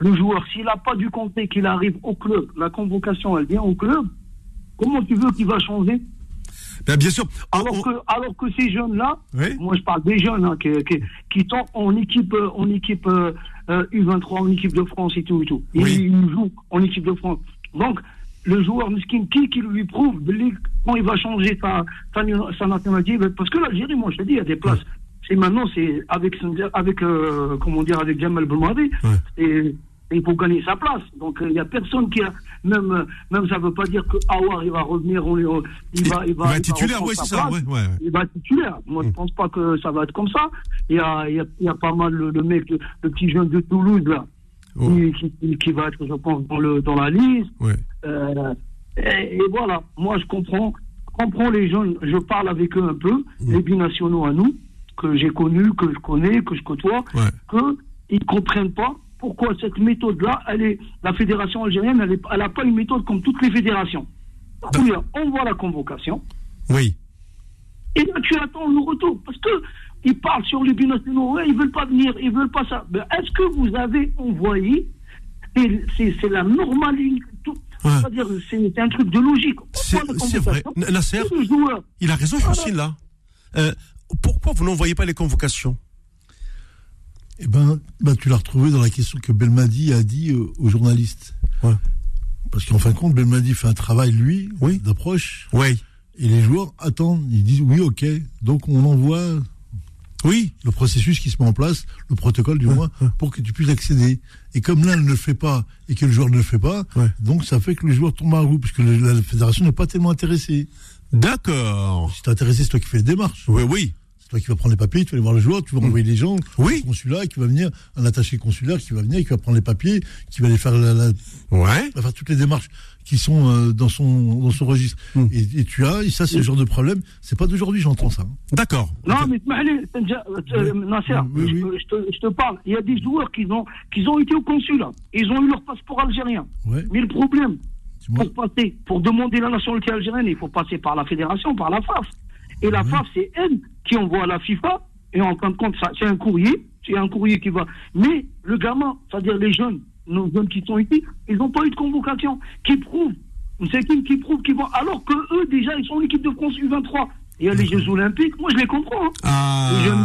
le joueur, s'il n'a pas du concret, qu'il arrive au club, la convocation, elle vient au club, comment tu veux qu'il va changer? Ben, bien sûr. alors On- que, alors que ces jeunes-là, Oui. moi je parle des jeunes hein, qui, qui, qui sont en équipe, euh, en équipe euh, euh, U23, en équipe de France et tout et tout. Ils, Oui. ils jouent en équipe de France. Donc, le joueur miskin, qui, qui lui prouve quand il va changer sa, sa, nationalité ben, Parce que l'Algérie, moi je te dis, il y a des places. C'est maintenant, c'est avec, avec euh, comment dire, avec Jamal Belmadi, Ouais. et il faut gagner sa place. Donc euh, il n'y a personne qui a même euh, même ça veut pas dire que Awar il va revenir, on, on- il va il va, Il va titulaire, c'est ça, place. ouais, ouais. Il va être titulaire. Moi, je pense pas que ça va être comme ça. Il y a, il y a, il y a pas mal le, le mec, le, le petit jeune de Toulouse, là, Qui, qui, qui va être, je pense, dans, le, dans la liste. Ouais. Euh, et, et voilà, moi, je comprends. on prend les jeunes, je parle avec eux un peu, mm. les binationaux à nous, que j'ai connus, que je connais, que je côtoie, qu'ils ne comprennent pas pourquoi cette méthode-là, elle est, la fédération algérienne, elle n'a pas une méthode comme toutes les fédérations. on voit la convocation. Oui. Et là, tu attends le retour. Parce que ils parlent sur les binationaux, ouais, ils veulent pas venir, ils veulent pas ça. Ben, est-ce que vous avez envoyé c'est la normalité. C'est un truc de logique. C'est vrai. Nasser, il a raison, voilà. là. Euh, pourquoi vous n'envoyez pas les convocations? Eh ben, ben, tu l'as retrouvé dans la question que Belmadi a dit euh, aux journalistes. Parce qu'en fin de compte, Belmadi fait un travail, lui, oui. d'approche. Oui. Et les joueurs attendent, ils disent oui, ok. Donc on envoie oui. Le processus qui se met en place, le protocole du moins, pour que tu puisses accéder. Et comme l'un ne le fait pas et que le joueur ne le fait pas, donc ça fait que le joueur tombe à roue, puisque la, fédération n'est pas tellement intéressée. D'accord. Si t'es intéressé, c'est toi qui fais les démarches. Oui, oui. Toi qui vas prendre les papiers, tu vas aller voir le joueur, tu vas envoyer des gens, oui. un consulat qui va venir, un attaché consulaire qui va venir, qui va prendre les papiers, qui va aller faire la, ouais. va faire toutes les démarches qui sont euh, dans son dans son registre. Hmm. Et, tu as, et ça c'est le genre de problème, c'est pas d'aujourd'hui j'entends ça. Hein. D'accord. Non mais euh, Nasser, je, te, parle, il y a des joueurs qui ont qui ont été au consulat, ils ont eu leur passeport algérien. Mais le problème, pour passer, pour demander la nationalité algérienne, il faut passer par la fédération, par la FAF. Et la FAF, c'est elle qui envoie à la FIFA, et en fin de compte, c'est un courrier, c'est un courrier qui va. Mais le gamin, c'est-à-dire les jeunes, nos jeunes qui sont ici, ils n'ont pas eu de convocation, qui prouve, c'est qui qui prouve qu'ils vont, alors que eux déjà ils sont l'équipe de France U23. Il y a les Jeux Olympiques, moi je les comprends. Hein. Ah, les jeunes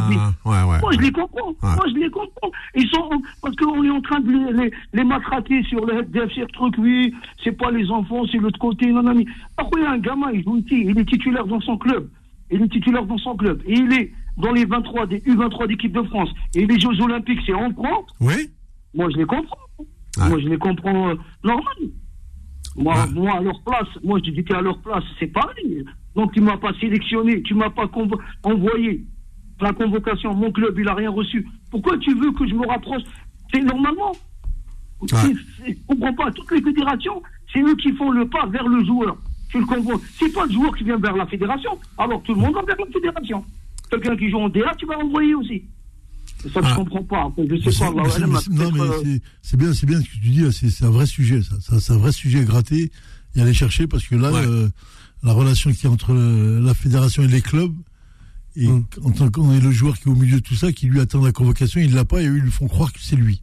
Moi je les comprends. Moi je les comprends. Ils sont parce qu'on est en train de les, les, les matraquer sur le sur truc, oui, c'est pas les enfants, c'est l'autre côté, non, non, mais. Après, il y a un gamin, il joue ici, il est titulaire dans son club. Il est titulaire dans son club. Et il est dans les 23 des U23 d'équipe de France. Et les Jeux Olympiques, c'est en France. Oui. Moi je les comprends. Moi, je les comprends euh, normal. Moi, moi, à leur place, moi, je dis qu'à leur place, c'est pareil. Donc, tu m'as pas sélectionné, tu m'as pas envoyé la convocation. Mon club, il a rien reçu. Pourquoi tu veux que je me rapproche? C'est normalement. Je ne comprends pas. Toutes les fédérations, c'est eux qui font le pas vers le joueur. Tu le convoques. C'est pas le joueur qui vient vers la fédération. Alors, tout le monde va vers la fédération. Quelqu'un qui joue en DA, tu vas envoyer aussi. C'est ça que je ah. comprends pas. Je sais pas. non, mais euh, c'est bien, c'est bien ce que tu dis. C'est un vrai sujet, ça. C'est un vrai sujet à gratter et aller chercher parce que là, euh, la relation qui est entre la fédération et les clubs, et hum. en tant qu'on est le joueur qui est au milieu de tout ça, qui lui attend la convocation, il l'a pas et eux, ils lui font croire que c'est lui.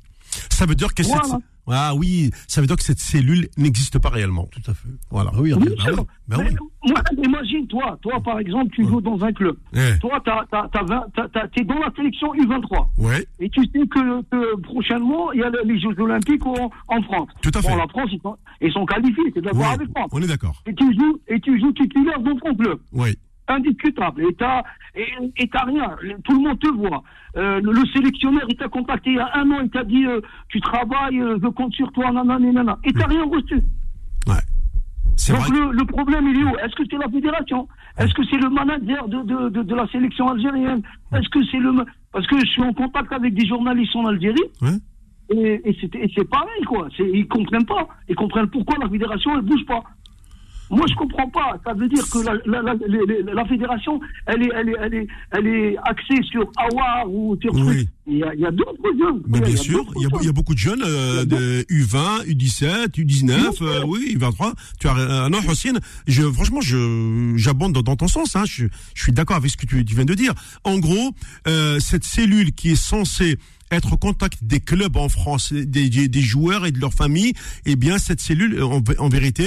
Ça veut dire que c'est ah oui, ça veut dire que cette cellule n'existe pas réellement. Tout à fait. Voilà. Ah oui, bah oui. Bah oui. Moi, imagine, toi, toi, par exemple, tu joues dans un club. Eh. Toi, tu es dans la sélection U23. Ouais. Et tu sais que, prochainement, il y a les Jeux Olympiques en, France. Tout à fait. Bon, la France, ils sont, ils sont qualifiés, c'est d'accord avec moi. On est d'accord. Et tu joues, et tu joues titulaire dans ton club. Oui indiscutable. Et t'as, et, rien. Tout le monde te voit. Euh, le, sélectionneur, il t'a contacté il y a un an, il t'a dit, euh, tu travailles, euh, je compte sur toi, nanana, nanana. Et t'as rien reçu. Ouais. Donc le, le, problème, il est où? Est-ce que c'est la fédération? Est-ce que c'est le manager de, de, de, de, la sélection algérienne? Est-ce que c'est le... Parce que je suis en contact avec des journalistes en Algérie. Ouais. Et, et c'est pareil, quoi. Ils comprennent pas. Ils comprennent pourquoi la fédération, elle bouge pas. Moi, je comprends pas. Ça veut dire que la, la, la, la fédération, elle est, elle, est, elle, est, elle est axée sur Awar ou sur oui. Il y a, a d'autres jeunes. Mais bien sûr, il y, y, a, beaucoup de jeunes euh, de U20, U17, U19, euh, oui, U23. Tu as euh, non, Hossein, je, franchement, je j'abonde dans, dans, ton sens. Hein, je, je suis d'accord avec ce que tu, tu, viens de dire. En gros, euh, cette cellule qui est censée être au contact des clubs en France, des, des joueurs et de leurs familles, eh bien cette cellule, en, en vérité,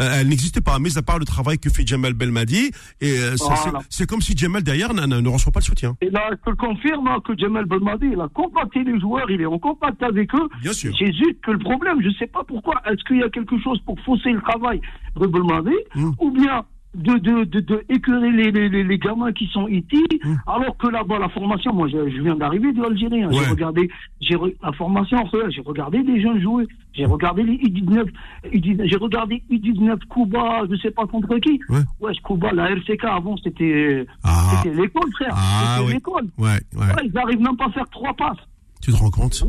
euh, elle n'existe pas. Mais à part le travail que fait Jamal Belmadi, et euh, c'est comme si Jamal derrière ne, reçoit pas le soutien. Et là, je te le confirme hein, que Jamal Belmadi, il a contacté les joueurs, il est en contact avec eux. Bien sûr. C'est juste que le problème, je ne sais pas pourquoi, est-ce qu'il y a quelque chose pour fausser le travail de Belmadi, hmm. ou bien de, de, de, de éclairer les, les, les, gamins qui sont ici, mmh. alors que là-bas, la formation, moi, je, je viens d'arriver de l'Algérie, hein. j'ai regardé, j'ai la formation, j'ai regardé des jeunes jouer, j'ai regardé les U19, j'ai regardé U19 Cuba, je sais pas contre qui. Ouais, ouais Cuba, la RCK avant, c'était ah. l'école, frère. Ah, c'était l'école. Ouais, ouais. ils n'arrivent même pas à faire trois passes. Tu te rends compte?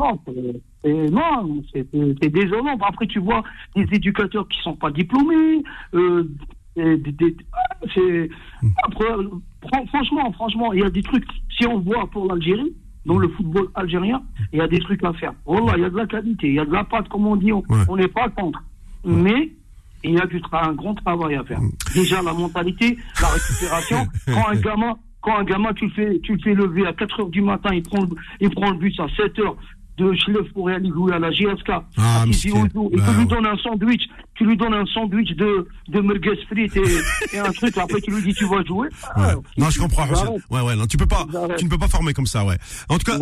Non, c'est désolant. Après, tu vois des éducateurs qui sont pas diplômés, euh, c'est, franchement, franchement, il y a des trucs, si on voit pour l'Algérie, dans le football algérien, il y a des trucs à faire. Voilà, il y a de la qualité, il y a de la pâte, comme on dit, on n'est pas contre. Mais il y a du un grand travail à faire. Mm. Déjà, la mentalité, la récupération, quand un gamin, quand un gamin, tu le fais, tu le fais lever à 4 heures du matin, il prend, il prend le bus à 7 heures, de Schleuf pour aller jouer à la GSK. Ah, et tu lui donnes un sandwich, tu lui donnes un sandwich de, de merguez frites et, et, un truc, après tu lui dis tu vas jouer. Ah, non, je comprends. Ouais, ouais, non, tu peux pas, tu ne peux pas former comme ça, ouais. En tout cas,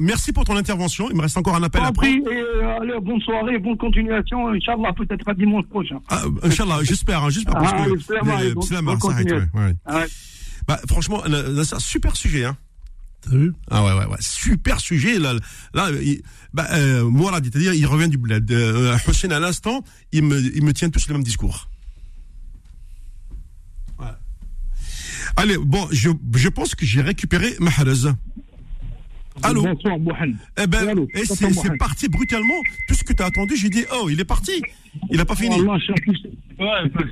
Merci pour ton intervention. Il me reste encore un appel prendre. Et, euh, allez, bonne soirée, bonne continuation. Inch'Allah, peut-être à dimanche prochain. Ah, Inch'Allah, j'espère, hein, j'espère. Parce ouais. Bah, franchement, c'est un super sujet. Hein. Vu Ah ouais, ouais, ouais. Super sujet. Là, là bah, euh, c'est-à-dire, il revient du bled. Euh, Hussein, à l'instant, il me, il me tient tous le même discours. Allez, bon, je, je pense que j'ai récupéré Mahrez. Allô. Eh ben, c'est parti brutalement. Tout ce que tu as attendu, j'ai dit, oh, il est parti. Il n'a pas fini. Allah, je suis Ouais,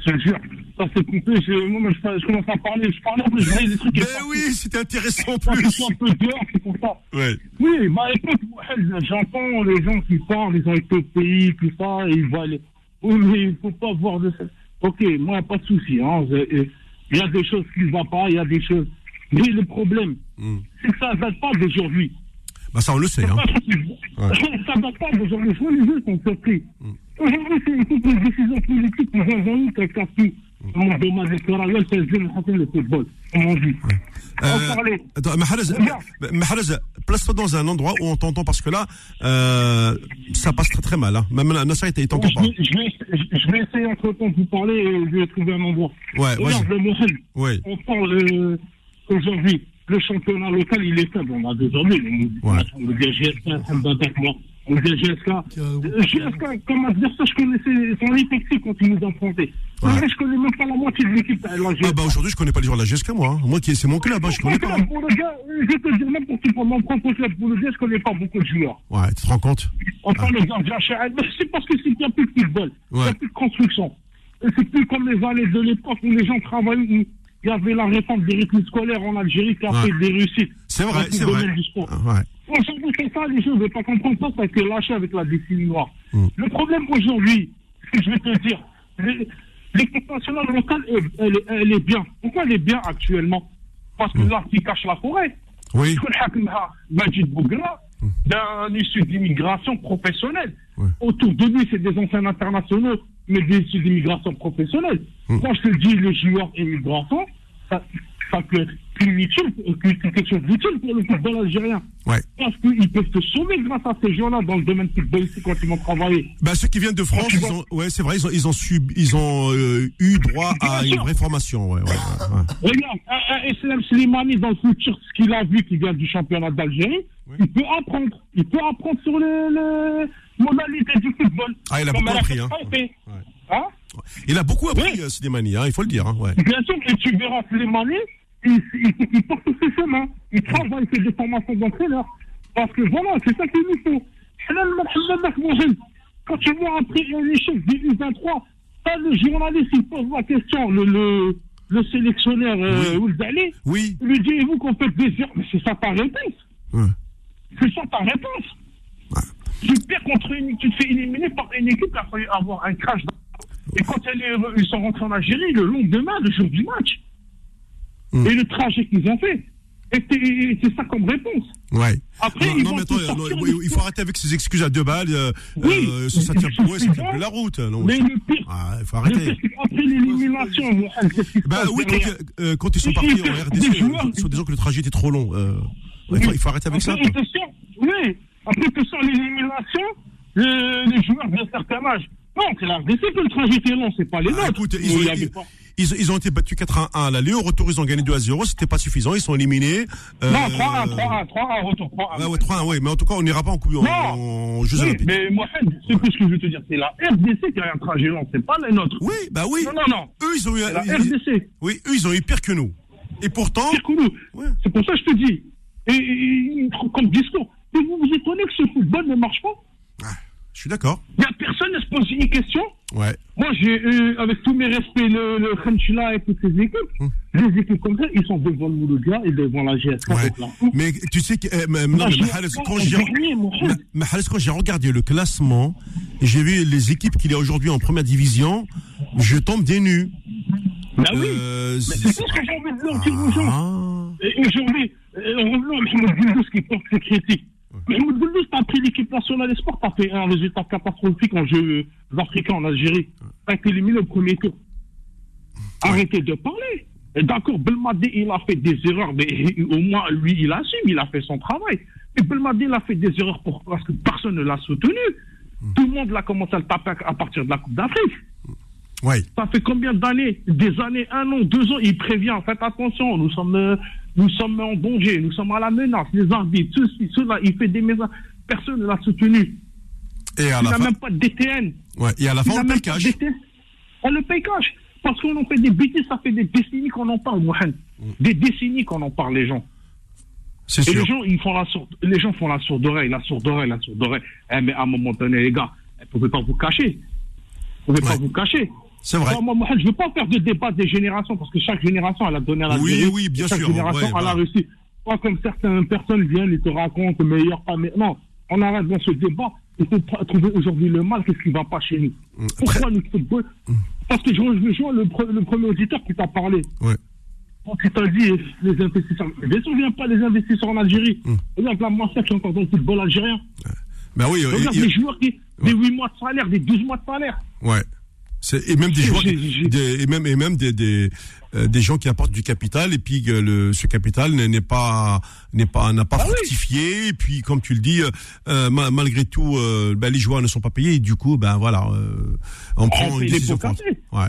je te jure. Ça, c'est coupé. Je, moi, je, je, commence à parler. Je parlais, je voyais des trucs. Mais oui, c'était intéressant en plus. Je un peu dehors, c'est pour ça. Ouais. Oui, bah écoute, j'entends les gens qui parlent, ils ont été au pays, tout ça, et ils voient les. Oui, mais il ne faut pas voir de ça. Ok, moi, pas de souci. Hein. Il y a des choses qui ne vont pas, il y a des choses. Mais le problème, hmm. c'est que ça ne date pas d'aujourd'hui. Bah ça, on le sait. Hein. Ouais. Ça ne date pas d'aujourd'hui. Les jeux sont surpris. Hmm. Aujourd'hui, c'est une décision politique qui réunit quelqu'un qui. Mon dommage électoral, c'est le football, comme on dit. Euh, attends, place-toi dans un endroit où on t'entend parce que là, euh, ça passe très très mal. Hein. Même Nasser, il t'entend pas. Je vais, je vais essayer entre temps de vous parler et je vais trouver un endroit. Ouais, Regarde, le Mohel, ouais. on parle euh, aujourd'hui le championnat local, il est faible. On a désormais ouais. le GSK, moi. Le GSK, GSK, comme adversaire, je connaissais son effectif quand il nous affrontait. Ouais. Ouais, je connais même pas la moitié de l'équipe. Ah bah aujourd'hui, je connais pas les joueurs de la GSK, moi. Hein. Moi, qui c'est mon club, hein, je connais pas. Pour le gars, je te dire, même pour, pour mon propre club, pour le gars, je connais pas beaucoup de joueurs. Ouais, tu te rends compte Enfin, ah. le gardien, c'est parce que c'est a plus de football. Il n'y a plus de construction. Et c'est plus comme les années de l'époque où les gens travaillaient il y avait la réforme des rythmes scolaires en Algérie qui a fait des réussites. C'est vrai, c'est vrai. Ouais. Aujourd'hui, c'est ça, les gens ne veulent pas comprendre ça, ça a été lâché avec la décennie noire. Mm. Le problème aujourd'hui, ce que je vais te dire, l'équipe nationale locale, elle, elle, est bien. Pourquoi elle est bien actuellement? Parce que mm. là, qui cache la forêt. Oui. Majid Bougra, d'un issu d'immigration professionnelle. Autour de lui, c'est des anciens internationaux mais des d'immigration professionnelle. Mmh. Quand je te dis les joueurs immigrants, ça, ça peut être utile, quelque chose d'utile pour le football algérien. Ouais. Parce qu'ils peuvent te sauver grâce à ces gens-là dans le domaine football ici quand ils vont travailler. Bah, ceux qui viennent de France, ils ont, ouais, c'est vrai, ils ont, ils ont, ils ont euh, eu droit à une vraie formation. Ouais, ouais, ouais. Regarde, un, Slimani dans le futur, ce qu'il a vu qui vient du championnat d'Algérie, il peut apprendre. Il peut apprendre sur les, les modalités du football. Ah, il a beaucoup appris. Hein. hein. Il a beaucoup appris, oui. Slimani, hein, il faut le dire. Hein, ouais. Bien sûr, et tu verras Slimani, il, il, il porte ses chemins. Il travaille, il fait des formations d'entraîneur. Parce que voilà, c'est ça qu'il nous faut. Quand tu vois après l'échec du U23, pas le journaliste, il pose la question, le, le, le sélectionneur euh, oui. oui. lui dit, vous qu'on fait des Mais c'est ça ta réponse. Ouais. C'est ça ta réponse. Tu perds contre une, tu te fais éliminer par une équipe qui a fallu avoir un crash. Et quand elle est, ils sont rentrés en Algérie, le lendemain, le jour du match, mm. et le trajet qu'ils ont fait, c'est ça comme réponse. Ouais. Après, non, ils non mais attends, non, il faut arrêter avec ces excuses à deux balles. Euh, oui, euh, ça, ça tient ouais, ça tient plus la route. Non, mais le pire, ah, il faut arrêter. Après l'élimination, bah oui, quand, euh, quand, ils sont partis en RDC, ils sont disant que le trajet était trop long. Euh, oui. il, faut, il, faut, arrêter avec après, ça. oui, après que sur l'élimination, les, les joueurs d'un certain âge. Non, c'est la RDC que le trajet était long, c'est pas les ah, Écoute, ils, ont, ils, ils, ils, ont été battus 4 à 1 à l'aller. Au retour, ils ont gagné 2 à 0. C'était pas suffisant. Ils sont éliminés. Euh, non, 3 à 1, 3 à 1, 3 à 1, retour. 3 à 1. Ouais, 3 à 1, oui. Mais en tout cas, on n'ira pas en Coupe en, Jeux oui, Olympiques. Mais Mohamed, c'est tout ce que je veux te dire. C'est la RDC qui a un trajet long. C'est pas les nôtres. Oui, bah oui. Non, non, non. Eux, ils ont eu. La RDC. Oui, eux, ils ont eu pire que nous. Et pourtant. Pire que nous. Ouais. C'est pour ça que je te dis. Et, et comme discours. Et vous vous étonnez que ce football ne marche pas Je suis d'accord. Il n'y a personne qui se pose une question. Ouais. Moi, j'ai eu, avec tous mes respects, le, le et toutes ces équipes. Hum. Les équipes comme ça, ils sont devant le Mouloudia et devant la GS. Ouais. Mais tu sais que, euh, non, mais quand j'ai quand j'ai regardé le classement, j'ai vu les équipes qu'il y a aujourd'hui en première division, je tombe des nues. Bah oui. Euh, c'est ce que j'ai envie de dire. Ah. Aujourd'hui, revenons à Mohamed Gouldous qui porte ses critiques. Mohamed Gouldous, t'as pris l'équipe nationale des sports, t'as fait un résultat catastrophique en Jeux africains en Algérie. T'as été éliminé au premier tour. Arrêtez de parler. D'accord, Belmadi, il a fait des erreurs, mais au moins, lui, il assume, il a fait son travail. Et Belmadi, il a fait des erreurs pour, parce que personne ne l'a soutenu. Tout le monde l'a commencé à le taper à partir de la Coupe d'Afrique. Ouais. Ça fait combien d'années? Des années, un an, deux ans, il prévient, faites attention, nous sommes, euh, nous sommes en danger, nous sommes à la menace, les arbitres, ceci, cela, il fait des messages, personne ne l'a soutenu. Et à il n'a même pas de DTN. Ouais, et à la fin, on le paye cash. On le paye cash. Parce qu'on en fait des bêtises, ça fait des décennies qu'on en parle, Mohamed. Mm. Des décennies qu'on en parle, les gens. C'est sûr. les gens, ils font la sourde, les gens font la sourde oreille, la sourde oreille, la sourde oreille. Eh, mais à un moment donné, les gars, vous ne pouvez pas vous cacher. Vous ne pouvez pas vous cacher. C'est vrai. moi, je ne veux pas faire de débat des générations, parce que chaque génération, elle a donné à la Oui, oui, bien chaque sûr. Chaque génération, elle a réussi. Pas comme certaines personnes viennent et te racontent meilleur, pas meilleur. Non, on arrête dans ce débat. Il faut trouver aujourd'hui le mal, qu'est-ce qui ne va pas chez nous? Mm. Pourquoi nous football Parce que je rejoins le, le premier auditeur qui t'a parlé. Ouais. Quand tu t'as dit les investisseurs. Bien sûr, viens pas les investisseurs en Algérie. Mm. Regarde, moi, ça, je suis encore dans le football algérien. Ben oui, Regarde il- les joueurs qui. Des 8 mois de salaire, des 12 mois de salaire. Ouais. Et même des joueurs, des- et même et même des des, euh, des gens qui apportent du capital et puis le ce capital n'est pas n'est pas n'a pas Ah oui. fructifié et puis comme tu le dis euh, euh, ma- malgré tout ben, les joueurs ne sont pas payés et du coup ben voilà on prend on une décision. Ouais.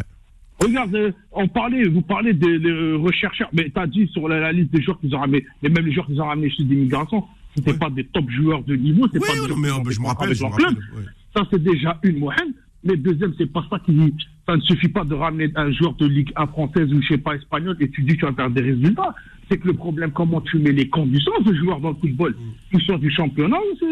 Regarde, on parlait, vous parlez des des rechercheurs, mais tu as dit sur la, la liste des joueurs qu'ils ont ramenés, et même les joueurs qu'ils ont ramenés chez d'immigration, c'était pas des top joueurs de niveau, c'est Oui, pas des joueurs mais, des je me rappelle, je me rappelle, ouais. Ça, c'est déjà une moyenne. Mais deuxième, c'est pas ça qui. Ça ne suffit pas de ramener un joueur de Ligue 1 française ou je sais pas espagnole et tu dis que tu vas faire des résultats. C'est que le problème, comment tu mets les conditions de joueurs dans le football Qu'ils soient du championnat ou c'est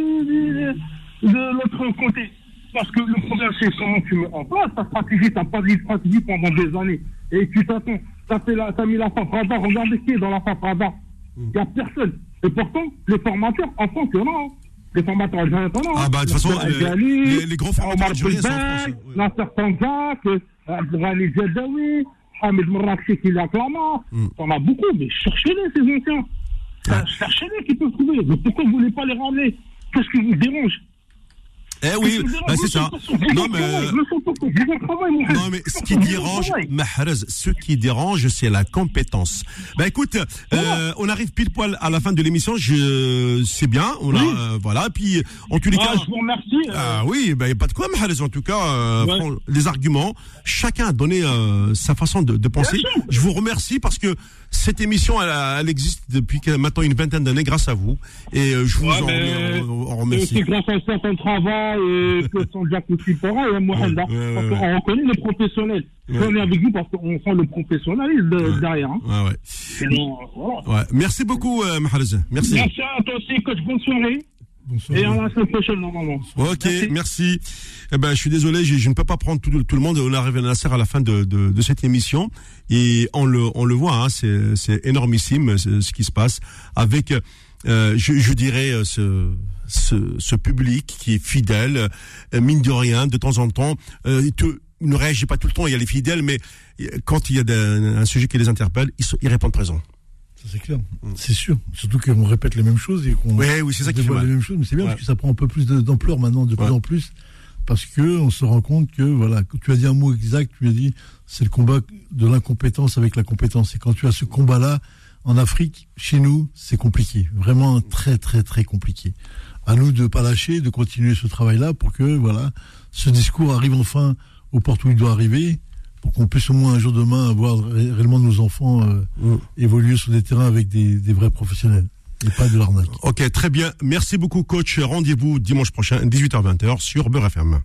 de, l'autre côté? Parce que le problème, c'est comment tu mets en place ta stratégie. T'as pas de stratégie pendant des années. Et tu t'attends. T'as t'as mis la FAP radar. Regardez qui est dans la FAP radar. Il n'y a personne. Et pourtant, les formateurs, en en a. hein. Les formateurs algériens. Ah bah, de toute façon, les- les- les algériens sont. Nasser Tanzak, Abdelghani Hamid qui. On a beaucoup, mais cherchez-les, ces anciens. Cherchez-les qui peuvent trouver. Mais pourquoi vous ne voulez pas les ramener? Qu'est-ce qui vous dérange? Eh oui, bah, c'est ça. Non mais non mais ce qui dérange, Mahrez, ce qui dérange, c'est la compétence. Bah écoute, euh, on arrive pile poil à la fin de l'émission. Je, c'est bien. On a, euh, voilà. Puis en tous les Ah, cas, je vous remercie. euh, ah oui, bah y a pas de quoi, Mahrez. En tout cas, euh, Ouais. les arguments, chacun a donné euh, sa façon de, de penser. Je vous remercie parce que cette émission, elle, existe depuis maintenant une vingtaine d'années grâce à vous. Et euh, je vous Ouais, en, mais en- C'est remercie. grâce à ça qu'on travaille et que son Jack aussi et Mohamed, Ouais, ouais, parce qu'on reconnaît les professionnels. On est avec vous parce qu'on sent le professionnalisme de- derrière. Hein. Voilà. Ouais. Merci beaucoup, euh. Merci. Merci à toi aussi, coach. Bonne soirée. Bonsoir. Et à la semaine prochaine, normalement. Ok, merci. Eh ben, je suis désolé, je, je ne peux pas prendre tout, le- tout le monde. On arrive à Nasser à la fin de, de, de cette émission et on le, on le voit, hein, c'est, énormissime ce, qui se passe avec, euh, je, je dirais, euh, ce, ce, ce public qui est fidèle, euh, mine de rien, de temps en temps. Euh, ne réagit pas tout le temps, il y a les fidèles, mais quand il y a un sujet qui les interpelle, ils, ils répondent présent. Ça, c'est clair. C'est sûr. Surtout qu'on répète les mêmes choses et qu'on. Ouais, oui, c'est ça qui fait dévoile mal. les mêmes choses. Mais c'est bien Ouais. parce que ça prend un peu plus d'ampleur maintenant, de plus Ouais. en plus. Parce que on se rend compte que, voilà, tu as dit un mot exact, tu as dit, c'est le combat de l'incompétence avec la compétence. Et quand tu as ce combat-là, en Afrique, chez nous, c'est compliqué. Vraiment très, très, très compliqué. À nous de pas lâcher, de continuer ce travail-là pour que, voilà, ce discours arrive enfin aux portes où il doit arriver, pour qu'on puisse au moins un jour demain avoir ré- réellement nos enfants euh, Mm. évoluer sur des terrains avec des, des vrais professionnels et pas de l'arnaque. Ok, très bien. Merci beaucoup, coach. Rendez-vous dimanche prochain, 18h-20h sur Beurre FM.